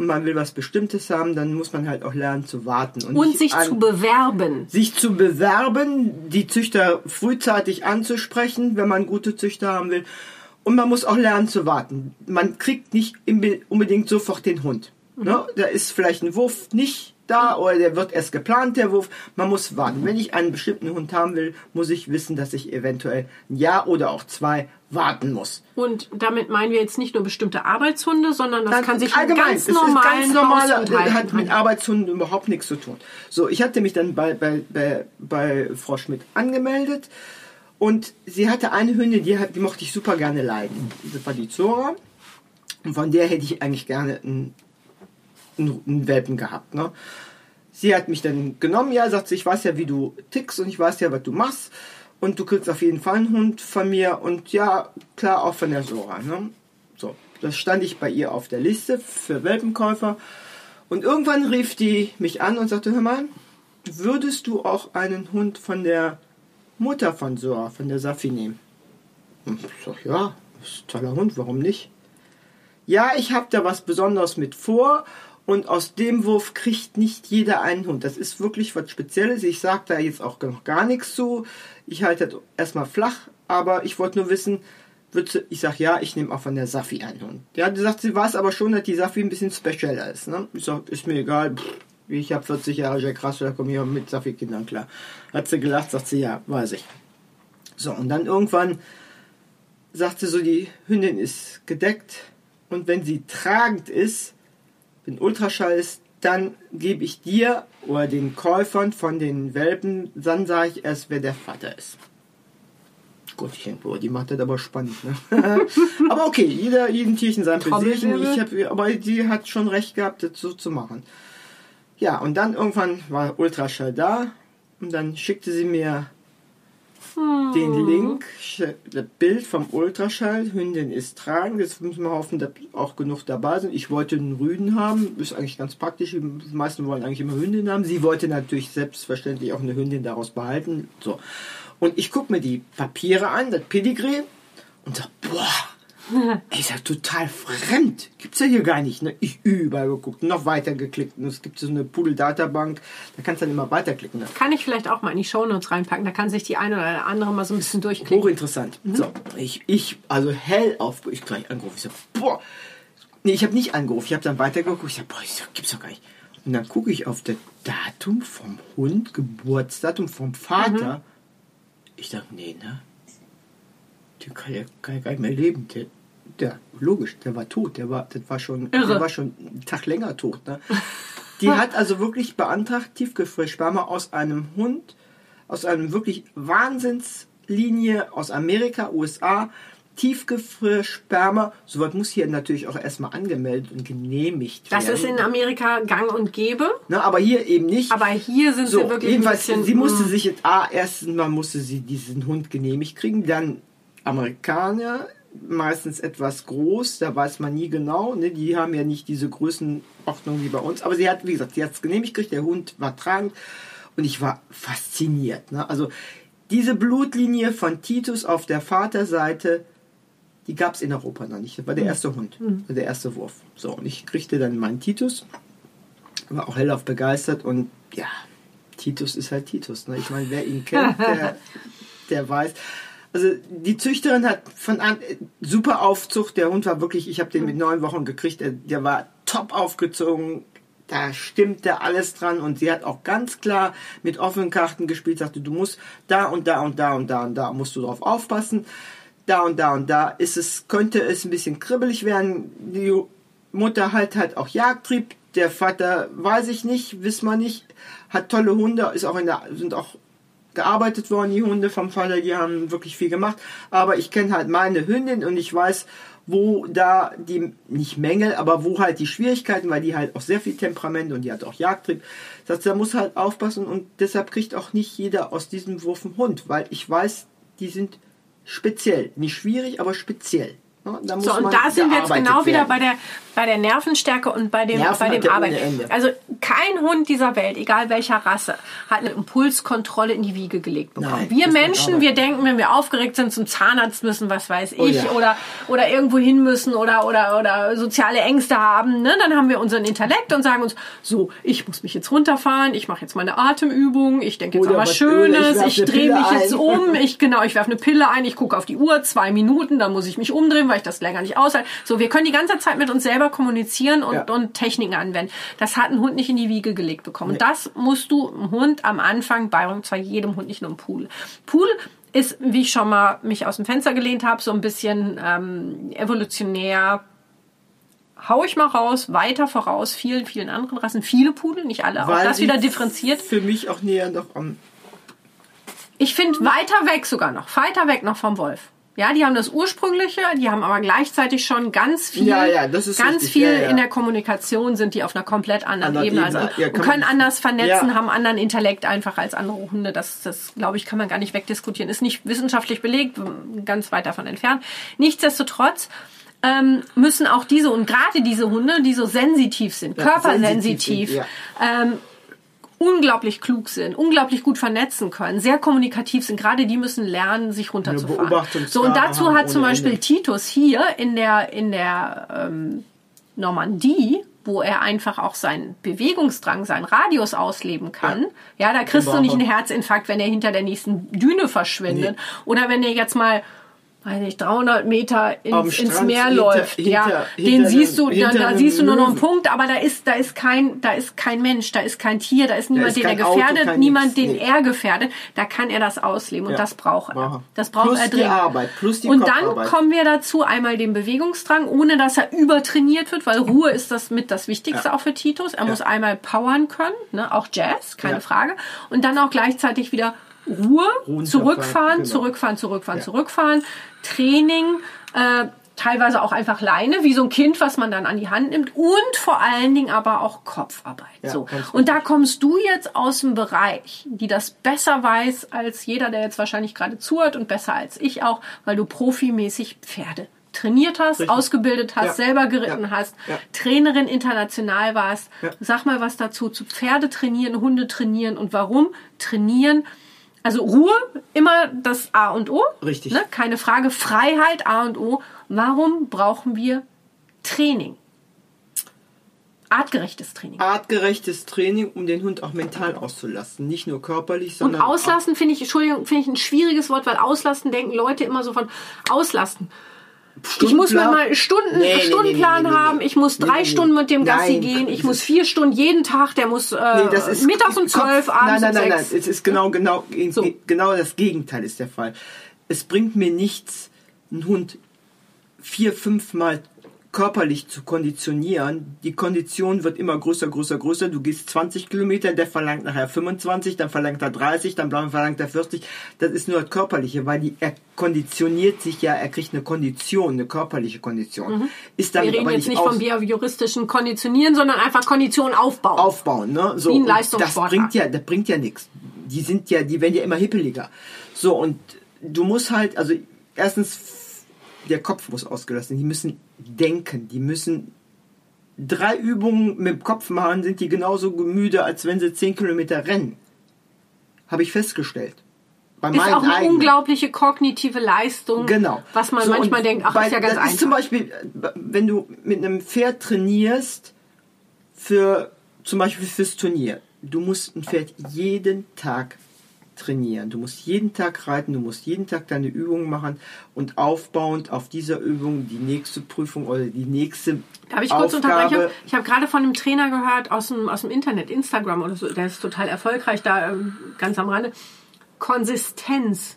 und man will was Bestimmtes haben, dann muss man halt auch lernen zu warten. Und nicht sich an- zu bewerben. sich zu bewerben, die Züchter frühzeitig anzusprechen, wenn man gute Züchter haben will. Und man muss auch lernen zu warten. Man kriegt nicht unbedingt sofort den Hund. Ne? Da ist vielleicht ein Wurf nicht da oder der wird erst geplant, der Wurf. Man muss warten. Wenn ich einen bestimmten Hund haben will, muss ich wissen, dass ich eventuell ein Jahr oder auch zwei warten muss. Und damit meinen wir jetzt nicht nur bestimmte Arbeitshunde, sondern das Nein, kann sich ein allgemein. ganz Es ist normalen ganz halten. hat mit Arbeitshunden überhaupt nichts zu tun. So, ich hatte mich dann bei, bei, bei, bei Frau Schmidt angemeldet und sie hatte eine Hündin, die, die mochte ich super gerne leiden. Das war die Zora. Und von der hätte ich eigentlich gerne einen, einen, Welpen gehabt. Ne? Sie hat mich dann genommen, ja, sagt sie, ich weiß ja, wie du tickst und ich weiß ja, was du machst. Und du kriegst auf jeden Fall einen Hund von mir und ja, klar, auch von der Sora. Ne? So, das stand ich bei ihr auf der Liste für Welpenkäufer. Und irgendwann rief die mich an und sagte, hör mal, würdest du auch einen Hund von der Mutter von Sora, von der Safi nehmen? Und ich sag, ja, ist ein toller Hund, warum nicht? Ja, ich habe da was Besonderes mit vor und aus dem Wurf kriegt nicht jeder einen Hund. Das ist wirklich was Spezielles. Ich sage da jetzt auch noch gar nichts zu. Ich halte das erstmal flach, aber ich wollte nur wissen, du- ich sag ja, ich nehme auch von der Safi einen Hund. Die hat gesagt, sie weiß aber schon, dass die Safi ein bisschen spezieller ist. Ne? Ich sag, ist mir egal. Pff, ich habe 40 Jahre Jack Russell, da komme ich mit Safi-Kindern klar. Hat sie gelacht, sagt sie, ja, weiß ich. So, und dann irgendwann sagte so, die Hündin ist gedeckt und wenn sie tragend ist, wenn Ultraschall ist, dann gebe ich dir oder den Käufern von den Welpen, dann sage ich erst, wer der Vater ist. Gottchen, boah, die macht das aber spannend. Ne? aber okay, jeder, jeden Tierchen sein. Trommelwirbel. Ich hab, aber die hat schon recht gehabt, das so zu machen. Ja, und dann irgendwann war Ultraschall da und dann schickte sie mir den Link, sch- das Bild vom Ultraschall, Hündin ist tragend. Jetzt müssen wir hoffen, dass auch genug dabei sind. Ich wollte einen Rüden haben, ist eigentlich ganz praktisch. Die meisten wollen eigentlich immer Hündin haben. Sie wollte natürlich selbstverständlich auch eine Hündin daraus behalten. So. Und ich gucke mir die Papiere an, das Pedigree, und sag, boah, ist ja total fremd. Gibt's ja hier gar nicht. Ne? Ich überall geguckt, noch weiter geklickt. Und es gibt so eine Pudel-Databank, da kannst du dann immer weiterklicken. Ne? Kann ich vielleicht auch mal in die Shownotes reinpacken. Da kann sich die eine oder andere mal so ein bisschen durchklicken. Hochinteressant. So, ich, ich, also hell auf, ich gleich angerufen. Ich sag, boah. Nee, ich habe nicht angerufen. Ich habe dann weitergeguckt. Ich sag, boah, ich sag, gibt's doch gar nicht. Und dann gucke ich auf das Datum vom Hund, Geburtsdatum vom Vater. Ich sag, nee, ne? Ja, kann ja gar nicht mehr leben. Der, der, logisch, der war tot. Der war, das war schon, Irre. der war schon einen Tag länger tot. Ne? Die hat also wirklich beantragt, Tiefgefriersperma aus einem Hund, aus einem wirklich Wahnsinnslinie aus Amerika, USA, Tiefgefriersperma. Sowas muss hier natürlich auch erstmal angemeldet und genehmigt Das werden. ist in Amerika gang und gäbe. Ne, aber hier eben nicht. Aber hier sind So, sie wirklich ein jedenfalls, bisschen... sie musste mm, sich ah, erstens mal musste sie diesen Hund genehmigt kriegen, dann Amerikaner, meistens etwas groß, da weiß man nie genau, ne, die haben ja nicht diese Größenordnung wie bei uns, aber sie hat, wie gesagt, sie hat es genehmigt gekriegt, der Hund war tragend und ich war fasziniert, ne, also diese Blutlinie von Titus auf der Vaterseite, die gab es in Europa noch nicht. Das war der erste Hund, der erste Wurf. So, und ich kriegte dann meinen Titus, war auch hellauf begeistert und ja, Titus ist halt Titus. Ne? Ich meine, wer ihn kennt, der, der weiß. Also die Züchterin hat von an super Aufzucht. Der Hund war wirklich, ich habe den mit neun Wochen gekriegt. Der, der war top aufgezogen. Da stimmte alles dran und sie hat auch ganz klar mit offenen Karten gespielt. Sagte, du musst da und da und da und da und da musst du drauf aufpassen. Da und da und da ist es könnte es ein bisschen kribbelig werden. Die Mutter halt halt auch Jagdtrieb. Der Vater weiß ich nicht, wissen wir nicht. Hat tolle Hunde, ist auch in der sind auch gearbeitet worden, die Hunde vom Vater, die haben wirklich viel gemacht. Aber ich kenne halt meine Hündin und ich weiß, wo da die, nicht Mängel, aber wo halt die Schwierigkeiten, weil die halt auch sehr viel Temperament und die hat auch Jagdtrieb. Das da muss halt aufpassen und deshalb kriegt auch nicht jeder aus diesem Wurf einen Hund, weil ich weiß, die sind speziell. Nicht schwierig, aber speziell. Ja, da so, und da sind wir jetzt genau werden. wieder bei der, bei der Nervenstärke und bei dem, bei dem Arbeit. Also kein Hund dieser Welt, egal welcher Rasse, hat eine Impulskontrolle in die Wiege gelegt bekommen. Nein, wir Menschen, wir denken, wenn wir aufgeregt sind, zum Zahnarzt müssen, was weiß oh ich, oh ja. oder, oder irgendwo hin müssen oder, oder, oder soziale Ängste haben, ne? dann haben wir unseren Intellekt und sagen uns, so, ich muss mich jetzt runterfahren, ich mache jetzt meine Atemübung, ich denke jetzt oder an was Schönes, ich, ich drehe mich ein. jetzt um, ich, genau, ich werfe eine Pille ein, ich gucke auf die Uhr, zwei Minuten, dann muss ich mich umdrehen, weil ich das länger nicht aushalte. So, wir können die ganze Zeit mit uns selber kommunizieren und, ja. und Techniken anwenden. Das hat ein Hund nicht in die Wiege gelegt bekommen. Nee. Das musst du einem Hund am Anfang beibringen, zwar jedem Hund, nicht nur im Pool. Pool ist, wie ich schon mal mich aus dem Fenster gelehnt habe, so ein bisschen ähm, evolutionär hau ich mal raus, weiter voraus, vielen, vielen anderen Rassen, viele Pudel, nicht alle, Weil auch das wieder differenziert. Für mich auch näher noch am. Ich finde weiter weg sogar noch, weiter weg noch vom Wolf. Ja, die haben das ursprüngliche, die haben aber gleichzeitig schon ganz viel, ja, ja, ganz richtig. viel ja, in der Kommunikation sind die auf einer komplett anderen Andere Ebene, also und können anders vernetzen, haben anderen Intellekt einfach als andere Hunde. Das, das glaube ich, kann man gar nicht wegdiskutieren. Ist nicht wissenschaftlich belegt, ganz weit davon entfernt. Nichtsdestotrotz ähm, müssen auch diese und gerade diese Hunde, die so sensitiv sind, körpersensitiv, sensitiv ähm, unglaublich klug sind, unglaublich gut vernetzen können, sehr kommunikativ sind. Gerade die müssen lernen, sich runterzufahren. So und dazu hat zum Beispiel Ende. Titus hier in der in der ähm, Normandie wo er einfach auch seinen Bewegungsdrang, seinen Radius ausleben kann. Ja, ja da kriegst du nicht einen Herzinfarkt, wenn er hinter der nächsten Düne verschwindet. Nee. Oder wenn er jetzt mal weiß nicht, 300 Meter ins, ins Meer hinter, läuft, hinter, ja, hinter, den siehst du, da, da siehst du nur noch einen Punkt, aber da ist, da ist kein, da ist kein Mensch, da ist kein Tier, da ist niemand, ist den er gefährdet, Auto, niemand, den nee. er gefährdet, da kann er das ausleben und ja. das braucht er. Das braucht plus er dringend. Die Arbeit, plus die und dann kommen wir dazu einmal den Bewegungsdrang, ohne dass er übertrainiert wird, weil Ruhe ist das mit das Wichtigste ja. auch für Titus. Er ja. muss einmal powern können, ne, auch Jazz, keine Frage, und dann auch gleichzeitig wieder Ruhe, zurückfahren, genau. zurückfahren, zurückfahren, ja. zurückfahren, Training, äh, teilweise auch einfach Leine, wie so ein Kind, was man dann an die Hand nimmt und vor allen Dingen aber auch Kopfarbeit. Ja, so. Und da kommst du jetzt aus dem Bereich, die das besser weiß als jeder, der jetzt wahrscheinlich gerade zuhört und besser als ich auch, weil du profimäßig Pferde trainiert hast, Richtig. ausgebildet hast, ja. selber geritten ja. hast, ja. Trainerin international warst. Sag mal was dazu zu Pferde trainieren, Hunde trainieren und warum trainieren also Ruhe, immer das A und O. Richtig. Ne? Keine Frage. Freiheit, A und O. Warum brauchen wir Training? Artgerechtes Training. Artgerechtes Training, um den Hund auch mental auszulasten. Nicht nur körperlich, sondern. Und auslasten finde ich, Entschuldigung, finde ich ein schwieriges Wort, weil auslasten denken Leute immer so von auslasten. Ich muss mir mal Stunden, nee, Stundenplan nee, nee, haben. Ich muss drei Stunden mit dem Gassi nein, gehen. Ich muss vier Stunden jeden Tag. Der muss äh, ist mittags um zwölf, abends nein, nein, um nein, sechs. Nein, es ist genau, genau, so. genau das Gegenteil ist der Fall. Es bringt mir nichts, einen Hund vier, fünf Mal körperlich zu konditionieren. Die Kondition wird immer größer, größer, größer. Du gehst 20 Kilometer, der verlangt nachher 25, dann verlangt er 30, dann verlangt er 40. Das ist nur das Körperliche, weil die, er konditioniert sich ja, er kriegt eine Kondition, eine körperliche Kondition. Mhm. Ist dann Wir reden aber jetzt nicht, vom behavioristischen Konditionieren, sondern einfach Kondition aufbauen. Aufbauen, ne? So, Wie ein. Das bringt ja, das bringt ja nichts. Die sind ja, die werden ja immer hippeliger. So, und du musst halt, also erstens der Kopf muss ausgelassen. Die müssen denken, die müssen drei Übungen mit dem Kopf machen, sind die genauso müde, als wenn sie zehn Kilometer rennen. Habe ich festgestellt. bei ist auch eine eigenen. unglaubliche kognitive Leistung, Genau. was man So, manchmal denkt, ach, bei- ist ja ganz das einfach. ist zum Beispiel, wenn du mit einem Pferd trainierst für zum Beispiel fürs Turnier. Du musst ein Pferd jeden Tag trainieren. Du musst jeden Tag reiten, du musst jeden Tag deine Übungen machen und aufbauend auf dieser Übung die nächste Prüfung oder die nächste Darf ich kurz Aufgabe. unterbrechen? Ich habe gerade von einem Trainer gehört aus dem, aus dem Internet, Instagram oder so, der ist total erfolgreich da ähm, ganz am Rande. Konsistenz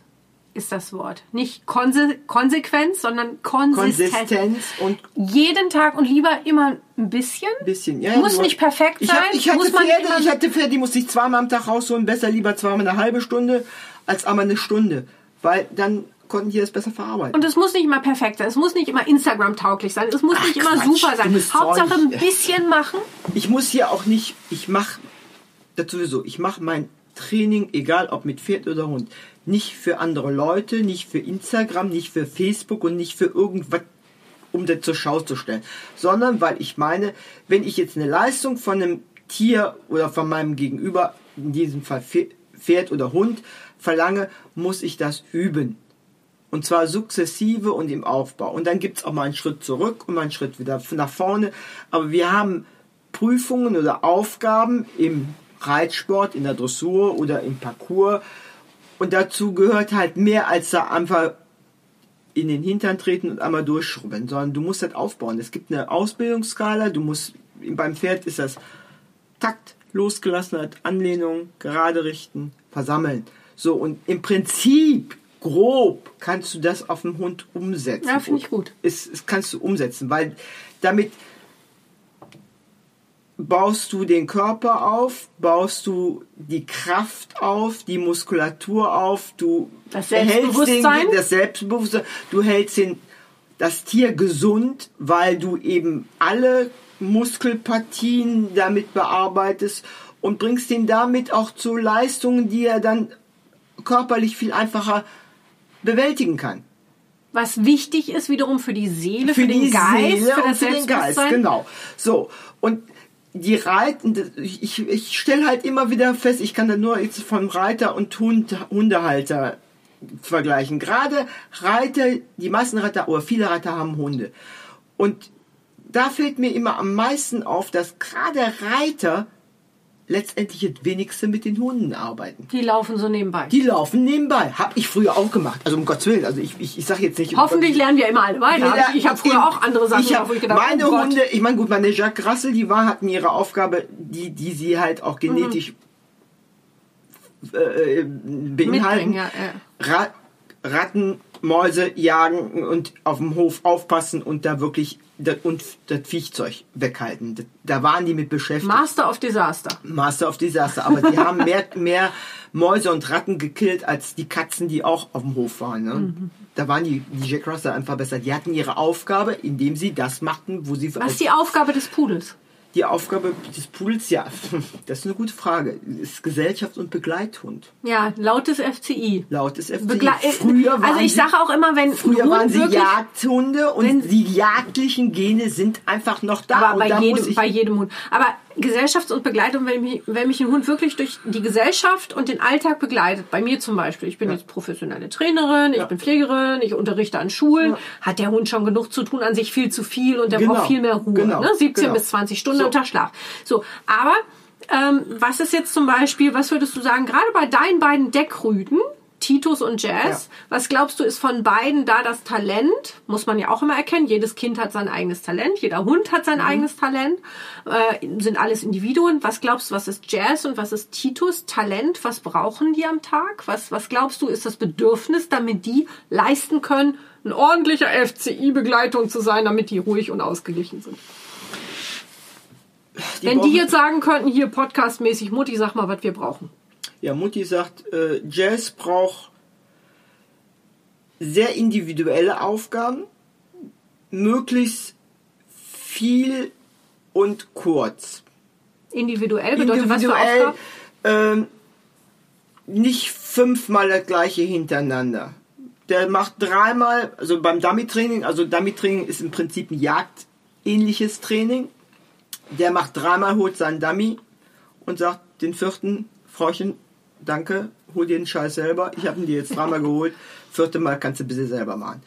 ist das Wort. Nicht Konse Konsequenz, sondern Konsistenz. Konsistenz und Jeden Tag und lieber immer ein bisschen. bisschen. Ja, Muss nicht perfekt ich sein. Hab, ich, hatte muss man nicht Pferde, ich hatte Pferde, die musste ich zweimal am Tag rausholen. Besser lieber zweimal eine halbe Stunde als einmal eine Stunde. Weil dann konnten die das besser verarbeiten. Und es muss nicht immer perfekt sein. Es muss nicht immer Instagram-tauglich sein. Es muss Ach, nicht immer Quatsch, super sein. Hauptsache ein bisschen machen. ich muss hier auch nicht, ich mache das sowieso, ich mache mein Training, egal ob mit Pferd oder Hund, nicht für andere Leute, nicht für Instagram, nicht für Facebook und nicht für irgendwas, um das zur Schau zu stellen, sondern weil ich meine, wenn ich jetzt eine Leistung von einem Tier oder von meinem Gegenüber, in diesem Fall Pfe- Pferd oder Hund, verlange, muss ich das üben. Und zwar sukzessive und im Aufbau. Und dann gibt es auch mal einen Schritt zurück und mal einen Schritt wieder nach vorne. Aber wir haben Prüfungen oder Aufgaben im Reitsport, in der Dressur oder im Parcours. Und dazu gehört halt mehr als da einfach in den Hintern treten und einmal durchschrubben, sondern du musst das aufbauen. Es gibt eine Ausbildungsskala, du musst, beim Pferd ist das Takt, Losgelassenheit, Anlehnung, gerade richten, versammeln. So, und im Prinzip, grob, kannst du das auf dem Hund umsetzen. Ja, finde ich gut. Es, es kannst du umsetzen, weil damit baust du den Körper auf, baust du die Kraft auf, die Muskulatur auf, du Das hältst Selbstbewusstsein? Den, das Selbstbewusstsein, du hältst den, das Tier gesund, weil du eben alle Muskelpartien damit bearbeitest und bringst ihn damit auch zu Leistungen, die er dann körperlich viel einfacher bewältigen kann. Was wichtig ist wiederum für die Seele, für, Für den Geist, Seele für und das für den Geist, genau. So, und die Reiten, ich, ich, stelle halt immer wieder fest, ich kann da nur jetzt von Reiter und Hund, Hundehalter vergleichen. Gerade Reiter, die meisten Reiter oder viele Reiter haben Hunde. Und da fällt mir immer am meisten auf, dass gerade Reiter letztendlich das wenigste mit den Hunden arbeiten. Die laufen so nebenbei. Die laufen nebenbei. Hab ich früher auch gemacht. Also um Gottes Willen. Also ich, ich, ich sage jetzt nicht... Hoffentlich lernen wir immer alle weiter. Jeder- ich habe früher auch andere Sachen ich gemacht, hab wo ich gedacht meine oh Gott. Hunde, ich meine gut, meine Jacques Russell, die war, hatten ihre Aufgabe, die, die sie halt auch genetisch äh, beinhalten. Ja, ja. Ra Ratten, Mäuse jagen und auf dem Hof aufpassen und da wirklich und das Viechzeug weghalten. Da waren die mit beschäftigt. Master of Disaster. Master of Disaster. Aber die haben mehr, mehr Mäuse und Ratten gekillt als die Katzen, die auch auf dem Hof waren. Ne? Mhm. Da waren die, die Jack Russell einfach besser. Die hatten ihre Aufgabe, indem sie das machten, wo sie Was ist die Aufgabe des Pudels? Die Aufgabe des Pudels, ja, das ist eine gute Frage. Ist Gesellschaft und Begleithund. Ja, laut des FCI. Laut des FCI. Begle früher waren also ich sage auch immer, wenn früher ein waren Hund sie wirklich, Jagdhunde und die jagdlichen Gene sind einfach noch da. aber und bei ich, bei jedem Hund. Aber Gesellschafts- und Begleitung, wenn mich, wenn mich ein Hund wirklich durch die Gesellschaft und den Alltag begleitet, bei mir zum Beispiel, ich bin jetzt professionelle Trainerin, ich bin Pflegerin, ich unterrichte an Schulen, hat der Hund schon genug zu tun, an sich viel zu viel und der Genau, braucht viel mehr Ruhe. genau, ne? 17 genau. bis 20 Stunden So. am Tag Schlaf. So, aber ähm, was ist jetzt zum Beispiel, was würdest du sagen, gerade bei deinen beiden Deckrüden, Titus und Jazz, was glaubst du, ist von beiden da das Talent? Muss man ja auch immer erkennen. Jedes Kind hat sein eigenes Talent, jeder Hund hat Mhm. sein eigenes Talent, äh, sind alles Individuen. Was glaubst du, was ist Jazz und was ist Titus? Talent, was brauchen die am Tag? Was, was glaubst du, ist das Bedürfnis, damit die leisten können, ein ordentlicher FCI-Begleitung zu sein, damit die ruhig und ausgeglichen sind? die Wenn die jetzt sagen könnten, hier podcastmäßig, Mutti, sag mal, was wir brauchen. Ja, Mutti sagt, äh, Jazz braucht sehr individuelle Aufgaben, möglichst viel und kurz. Individuell bedeutet was für Individuell, Aufgaben? ähm, nicht fünfmal das gleiche hintereinander. Der macht dreimal, also beim Dummy-Training, also Dummy-Training ist im Prinzip ein jagdähnliches Training. Der macht dreimal, holt seinen Dummy und sagt den vierten, Frauchen, danke, hol dir den Scheiß selber. Ich habe ihn dir jetzt dreimal geholt. Vierte Mal kannst du ein bisschen selber machen.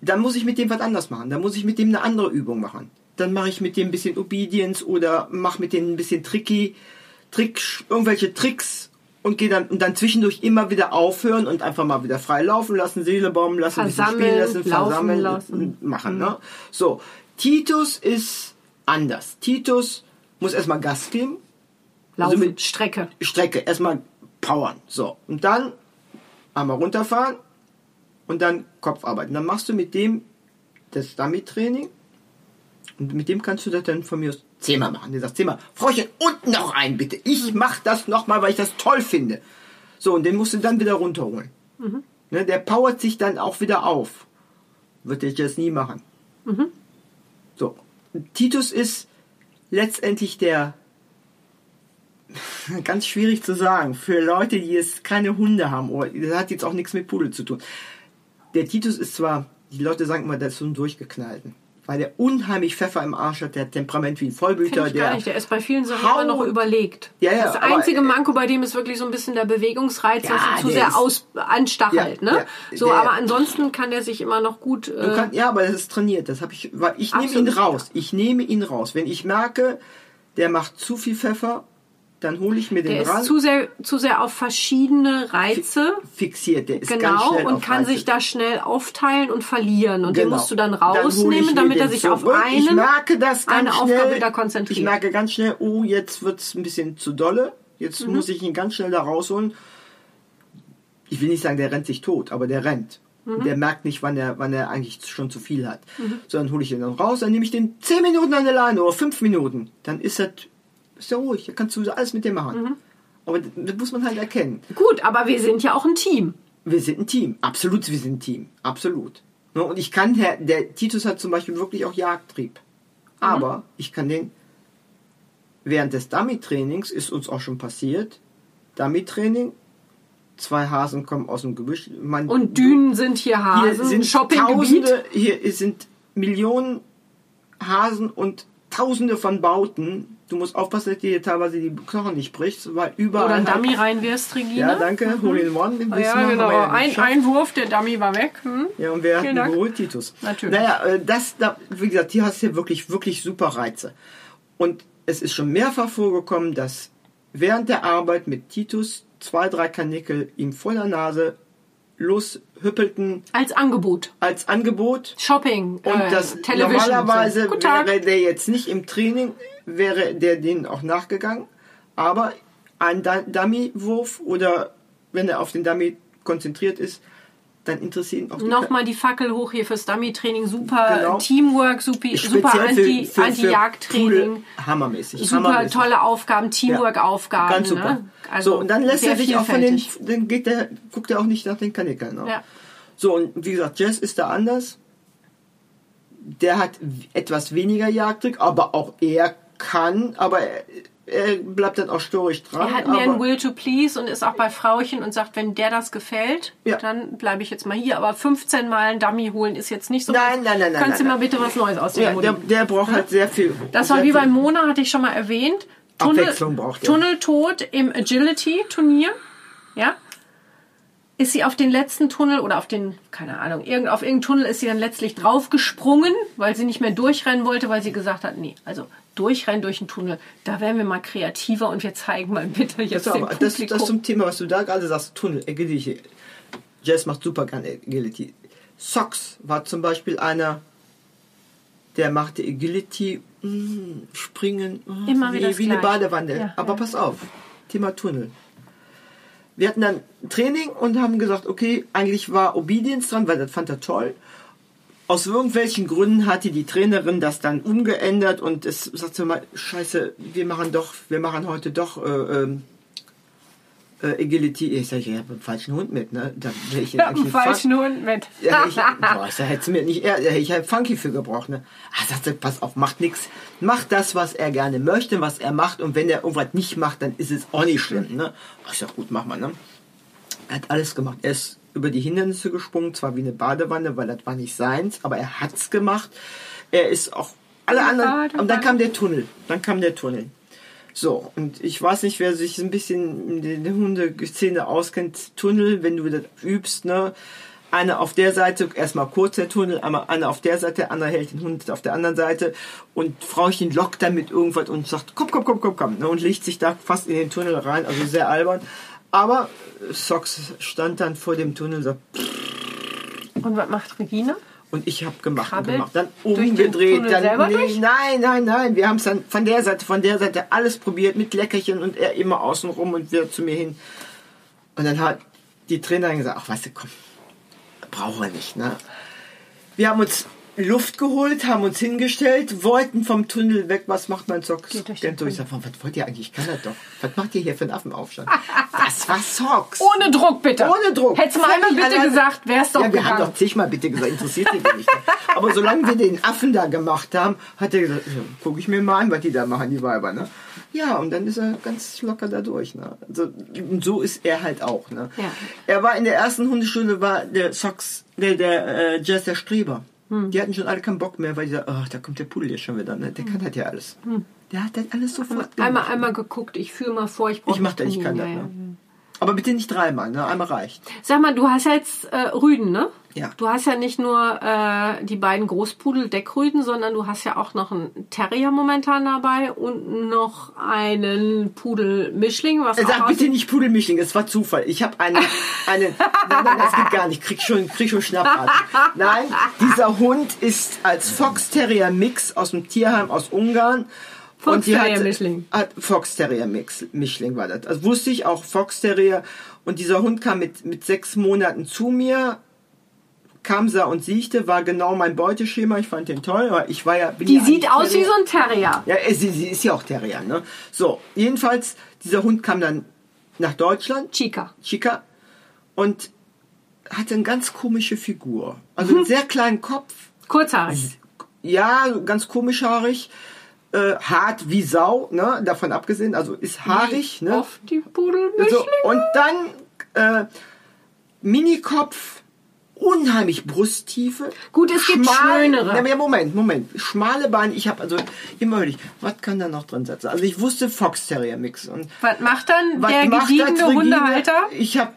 Dann muss ich mit dem was anders machen. Dann muss ich mit dem eine andere Übung machen. Dann mache ich mit dem ein bisschen Obedience oder mache mit dem ein bisschen tricky, Trick, irgendwelche Tricks und gehe dann und dann zwischendurch immer wieder aufhören und einfach mal wieder frei laufen lassen, Seele bomben lassen, ein bisschen spielen lassen, versammeln lassen. machen. Ne? So, Titus ist anders. Titus muss erstmal Gas geben. Laufen, also mit Strecke. Strecke, erstmal powern. So. Und dann einmal runterfahren und dann Kopf arbeiten. Dann machst du mit dem das Dummy-Training und mit dem kannst du das dann von mir aus zehnmal machen. Der sagt zehnmal, Frauchen, und noch ein bitte. Ich mach das nochmal, weil ich das toll finde. So, und den musst du dann wieder runterholen. Mhm. Ne, der powert sich dann auch wieder auf. Würde ich das nie machen. Mhm. So. Titus ist letztendlich der ganz schwierig zu sagen. Für Leute, die jetzt keine Hunde haben, oder das hat jetzt auch nichts mit Pudel zu tun. Der Titus ist zwar, die Leute sagen immer, der ist so ein durchgeknallten weil der unheimlich Pfeffer im Arsch hat, der hat Temperament wie ein Vollblüter. Der, gar nicht. der ist bei vielen Sachen immer noch überlegt. Ja, ja, das einzige aber, Manko bei dem ist wirklich so ein bisschen der Bewegungsreiz, ja, dass er zu sehr ist, aus, anstachelt. Ja, ne? Ja, so, der, aber ansonsten kann der sich immer noch gut. Äh, kann, ja, aber das ist trainiert. Das habe ich. Weil ich nehme ihn raus. Ich nehme ihn raus. Wenn ich merke, der macht zu viel Pfeffer, dann hole ich mir den der ist. Zu sehr, zu sehr auf verschiedene Reize fixiert. Der ist genau, und kann Reize. sich da schnell aufteilen und verlieren. Und genau. den musst du dann rausnehmen, dann damit er sich zurück. auf einen, eine schnell, Aufgabe wieder konzentriert. Ich merke ganz schnell, oh, jetzt wird es ein bisschen zu dolle. Jetzt mhm. muss ich ihn ganz schnell da rausholen. Ich will nicht sagen, der rennt sich tot, aber der rennt. Mhm. Der merkt nicht, wann er, wann er eigentlich schon zu viel hat. Mhm. So, dann hole ich ihn dann raus, dann nehme ich den 10 Minuten an der Leine oder 5 Minuten. Dann ist das ist ja ruhig, da kannst du alles mit dem machen. Mhm. Aber das muss man halt erkennen. Gut, aber wir sind ja auch ein Team. Wir sind ein Team, absolut, wir sind ein Team, absolut. Ne, und ich kann, der, Titus hat zum Beispiel wirklich auch Jagdtrieb. Mhm. Aber ich kann den, während des Dummy-Trainings ist uns auch schon passiert, Dummy-Training, zwei Hasen kommen aus dem Gebüsch. Man, und Dünen sind hier Hasen, hier sind Shoppinggebiet. Hier sind Millionen Hasen und Tausende von Bauten. Du musst aufpassen, dass dir teilweise die Knochen nicht brichst, weil überall. Oder ein Dummy halt, reinwirfst, Regina. Ja, danke. Mhm. Hole in One. Ah, ja, genau. Ja ein Einwurf, der Dummy war weg. Hm? Ja, und wer hat ihn geholt? Titus. Natürlich. Naja, äh, das, wie gesagt, hier hast du wirklich, wirklich super Reize. Und es ist schon mehrfach vorgekommen, dass während der Arbeit mit Titus zwei, drei Kanickel ihm vor der Nase loshüppelten. Als Angebot. Als Angebot. Shopping. Und äh, das Television. normalerweise wäre der jetzt nicht im Training, wäre der denen auch nachgegangen. Aber ein Dummy-Wurf oder wenn er auf den Dummy konzentriert ist, dann interessieren auch die Nochmal die Fackel hoch hier fürs Dummy-Training. Super genau. Teamwork, super, super Anti-Jagd-Training. Anti hammermäßig. Super hammermäßig. tolle Aufgaben, Teamwork-Aufgaben. Ja, ganz super. Ne? Also so, und dann lässt er sich auch von den, dann geht der, guckt er auch nicht nach den Kanickeln. Ne? Ja. So, und wie gesagt, Jess ist da anders. Der hat etwas weniger Jagdtrick, aber auch er kann, aber er, er bleibt dann auch storig dran. Er hat mehr ein Will to Please und ist auch bei Frauchen und sagt, wenn der das gefällt, ja. dann bleibe ich jetzt mal hier. Aber 15 Mal ein Dummy holen ist jetzt nicht so. Nein, nein, nein, nein. Kannst du mal bitte was Neues aus ja, der, der braucht halt sehr viel. Das war wie bei Mona, hatte ich schon mal erwähnt. Tunnel, Abwechslung braucht er. Tunneltod im Agility-Turnier. Ja, ist sie auf den letzten Tunnel oder auf den, keine Ahnung, irgend, auf irgendeinen Tunnel ist sie dann letztlich draufgesprungen, weil sie nicht mehr durchrennen wollte, weil sie gesagt hat, nee, also durchrennen durch den Tunnel, da werden wir mal kreativer und wir zeigen mal bitte jetzt das, dem aber, das, das zum Thema, was du da gerade sagst, Tunnel, Agility. Jess macht super gerne Agility. Socks war zum Beispiel einer, der machte Agility, mh, mm, springen, mh, mm, Immer wie, wie eine Badewanne. Ja, aber ja. pass auf, Thema Tunnel wir hatten dann Training und haben gesagt, okay, eigentlich war Obedience dran, weil das fand er toll. Aus irgendwelchen Gründen hatte die Trainerin das dann umgeändert und es sagte mal, scheiße, wir machen doch, wir machen heute doch äh, ähm, äh, Agility. Ich sage, ich habe einen falschen Hund mit, ne? Da ich ja, einen falschen Fun Hund mit. ja, ich, boah, da hätte mir nicht, er, ich habe Funky für gebraucht, ne? Ah, sagte, pass auf, macht nichts. Macht das, was er gerne möchte, was er macht und wenn er irgendwas nicht macht, dann ist es auch nicht schlimm, ne? Ich sag, gut, mach mal, ne? Er hat alles gemacht. Er ist über die Hindernisse gesprungen, zwar wie eine Badewanne, weil das war nicht seins, aber er hat's gemacht. Er ist auch alle anderen. Und dann kam der Tunnel. Dann kam der Tunnel. So, und ich weiß nicht, wer sich ein bisschen in der Hundeszene auskennt, Tunnel, wenn du das übst, ne? Eine auf der Seite, erstmal kurz der Tunnel, einmal eine auf der Seite, andere hält den Hund auf der anderen Seite und Frauchen lockt dann mit irgendwas und sagt, komm, komm, komm, komm, komm, ne? und legt sich da fast in den Tunnel rein, also sehr albern. Aber Socks stand dann vor dem Tunnel und sagt, Und was macht Regina? Und ich habe gemacht und Krabbelt gemacht. Dann umgedreht. Dann, nee, nein, nein, nein. Wir haben es dann von der Seite, von der Seite alles probiert mit Leckerchen und er immer außen rum und wieder zu mir hin. Und dann hat die Trainerin gesagt, ach weißt du, komm, brauchen wir nicht. Ne? Wir haben uns Luft geholt, haben uns hingestellt, wollten vom Tunnel weg. Was macht mein Socks? Geht durch den durch. Ich sag, was wollt ihr eigentlich? Ich kann das doch. Was macht ihr hier für einen Affenaufstand? Das war Socks. Ohne Druck, bitte. Ohne Druck. Hättest du mal einmal bitte alleine. gesagt, wär's doch Ja, wir haben gegangen. doch zigmal bitte gesagt, interessiert sie nicht. Aber solange wir den Affen da gemacht haben, hat er gesagt, guck ich mir mal an, was die da machen, die Weiber. Ne? Ja, und dann ist er ganz locker da durch. Ne? Also, und so ist er halt auch. Ne? Ja. Er war in der ersten Hundeschule, war der Socks, der, der äh, Jazz der Streber. Hm. Die hatten schon alle keinen Bock mehr, weil die sagen, ach, da kommt der Pudel jetzt schon wieder. Ne? Der kann das ja alles. Der hat das alles sofort Hm. Einmal, gemacht. einmal geguckt, ich fühle mal vor, ich brauche Ich mach das, ich kann das. ja, ja. Aber bitte nicht dreimal, ne? einmal reicht. Sag mal, du hast jetzt äh, Rüden, ne? Ja. Du hast ja nicht nur äh, die beiden Großpudel Deckrüden, sondern du hast ja auch noch einen Terrier momentan dabei und noch einen Pudel Mischling. Was auch sagt aussieht- bitte nicht Pudelmischling, es war Zufall. Ich habe einen, einen, nein, nein, das geht gar nicht. Krieg schon, krieg schon Schnappatmung. Nein, dieser Hund ist als Fox Terrier Mix aus dem Tierheim aus Ungarn. Fox Terrier hat- Mischling. Hat Fox Terrier Mix, Mischling war das. Also wusste ich auch Fox Terrier. Und dieser Hund kam mit, mit sechs Monaten zu mir, kam, sah und siechte, war genau mein Beuteschema. Ich fand den toll. aber Ich war ja, Die ja sieht aus wie so ein Terrier. Ja, äh, sie, sie ist ja auch Terrier, ne? So, jedenfalls, dieser Hund kam dann nach Deutschland, Chica. Chica, und hatte eine ganz komische Figur. Also Mhm. einen sehr kleinen Kopf, Kurzhaarig. ja, ganz komischhaarig, äh, hart wie Sau, ne? Davon abgesehen, also ist haarig, ne? Auf die Pudelmischling. So, und dann äh, Minikopf, unheimlich Brusttiefe. Gut, es gibt schönere. Na, ja, Moment, Moment. Schmale Beine. Ich habe also immer überlegt, was kann da noch drin sitzen? Also ich wusste Fox Terrier Mix. Und Was macht dann was der macht gediegene? Hundehalter? Ich habe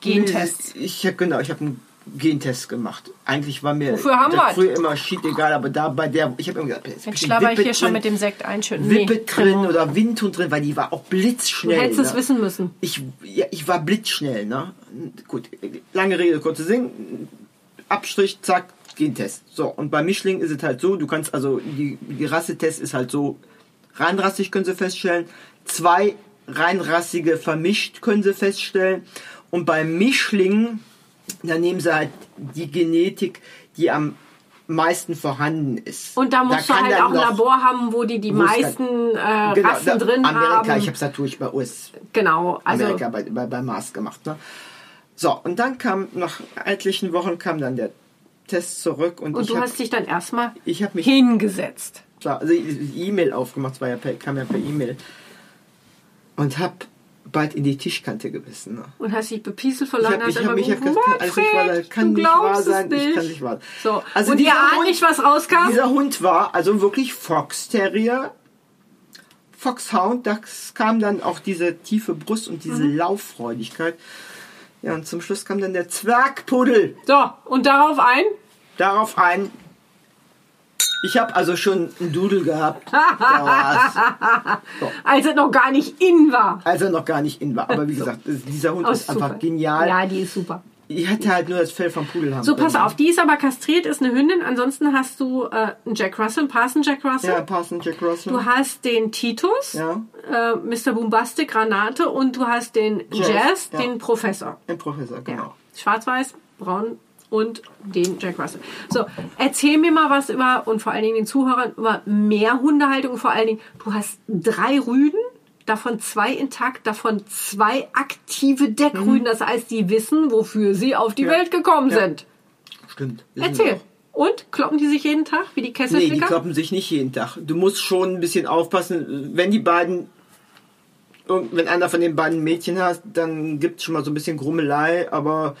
Gentest. Ich habe genau, ich habe einen Gentest gemacht. Eigentlich war mir Wofür haben das früher immer shit egal, aber da bei der, ich habe immer gesagt, Jetzt bestimmt schlabber ich hier schon drin, mit dem Sekt einschütten. Wippe drin Cremant. oder Windhund drin, weil die war auch blitzschnell. Du hättest es ne? wissen müssen. Ich, ja, ich war blitzschnell, ne? Gut, lange Rede, kurze Sinn. Abstrich, zack, Gentest. So, und bei Mischling ist es halt so, du kannst also, die, die Rassetest ist halt so, reinrassig können sie feststellen, zwei reinrassige vermischt können sie feststellen. Und bei Mischlingen, da nehmen sie halt die Genetik, die am meisten vorhanden ist. Und da musst du kann halt dann auch ein Labor haben, wo die die dann- meisten äh, Genau, Rassen da, drin Amerika, haben. ich habe es natürlich bei US genau, also Amerika bei, bei, bei Mars gemacht. Ne? So, und dann kam, nach etlichen Wochen kam dann der Test zurück und, und du habe hast dich dann erstmal ich hab mich hingesetzt. also die E-Mail aufgemacht, es war ja per, kam ja per E-Mail und habe bald in die Tischkante gebissen. Ne? Und hast dich bepieselt vor Ich lange hab- ich hast hab ich hab gesagt, also ich war da- kann du nicht wahr sein, ich nicht. kann nicht wahr sein. So, Also und ihr dieser ahnt Hund- nicht, was rauskam? Dieser Hund war also wirklich Fox Terrier, Foxhound, da kam dann auch diese tiefe Brust und diese Mhm. Lauffreudigkeit. Ja, und zum Schluss kam dann der Zwergpuddel. So, und darauf ein? darauf ein. Ich habe also schon einen Dudel gehabt, war's. Als es noch gar nicht in war. als er noch gar nicht in war. Aber wie gesagt, dieser Hund Oh, ist einfach super. genial. Ja, die ist super. Ich hätte halt nur das Fell vom Pudel haben So, pass auf, die ist aber kastriert, ist eine Hündin. Ansonsten hast du äh, einen Jack Russell, einen Parson Jack Russell. Ja, Parson Jack Russell. Du hast den Titus, Ja. äh, Mr. Bombastic, Granate und du hast den Jazz, Jazz, ja. den Professor. Ein Professor, genau. Ja. Schwarz-Weiß, braun und den Jack Russell. So, erzähl mir mal was über, und vor allen Dingen den Zuhörern, über mehr Hundehaltung. Vor allen Dingen, du hast drei Rüden, davon zwei intakt, davon zwei aktive Deckrüden. Das heißt, die wissen, wofür sie auf die Ja. Welt gekommen Ja. sind. Stimmt. Erzähl. Und? Kloppen die sich jeden Tag, wie die Nee, die Kesselflicker? kloppen sich nicht jeden Tag. Du musst schon ein bisschen aufpassen. Wenn die beiden, wenn einer von den beiden Mädchen hast, dann gibt es schon mal so ein bisschen Grummelei, aber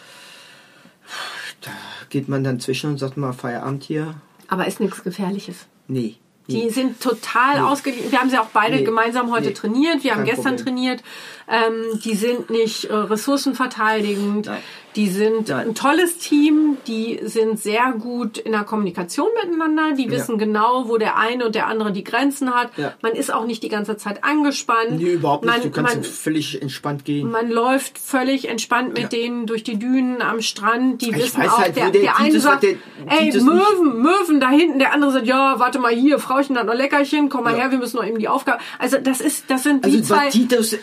da geht man dann zwischen und sagt mal Feierabend hier. Aber ist nichts Gefährliches. Nee. Die sind total ausgeglichen. Wir haben sie auch beide Nee. gemeinsam heute Nee. trainiert. Wir haben Kein gestern Problem. trainiert. Ähm, die sind nicht äh, ressourcenverteidigend. Nein. Die sind ein tolles Team. Die sind sehr gut in der Kommunikation miteinander. Die wissen genau, wo der eine und der andere die Grenzen hat. Ja. Man ist auch nicht die ganze Zeit angespannt. Nee, überhaupt nicht. Man, du kannst man, völlig entspannt gehen. man läuft völlig entspannt mit Ja. denen durch die Dünen am Strand. Die Ich wissen auch, halt, der, der der eine sagt, der ey, Möwen, Möwen da hinten. Der andere sagt, ja, warte mal hier, Frauchen hat noch Leckerchen, komm mal Ja. her, wir müssen noch eben die Aufgabe. Also das ist, das sind Also, die zwei,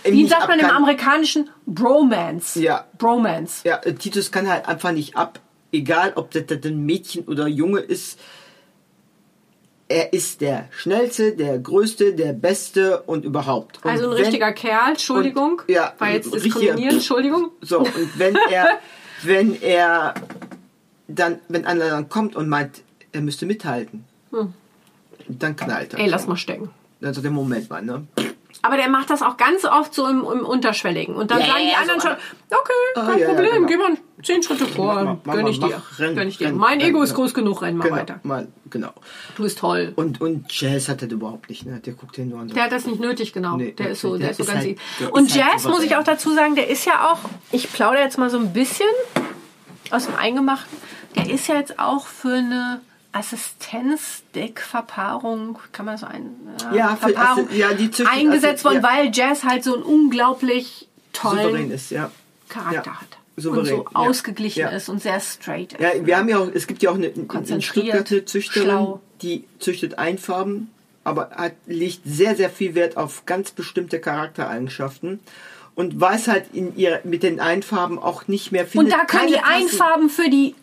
wie sagt man im amerikanischen Bromance. Ja. Bromance. Ja, äh, Titus kann halt einfach nicht ab, egal ob das, das ein Mädchen oder Junge ist. Er ist der schnellste, der größte, der beste und überhaupt. Und Also ein wenn- richtiger Kerl, Entschuldigung. Und- ja, war jetzt diskriminieren, Entschuldigung. So, und wenn er, wenn er dann, wenn einer dann kommt und meint, er müsste mithalten, dann knallt er. Hm. Ey, lass mal stecken. Dann sagt er, Moment mal, ne? Aber der macht das auch ganz oft so im, im Unterschwelligen. Und dann Ja, sagen die ja, anderen so schon, okay, Ah, kein ja, ja, Problem, genau. geh mal zehn Schritte vor, Mach mach gönn ich dir. mach, renn, gönn ich dir. renn, mein renn, Ego ist genau. groß genug, renn mal genau, weiter. Mal, genau. Du bist toll. Und, und Jazz hat das überhaupt nicht, ne? Der guckt den nur an. Der hat das nicht nötig, genau. Nee, der ist so, der, der ist so ist ganz halt- easy. der Und ist halt Jazz, so muss ich auch dazu sagen, der ist ja auch, ich plaudere jetzt mal so ein bisschen aus dem Eingemachten, der ist ja jetzt auch für eine Assistenzdeckverpaarung, kann man so ein Ja, für Verpaarung ja, die züchten eingesetzt worden, ja. weil Jazz halt so einen unglaublich tollen ist, ja. Charakter ja. hat. Souverän, und so ja. ausgeglichen Ja. ist und sehr straight ist. Ja, wir haben ja auch, es gibt ja auch eine, eine Stuttgarter Züchterin, schlau. die züchtet Einfarben, aber hat, legt sehr, sehr viel Wert auf ganz bestimmte Charaktereigenschaften und weiß halt in ihr, mit den Einfarben auch nicht mehr und findet da können die passen- Einfarben für die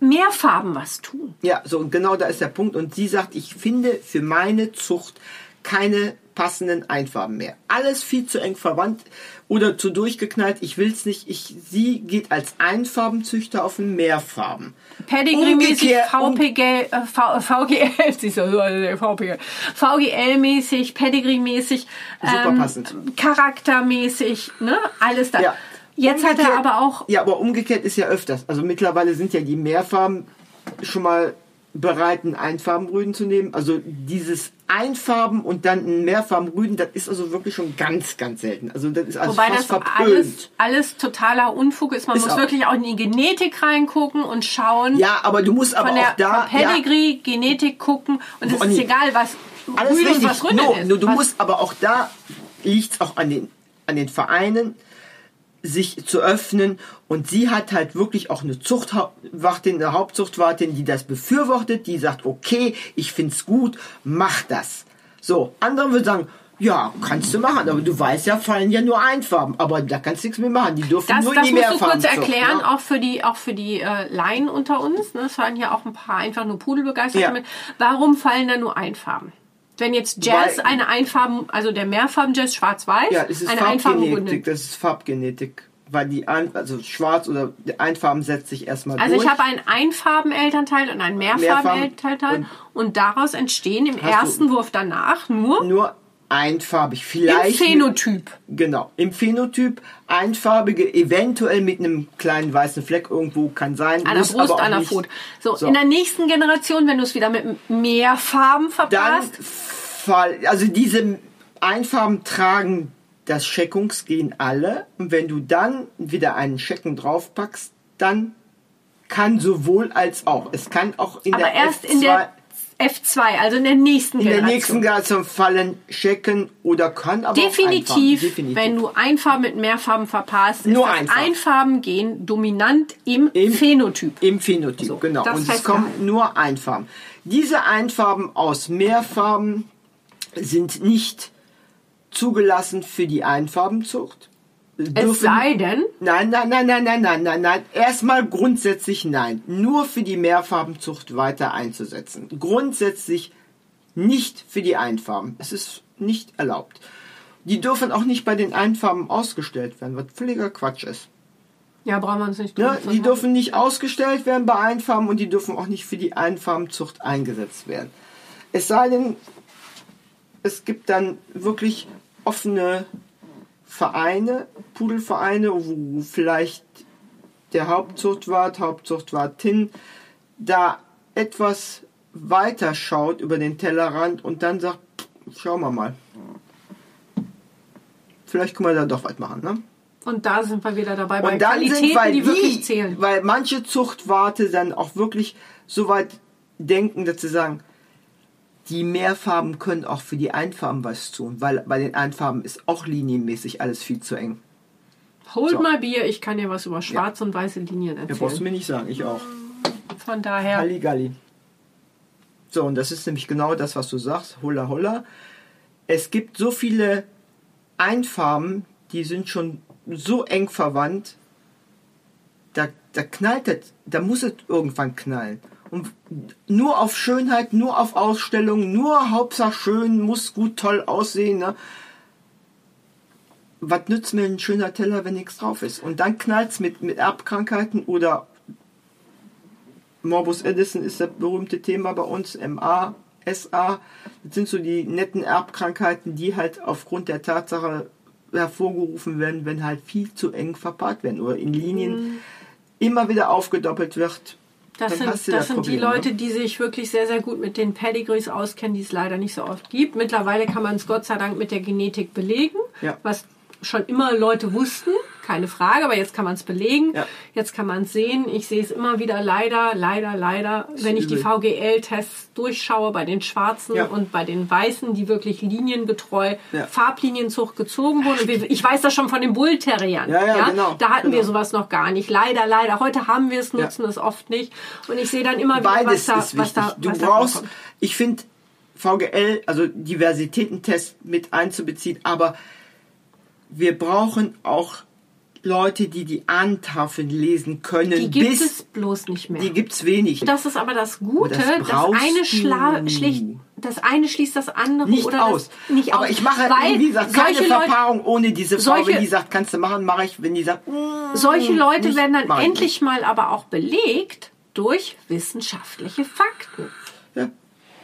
Mehrfarben was tun. Ja, so und genau da ist der Punkt. Und sie sagt, ich finde für meine Zucht keine passenden Einfarben mehr. Alles viel zu eng verwandt oder zu durchgeknallt. Ich will's nicht. Ich, sie geht als Einfarbenzüchter auf ein Mehrfarben. Pedigree-mäßig, Umgekehrt- um- VPG, äh, v, VGL, VGL-mäßig, Pedigree-mäßig, Super passend. charaktermäßig, ne, alles da. Ja. Jetzt hat er Umgekehrt- aber auch, Ja, aber umgekehrt ist ja öfters. Also mittlerweile sind ja die Mehrfarben schon mal bereit, einen Einfarbenrüden zu nehmen. Also dieses Einfarben und dann ein Mehrfarbenrüden, das ist also wirklich schon ganz, ganz selten. Also das ist also wobei fast das alles, alles totaler Unfug ist. Man Ist muss auch. wirklich auch in die Genetik reingucken und schauen. Ja, aber du musst aber von der auch da... von Pedigree, Genetik gucken und es ist nee. egal, was ja, alles Rüde und richtig. was Rüde no, ist. no, du was, musst aber auch da liegt es auch an den, an den Vereinen, sich zu öffnen. Und sie hat halt wirklich auch eine Zuchtwartin, eine Hauptzuchtwartin, die das befürwortet, die sagt, okay, ich find's gut, mach das. So, andere würden sagen, ja, kannst du machen, aber du weißt ja, fallen ja nur Einfarben, aber da kannst du nichts mehr machen. Die dürfen Das, nur das in die musst du kurz erklären, ne? auch für die, auch für die äh, Laien unter uns. Ne? Es waren ja auch ein paar einfach nur Pudelbegeisterte Ja. mit. Warum fallen da nur Einfarben? Wenn jetzt Jazz Weil- eine Einfarben, also der Mehrfarben-Jazz schwarz-weiß, Ja, es ist eine Einfarben Farbgenetik, das ist Farbgenetik. Weil die ein, also schwarz oder die Einfarben setzt sich erstmal Also durch. ich habe einen Einfarben-Elternteil und einen Mehrfarben-Elternteil und daraus entstehen im ersten Wurf danach nur nur einfarbig. im Vielleicht Phänotyp. Mit, genau. Im Phänotyp einfarbige, eventuell mit einem kleinen weißen Fleck irgendwo kann sein. An der Brust, an der. Pfote. So, So. in der nächsten Generation, wenn du es wieder mit mehr Farben Dann verpasst, fall, also diese Einfarben tragen das Scheckungsgen alle. Und wenn du dann wieder einen Schecken draufpackst, dann kann sowohl als auch. Es kann auch in aber der erst F2, in der F2, also in der nächsten in der Generation. nächsten Generation fallen Schecken oder kann aber auch Definitiv, Einfarben. Definitiv. wenn du Einfarben mit Mehrfarben verpasst, ist Nur das Einfarben. Einfarben-Gen dominant im, Im- Phänotyp. Im Phänotyp, So, genau. Und es kommen nur Einfarben. Diese Einfarben aus Mehrfarben sind nicht zugelassen für die Einfarbenzucht. Es sei denn, Nein, nein, nein, nein, nein, nein, nein, nein. Erstmal grundsätzlich nein. Nur für die Mehrfarbenzucht weiter einzusetzen. Grundsätzlich nicht für die Einfarben. Es ist nicht erlaubt. Die dürfen auch nicht bei den Einfarben ausgestellt werden, was völliger Quatsch ist. ja, brauchen wir uns nicht Ne? Die dürfen nicht ausgestellt werden bei Einfarben und die dürfen auch nicht für die Einfarbenzucht eingesetzt werden. Es sei denn, es gibt dann wirklich offene Vereine, Pudelvereine, wo vielleicht der Hauptzuchtwart, Hauptzuchtwartin da etwas weiterschaut über den Tellerrand und dann sagt, schauen wir mal. Vielleicht können wir da doch was machen, ne? Und da sind wir wieder dabei bei Und dann Qualitäten, sind, weil die, die, wirklich zählen. weil manche Zuchtwarte dann auch wirklich so weit denken, dass sie sagen, die Mehrfarben können auch für die Einfarben was tun, weil bei den Einfarben ist auch linienmäßig alles viel zu eng. Holt So. mal Bier, ich kann dir was über schwarze und weiße Linien Ja, brauchst du erzählen. mir nicht sagen, ich auch. Von daher, Halligalli. So, und das ist nämlich genau das, was du sagst. Holla, holla. Es gibt so viele Einfarben, die sind schon so eng verwandt, da, da knallt es, da muss es irgendwann knallen. Und nur auf Schönheit, nur auf Ausstellung, nur Hauptsache schön, muss gut, toll aussehen. Ne? Was nützt mir ein schöner Teller, wenn nichts drauf ist? Und dann knallt es mit, mit Erbkrankheiten oder Morbus Edison ist das berühmte Thema bei uns, MA, SA. Das sind so die netten Erbkrankheiten, die halt aufgrund der Tatsache hervorgerufen werden, wenn halt viel zu eng verpaart werden oder in Linien immer wieder aufgedoppelt wird. Das sind, du das sind die Problem, ne? Leute, die sich wirklich sehr, sehr gut mit den Pedigrees auskennen, die es leider nicht so oft gibt. Mittlerweile kann man es Gott sei Dank mit der Genetik belegen, Ja. was schon immer Leute wussten, keine Frage, aber jetzt kann man es belegen, Ja. jetzt kann man es sehen. Ich sehe es immer wieder leider, leider, leider, wenn ich die. VGL-Tests durchschaue bei den Schwarzen Ja. und bei den Weißen, die wirklich liniengetreu Ja. Farblinienzucht gezogen wurden. Wir- Ich weiß das schon von den Bullterriern. Ja, ja, genau, Da hatten wir genau. sowas noch gar nicht. Leider, leider. Heute haben wir es, nutzen es oft nicht. Und ich sehe dann immer wieder, was Beides da, ist was da, du was da brauchst, vorkommt. ich finde, VGL, also Diversitätentest mit einzubeziehen, aber wir brauchen auch Leute, die die Ahnentafeln lesen können. Die gibt bis, es bloß nicht mehr. Die gibt's wenig. Das ist aber das Gute, das das, eine schla schlicht, das eine schließt das andere nicht oder aus. Das, nicht aber aus. ich mache, weil wie gesagt, keine Leute, Verpaarung ohne diese Frau. solche- wenn die sagt, kannst du machen, mache ich. Wenn die sagt, mm, solche Leute nicht, werden dann endlich mal aber auch belegt durch wissenschaftliche Fakten. nicht. Ja.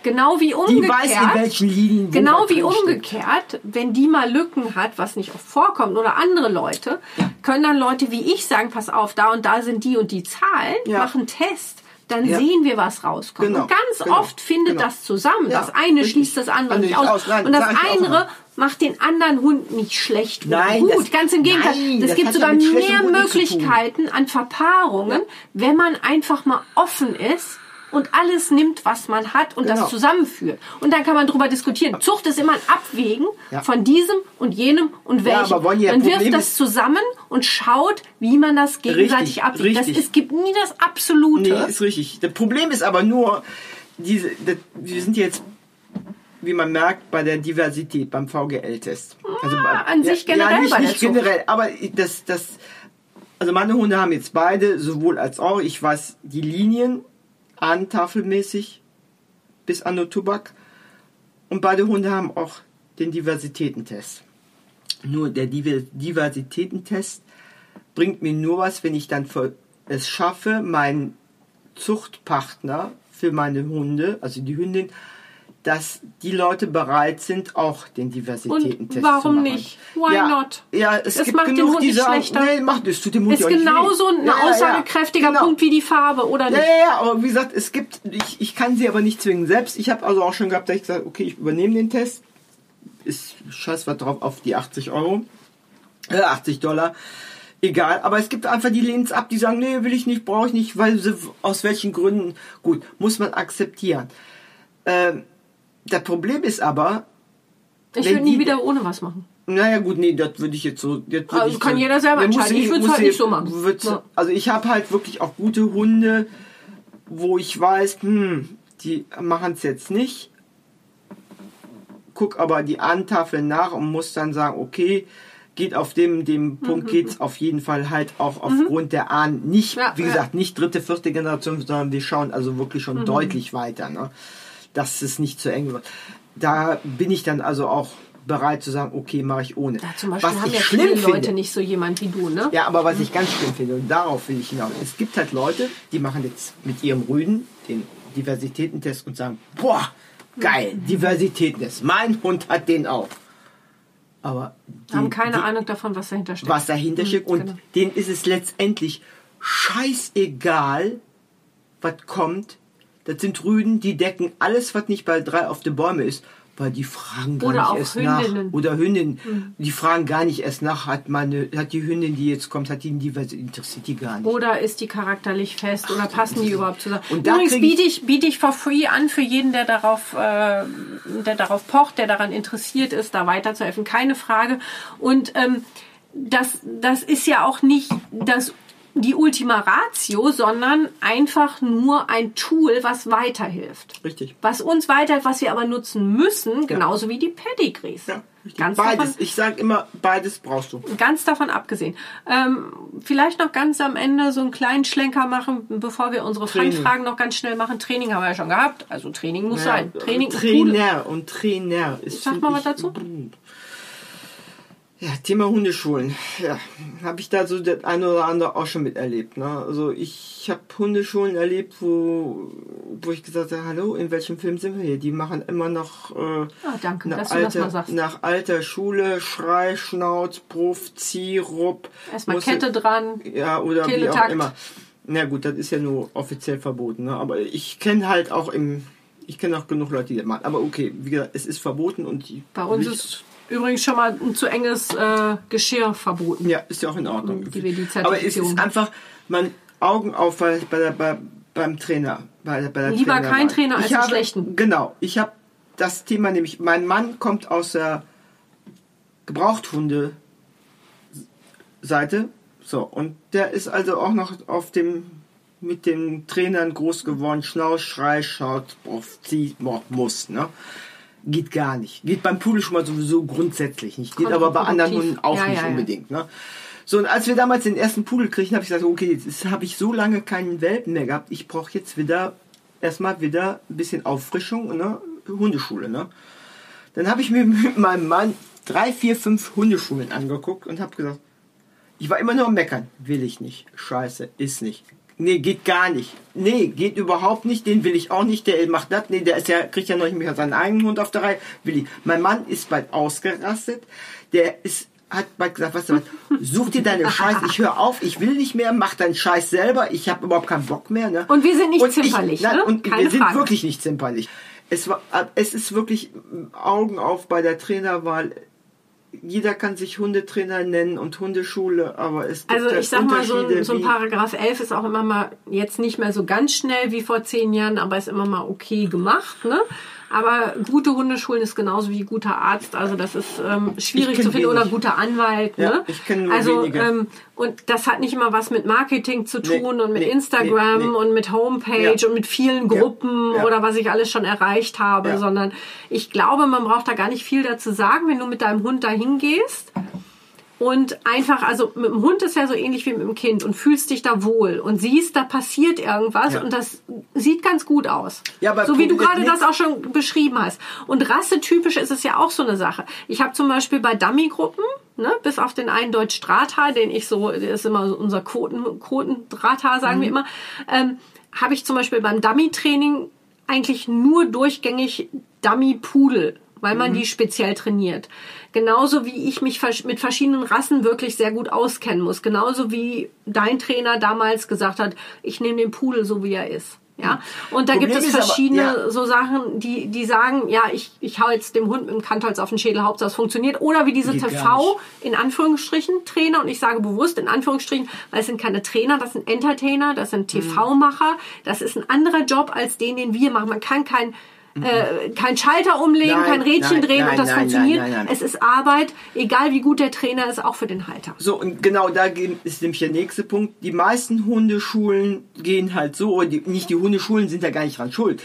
Genau wie Die umgekehrt. weiß, in welchen Linien Genau wie umgekehrt, wenn die mal Lücken hat, was nicht oft vorkommt, oder andere Leute, können dann Leute wie ich sagen, pass auf, da und da sind die und die Zahlen, Ja. machen Test, dann Ja. sehen wir, was rauskommt. Genau, Und ganz genau, oft findet genau. das zusammen. Ja, das eine richtig. schließt das andere Andere nicht aus. aus. Nein, und das andere macht den anderen Hund nicht schlecht oder Nein, gut. das- ganz im Gegenteil. nein, es das gibt ja sogar mehr. Möglichkeiten an Verpaarungen, wenn man einfach mal offen ist und alles nimmt, was man hat und Genau. das zusammenführt. Und dann kann man darüber diskutieren. Zucht ist immer ein Abwägen Ja. von diesem und jenem und Ja, welchem. Bonnie, man wirft Problem das ist- zusammen und schaut, wie man das gegenseitig Richtig, abwägt. Das, richtig. es gibt nie das Absolute. Nee, ist richtig. Das Problem ist aber nur, diese, das, wir sind jetzt, wie man merkt, bei der Diversität beim VGL-Test. Also bei, an sich generell ja, nicht, nicht generell, aber das, das, also meine Hunde haben jetzt beide, sowohl als auch, ich weiß die Linien, ahnentafelmäßig bis an den Tubak. Und beide Hunde haben auch den Diversitätentest. Nur der Diver- Diversitätentest bringt mir nur was, wenn ich dann es schaffe, meinen Zuchtpartner für meine Hunde, also die Hündin, dass die Leute bereit sind, auch den Diversitätentest Und warum zu machen. nicht? Why ja, not? Ja, es, Es gibt macht den genug, Hund die nicht sagen, schlechter. nee, macht es, tut dem Hund ist ja genauso ein Ja, ja, ja, aussagekräftiger genau. Punkt wie die Farbe, oder Ja, nicht? ja, ja, aber wie gesagt, es gibt, ich, ich kann sie aber nicht zwingen selbst. Ich habe also auch schon gehabt, dass ich gesagt okay, ich übernehme den Test. Ist scheiß was drauf auf die 80 Euro. Äh, 80 Dollar. Egal, aber es gibt einfach die lehnen es ab, die sagen, nee, will ich nicht, brauche ich nicht, weil sie aus welchen Gründen, gut, muss man akzeptieren. Ähm, das Problem ist aber, Ich würde nie die- wieder ohne was machen. naja, gut, nee, das würde ich jetzt so. Das Also ich kann so- jeder selber entscheiden. Ich würd's muss halt nicht so machen. Ja. Also ich habe halt wirklich auch gute Hunde, wo ich weiß, hm, die machen es jetzt nicht. Guck aber die Antafel nach und muss dann sagen, okay, geht auf dem, dem Mhm, Punkt geht's auf jeden Fall halt auch aufgrund der Ahnen nicht, Ja, wie ja. gesagt, nicht dritte, vierte Generation, sondern wir schauen also wirklich schon Mhm. deutlich weiter, ne? Dass es nicht zu eng wird. Da bin ich dann also auch bereit zu sagen, okay, mache ich ohne. Ja, zum Beispiel was haben ich ja schlimm viele finde, Leute nicht so jemand wie du, ne? ja, aber was ich ganz schlimm finde, und darauf will ich hinaus, es gibt halt Leute, die machen jetzt mit ihrem Rüden den Diversitätentest und sagen, boah, geil, Diversitätentest, mein Hund hat den auch. Aber die, haben keine die, Ahnung davon, was dahinter steckt. was dahinter steckt und genau. denen ist es letztendlich scheißegal, was kommt. Das sind Rüden, die decken alles, was nicht bei drei auf den Bäumen ist, weil die fragen gar Oder nicht erst Hündinnen. nach. Oder Hündinnen, die fragen gar nicht erst nach. Hat meine, hat die Hündin, die jetzt kommt, hat die die interessiert die gar nicht. Oder ist die charakterlich fest oder passen die überhaupt zusammen? Und Übrigens biete ich, biete ich for free an für jeden, der darauf, äh, der darauf pocht, der daran interessiert ist, da weiterzuhelfen. Keine Frage. Und ähm, das, das ist ja auch nicht das die Ultima Ratio, sondern einfach nur ein Tool, was weiterhilft. Richtig. Was uns weiterhilft, was wir aber nutzen müssen, genauso wie die Pedigrees. Ja, richtig. Ganz beides. davon, Ich sage immer, beides brauchst du. Ganz davon abgesehen. Ähm, vielleicht noch ganz am Ende so einen kleinen Schlenker machen, bevor wir unsere Training. Fangfragen noch ganz schnell machen. Training haben wir ja schon gehabt. Also Training muss Ja, sein. Training und Pudel. Trainer und Trainer. Ist, Sag mal was dazu. Ja, Thema Hundeschulen. Ja, habe ich da so das eine oder andere auch schon miterlebt. Ne? Also ich habe Hundeschulen erlebt, wo, wo ich gesagt habe, hallo, in welchem Film sind wir hier? Die machen immer noch äh, Ah, danke, nach, alter, nach alter Schule, Schrei, Schnauz, Bruff, Ziehrupp. Erstmal Musste- Kette dran. Ja, oder wie auch Teletakt. immer. Na gut, das ist ja nur offiziell verboten. Ne? Aber ich kenne halt auch im... Ich kenne auch genug Leute, die das machen. Aber okay, wie gesagt, es ist verboten und die... Bei uns ist übrigens schon mal ein zu enges äh, Geschirr verboten. Ja, ist ja auch in Ordnung. Die die Aber es ist einfach, man Augen auf bei, bei der, bei, beim Trainer. Bei, der- bei der Lieber Trainerwahl. kein Trainer als ich einen schlechten. Genau. Ich habe das Thema nämlich, mein Mann kommt aus der Gebrauchthunde Seite. So, und der ist also auch noch auf dem mit den Trainern groß geworden, Schnauz, Schrei, schaut, auf zieh, Mord, muss, ne? Geht gar nicht. Geht beim Pudel schon mal sowieso grundsätzlich nicht. Geht aber bei anderen. Hunden auch Ja, nicht ja, unbedingt, ne? So, und als wir damals den ersten Pudel kriegten, habe ich gesagt, okay, jetzt habe ich so lange keinen Welpen mehr gehabt, ich brauche jetzt wieder erstmal wieder ein bisschen Auffrischung, ne? Hundeschule, ne? Dann habe ich mir mit meinem Mann drei, vier, fünf Hundeschulen angeguckt und habe gesagt, ich war immer nur am Meckern. Will ich nicht. Scheiße, ist nicht. Nee, geht gar nicht. Nee, geht überhaupt nicht. Den will ich auch nicht. Der macht das. Nee, der ist ja, kriegt ja noch nicht mehr seinen eigenen Hund auf der Reihe. Will ich. Mein Mann ist bald ausgerastet. Der ist, hat bald gesagt, weißt du was, such dir deine Scheiße. Ich höre auf. Ich will nicht mehr. Mach deinen Scheiß selber. Ich habe überhaupt keinen Bock mehr. Ne? Und wir sind nicht Und zimperlich, nein, ne? Und Keine wir sind Frage. wirklich nicht zimperlich. Es, war, es ist wirklich Augen auf bei der Trainerwahl jeder kann sich Hundetrainer nennen und Hundeschule, aber es gibt Also ich sag mal, so ein, so ein Paragraph 11 ist auch immer mal jetzt nicht mehr so ganz schnell wie vor zehn Jahren, aber ist immer mal okay gemacht. Ne? Aber gute Hundeschulen ist genauso wie guter Arzt. Also das ist ähm, schwierig zu finden. Oder wenig. guter Anwalt. Ja, ne? ich kenn nur also, wenige. Ähm, und das hat nicht immer was mit Marketing zu Nee, tun und mit nee, Instagram nee, nee. und mit Homepage Ja. und mit vielen Gruppen ja. oder was ich alles schon erreicht habe, sondern ich glaube, man braucht da gar nicht viel dazu sagen, wenn du mit deinem Hund dahin gehst und einfach, also mit dem Hund ist ja so ähnlich wie mit dem Kind und fühlst dich da wohl und siehst, da passiert irgendwas Ja. und das sieht ganz gut aus. Ja, aber so wie du gerade das auch schon beschrieben hast. Und rassetypisch ist es ja auch so eine Sache. Ich habe zum Beispiel bei Dummy-Gruppen, ne, bis auf den einen Deutsch Drahthaar, den ich so, der ist immer so unser Quoten, Quoten-Drahthaar, sagen Mhm. wir immer, ähm, habe ich zum Beispiel beim Dummy-Training eigentlich nur durchgängig Dummy-Pudel, weil Mhm. man die speziell trainiert. Genauso wie ich mich mit verschiedenen Rassen wirklich sehr gut auskennen muss. Genauso wie dein Trainer damals gesagt hat, ich nehme den Pudel so wie er ist. Ja, und da Problem gibt es ist aber, verschiedene ja. so Sachen, die, die sagen, ja, ich, ich hau jetzt dem Hund mit dem Kantholz auf den Schädel, Hauptsache es funktioniert. Oder wie diese Geht TV, in Anführungsstrichen, Trainer, und ich sage bewusst in Anführungsstrichen, weil es sind keine Trainer, das sind Entertainer, das sind TV-Macher, das ist ein anderer Job als den, den wir machen. Man kann kein, äh, kein Schalter umlegen, Nein, kein Rädchen nein, drehen nein, und das funktioniert. Es ist Arbeit, egal wie gut der Trainer ist, auch für den Halter. So, und genau da ist nämlich der nächste Punkt. Die meisten Hundeschulen gehen halt so, oder die, nicht die Hundeschulen sind ja gar nicht dran schuld.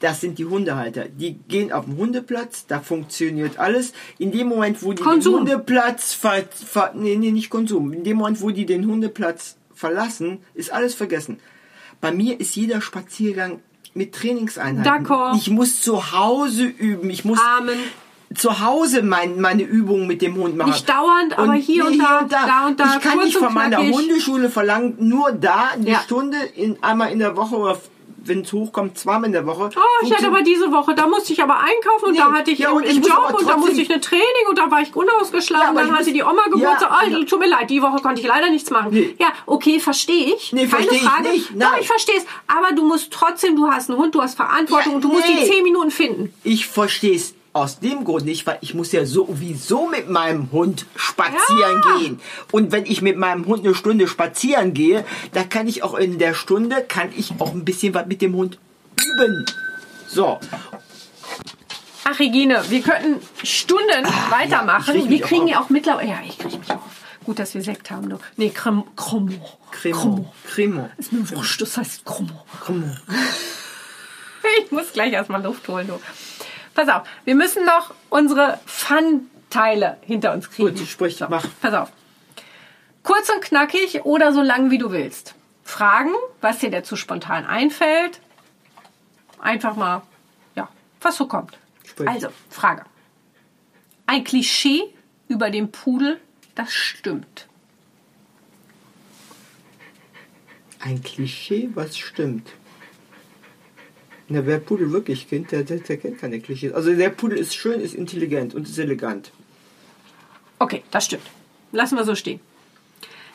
Das sind die Hundehalter. Die gehen auf den Hundeplatz, da funktioniert alles. In dem Moment, wo die Konsum. den Hundeplatz ver, ver, nee, nee, nicht Konsum. In dem Moment, wo die den Hundeplatz verlassen, ist alles vergessen. Bei mir ist jeder Spaziergang mit Trainingseinheiten. D'accord. Ich muss zu Hause üben. Ich muss Amen. zu Hause mein, meine Übungen mit dem Hund machen. Nicht dauernd, aber hier und da, da und da, Ich kann nicht und von meiner. Hundeschule verlangen, nur da eine Ja. Stunde in, einmal in der Woche oder wenn es hochkommt, zweimal in der Woche. Oh, ich hatte aber diese Woche, da musste ich aber einkaufen und Nee, da hatte ich ja, und ich muss Job und da musste ich eine Training und da war ich unausgeschlafen. Ja, dann ich hatte die Oma Geburtstag. Ja, oh, ja. tut mir leid, die Woche konnte ich leider nichts machen. Nee. Ja, okay, verstehe ich. Nee, Keine ich Frage. nicht, Doch, ich verstehe es. Aber du musst trotzdem, du hast einen Hund, du hast Verantwortung Ja, und du musst die zehn Minuten finden. Ich verstehe es aus dem Grund nicht, weil ich muss ja sowieso mit meinem Hund spazieren Ja. gehen. Und wenn ich mit meinem Hund eine Stunde spazieren gehe, da kann ich auch in der Stunde, kann ich auch ein bisschen was mit dem Hund üben. So, Ach, Regine, wir könnten Stunden weitermachen. Ich reg mich wir kriegen ja auch mittlerweile. Ja, ich kriege mich auf. Gut, dass wir Sekt haben, du. Nee, Cremo. Cremo. Cremo. Cremo. Ist mir wurscht, das heißt Cremo. Cremo. Ich muss gleich erstmal Luft holen, du. Pass auf, wir müssen noch unsere Fun-Teile hinter uns kriegen. Gut, sprich, mach. Pass auf. Kurz und knackig oder so lang wie du willst. Fragen, was dir dazu spontan einfällt. Einfach mal, ja, was so kommt. Sprich. Also, Frage. Ein Klischee über den Pudel, das stimmt. Ein Klischee, was stimmt. Na, wer Pudel wirklich kennt, der, der, der kennt keine Klischees. Also der Pudel ist schön, ist intelligent und ist elegant. Okay, das stimmt. Lassen wir so stehen.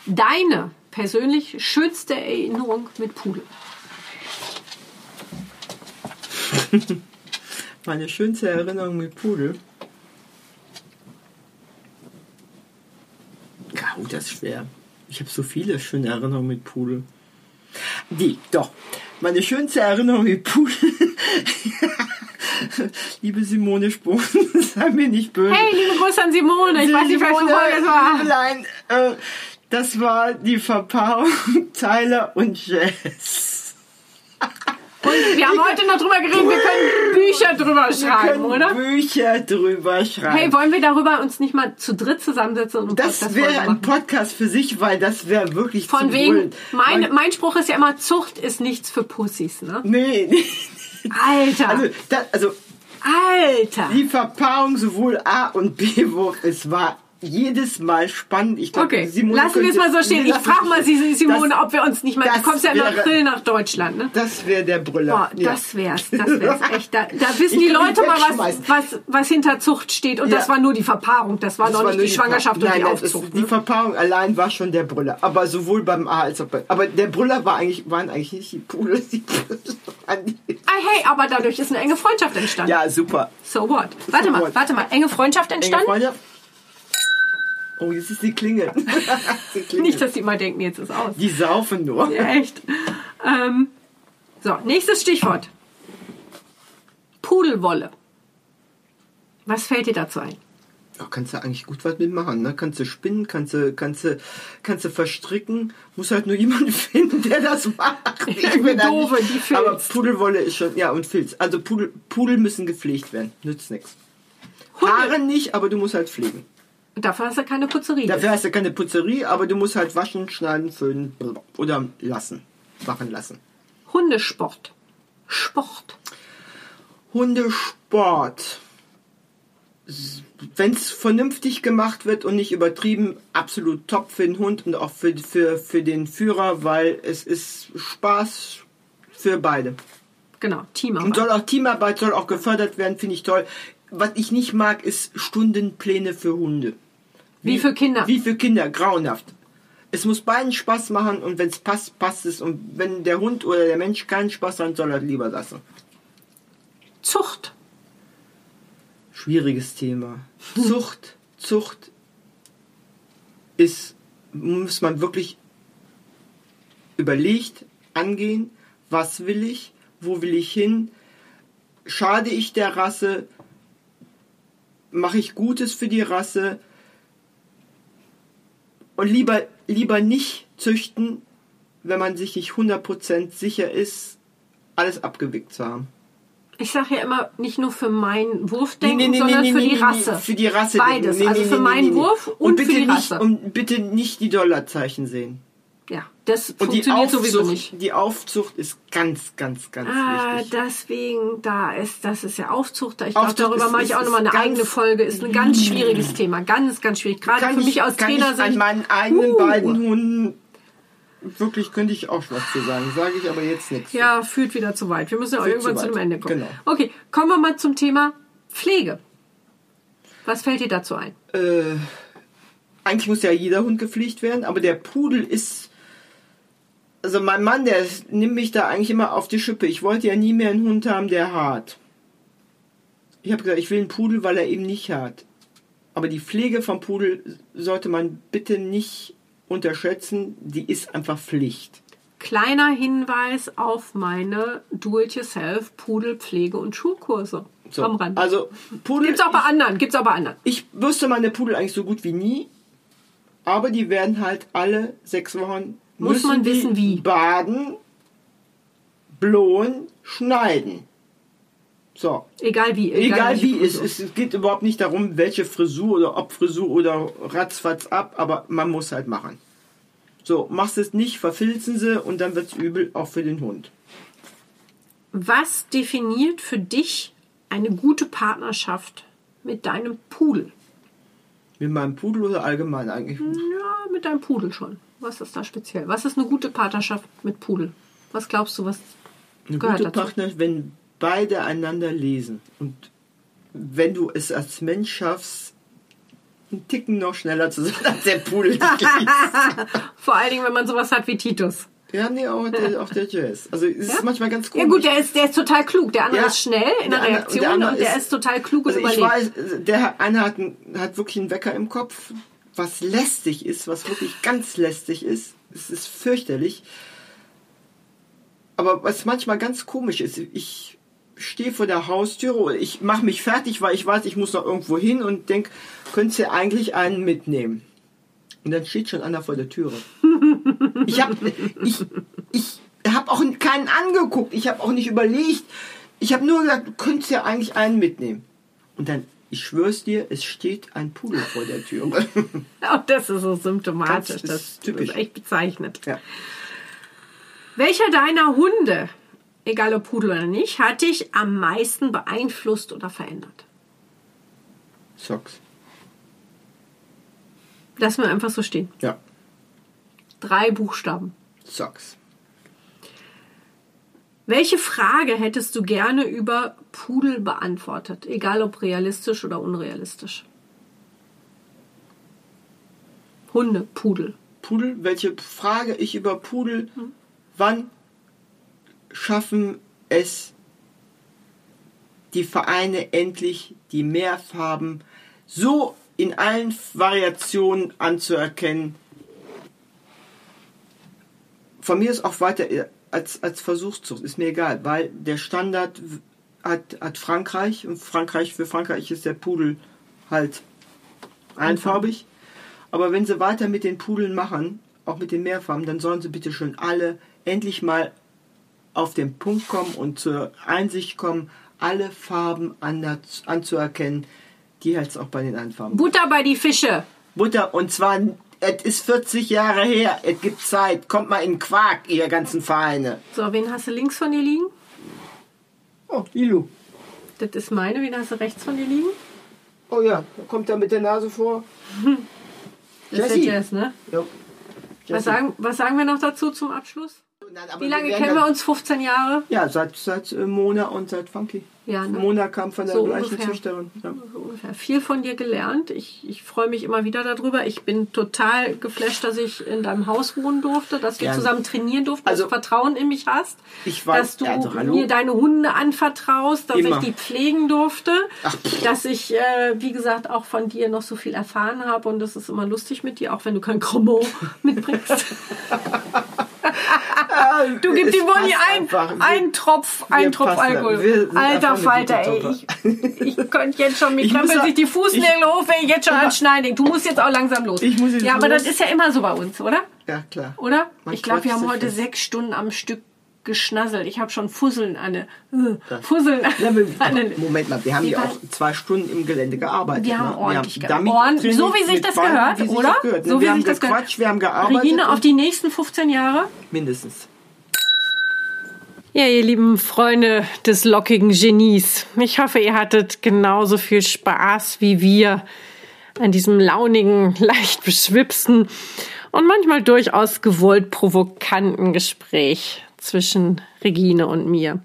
Deine persönlich schönste Erinnerung mit Pudel. Meine schönste Erinnerung mit Pudel. Oh, das ist schwer. Ich habe so viele schöne Erinnerungen mit Pudel. Die, doch. Meine schönste Erinnerung mit Pudel. Liebe Simone Spohn, sei mir nicht böse. Hey, liebe Grüße an Simone. Ich weiß nicht, welche Folge es war. Liebelein, äh, das war die Verpaarung Tyler und Jess. Und wir haben heute noch drüber geredet, wir können Bücher drüber Wir schreiben, können oder? Bücher drüber schreiben. Hey, wollen wir darüber uns nicht mal zu dritt zusammensetzen und Das wäre ein? Podcast für sich, weil das wäre wirklich Von zu wegen, mein, mein Spruch ist ja immer, Zucht ist nichts für Pussys, ne? Nee, nee. Alter, Also, das, also Alter. die Verpaarung sowohl A und B-Wurf, es war jedes Mal spannend. Ich glaub, Okay, Simone lassen wir es mal so stehen. Ich frage mal. Sie, Simone, Das- ob wir uns nicht mal... Du kommst ja im April nach Deutschland, ne? Das wäre der Brüller. Boah, ja. das wär's, das wär's echt. Da, da wissen Ich die Leute mal, was, was, was hinter Zucht steht. Und Ja. das war nur die Verpaarung. Das war Das noch war nicht nur die Schwangerschaft Ver- und die Nein, Aufzucht. ist, die ne? Verpaarung allein war schon der Brüller. Aber sowohl beim A als auch beim... Aber der Brüller war eigentlich, waren eigentlich nicht die Pudel, die die... Ah, hey, aber dadurch ist eine enge Freundschaft entstanden. Ja, super. So what? Warte mal, what? warte mal. Enge Freundschaft Enge entstanden? Oh, jetzt ist die Klingel. die Klingel. Nicht, dass die mal denken, jetzt ist aus. Die saufen nur. Ja, echt. Ähm, so, nächstes Stichwort. Pudelwolle. Was fällt dir dazu ein? Ja, kannst du eigentlich gut was mitmachen, ne? Kannst du spinnen, kannst du, kannst du, kannst du verstricken. Muss halt nur jemand finden, der das macht. Ich bin da Doofe, die Filz. Aber Pudelwolle ist schon, ja, und Filz. Also Pudel, Pudel müssen gepflegt werden. Nützt nichts. Haare nicht, aber du musst halt pflegen. Dafür hast du keine Putzerie. Dafür hast du keine Putzerie, aber du musst halt waschen, schneiden, föhnen oder lassen. Machen lassen. Hundesport. Sport. Hundesport. Wenn es vernünftig gemacht wird und nicht übertrieben, absolut top für den Hund und auch für, für, für den Führer, weil es ist Spaß für beide. Genau, Und Teamarbeit. soll auch Teamarbeit soll auch gefördert werden, finde ich toll. Was ich nicht mag, ist Stundenpläne für Hunde. Wie für Kinder. Wie für Kinder, grauenhaft. Es muss beiden Spaß machen und wenn es passt, passt es. Und wenn der Hund oder der Mensch keinen Spaß hat, soll er lieber lassen. Zucht. Schwieriges Thema. Zucht, Zucht ist, muss man wirklich überlegt angehen, was will ich, wo will ich hin, schade ich der Rasse, mache ich Gutes für die Rasse und lieber, lieber nicht züchten, wenn man sich nicht 100% sicher ist, alles abgewickt zu haben. Ich sage ja immer, nicht nur für meinen Wurf denken, nee, nee, sondern nee, für die Rasse. Für die Rasse. Beides. Also für meinen. Wurf und, und bitte für die nicht, Rasse. Und bitte nicht die Dollarzeichen sehen. Ja, das Und funktioniert sowieso Aufzucht, nicht. die Aufzucht ist ganz, ganz, ganz Ah, wichtig. deswegen, da ist, das ist ja Aufzucht. Ich glaube, darüber ist- mache ich auch nochmal eine ganz- eigene Folge. Ist ein ganz schwieriges Thema. Ganz, ganz schwierig. Gerade für ich, mich aus kann ich an meinen eigenen Uh. beiden Hunden wirklich könnte ich auch was zu sagen. Sage ich aber jetzt nichts. Ja, führt wieder zu weit. Wir müssen ja auch irgendwann zu zu, einem Ende kommen. Genau. Okay, kommen wir mal zum Thema Pflege. Was fällt dir dazu ein? Äh, eigentlich muss ja jeder Hund gepflegt werden, aber der Pudel ist. Also mein Mann, der nimmt mich da eigentlich immer auf die Schippe. Ich wollte ja nie mehr einen Hund haben, der hart. Ich habe gesagt, ich will einen Pudel, weil er eben nicht hart. Aber die Pflege vom Pudel sollte man bitte nicht unterschätzen. Die ist einfach Pflicht. Kleiner Hinweis auf meine Do-it-yourself Pudelpflege und Schulkurse So, am Rand. Also Pudel. Gibt's auch bei anderen, gibt's auch bei anderen. Ich wüsste meine Pudel eigentlich so gut wie nie, aber die werden halt alle sechs Wochen Muss man wissen, wie. baden, blowen, schneiden. So, Egal wie. egal, welche wie, es, es geht überhaupt nicht darum, welche Frisur oder ob Frisur oder ratzfatz ab, aber man muss halt machen. So, machst es nicht, verfilzen sie und dann wird's übel, auch für den Hund. Was definiert für dich eine gute Partnerschaft mit deinem Pudel? Mit meinem Pudel oder allgemein eigentlich? Ja, mit deinem Pudel schon. Was ist da speziell? Was ist eine gute Partnerschaft mit Pudel? Was glaubst du, was Eine gehört gute dazu? Partner, wenn beide einander lesen und wenn du es als Mensch schaffst, einen Ticken noch schneller zu sein als der Pudel. Vor allen Dingen, wenn man sowas hat wie Titus. Ja, nee, auch der, auch der Jazz. Also es ist manchmal ganz Ja komisch. gut, der ist, der ist total klug. Der andere Ja, ist schnell in der, der andere- Reaktion der und der ist- ist, total klug und also ich überlegt. weiß, der eine hat, hat wirklich einen Wecker im Kopf, was lästig ist, was wirklich ganz lästig ist. Es ist fürchterlich. Aber was manchmal ganz komisch ist, ich stehe vor der Haustüre oder ich mache mich fertig, weil ich weiß, ich muss noch irgendwo hin und denk, könntest du eigentlich einen mitnehmen? Und dann steht schon einer vor der Türe. Ich habe ich, ich hab auch keinen angeguckt. Ich habe auch nicht überlegt. Ich habe nur gesagt, du könntest ja eigentlich einen mitnehmen. Und dann, ich schwör's dir, es steht ein Pudel vor der Türe. Auch das ist so symptomatisch. Das ist Das, typisch. ist echt bezeichnet. ja. Welcher deiner Hunde, egal ob Pudel oder nicht, hat dich am meisten beeinflusst oder verändert? Socks. Lassen wir einfach so stehen. Ja. Drei Buchstaben. Socks. Welche Frage hättest du gerne über Pudel beantwortet? Egal ob realistisch oder unrealistisch. Hunde, Pudel. Pudel, welche Frage ich über Pudel, wann schaffen es die Vereine endlich die Mehrfarben so in allen Variationen anzuerkennen? Von mir ist auch weiter als, als Versuchszucht, ist mir egal, weil der Standard hat, hat Frankreich und Frankreich für Frankreich ist der Pudel halt einfarbig. Aber wenn sie weiter mit den Pudeln machen, auch mit den Mehrfarben, dann sollen sie bitte schon alle endlich mal auf den Punkt kommen und zur Einsicht kommen, alle Farben anzuerkennen, die halt auch bei den Einfarben. Butter bei die Fische. Butter, und zwar, es ist 40 Jahre her, es gibt Zeit, kommt mal in den Quark, ihr ganzen Vereine. So, wen hast du links von dir liegen? Oh, Ilu. Das ist meine. Wen hast du rechts von dir liegen? Oh ja, da kommt er mit der Nase vor. Das ist Jessie. der Jazz, ne? Ja. Was sagen, was sagen wir noch dazu zum Abschluss? Nein, aber Wie lange werden kennen wir uns? 15 Jahre? Ja, seit, seit äh, Mona und seit Funky. Ja, ne? Mona kam von der So gleichen ungefähr. Züchterin. Ja. So ungefähr. Viel von dir gelernt. Ich, ich freue mich immer wieder darüber. Ich bin total geflasht, dass ich in deinem Haus wohnen durfte, dass wir zusammen trainieren durften, Also, dass du Vertrauen in mich hast, ich weiß- dass du also, mir deine Hunde anvertraust, dass Immer. ich die pflegen durfte, Ach, dass ich, äh, wie gesagt, auch von dir noch so viel erfahren habe und das ist immer lustig mit dir, auch wenn du kein Chromo mitbringst. Du gib Es die Molly passt ein, ein Tropf, ein wir Tropf. Alkohol. Wir Alter Falter, ey. Ich, ich könnte jetzt schon, mir krempeln sich die Fußnägel hoch, wenn ich jetzt schon ans Schneiden. Du musst jetzt auch langsam los. Ich muss jetzt ja, aber los. das ist ja immer so bei uns, oder? Ja, klar. Oder? Man ich glaube, wir haben heute fest. sechs Stunden am Stück geschnasselt. Ich habe schon Fusseln an der, Fusseln wir, an Moment mal, wir haben ja auch zwei Stunden im Gelände gearbeitet. Wir haben ne? ordentlich ge- damit Ordn- trainiert so wie sich das gehört, wie sich oder? Das gehört, ne? So wie wir haben sich das gehört. gequatscht, wir haben gearbeitet. Regine, auf die nächsten 15 Jahre? Mindestens. Ja, ihr lieben Freunde des lockigen Genies. Ich hoffe, ihr hattet genauso viel Spaß wie wir an diesem launigen, leicht beschwipsten und manchmal durchaus gewollt provokanten Gespräch zwischen Regine und mir.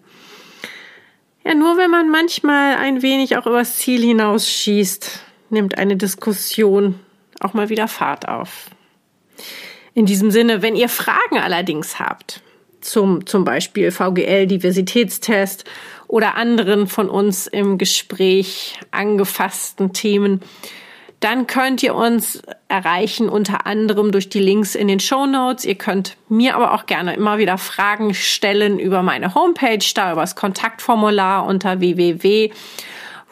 Ja, nur wenn man manchmal ein wenig auch übers Ziel hinausschießt, nimmt eine Diskussion auch mal wieder Fahrt auf. In diesem Sinne, wenn ihr Fragen allerdings habt, zum zum Beispiel VGL-Diversitätstest oder anderen von uns im Gespräch angefassten Themen, dann könnt ihr uns erreichen unter anderem durch die Links in den Show Notes. Ihr könnt mir aber auch gerne immer wieder Fragen stellen über meine Homepage, da über das Kontaktformular unter www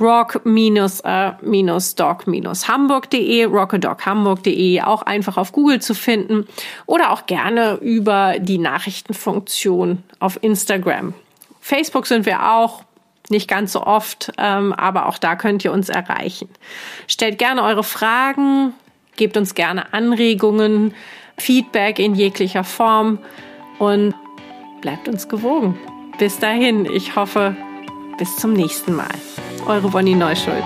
rock-doc-hamburg.de, rockadoc-hamburg.de, auch einfach auf Google zu finden oder auch gerne über die Nachrichtenfunktion auf Instagram. Facebook sind wir auch, nicht ganz so oft, ähm, aber auch da könnt ihr uns erreichen. Stellt gerne eure Fragen, gebt uns gerne Anregungen, Feedback in jeglicher Form und bleibt uns gewogen. Bis dahin, ich hoffe, bis zum nächsten Mal. Eure Bonnie Neuschulz.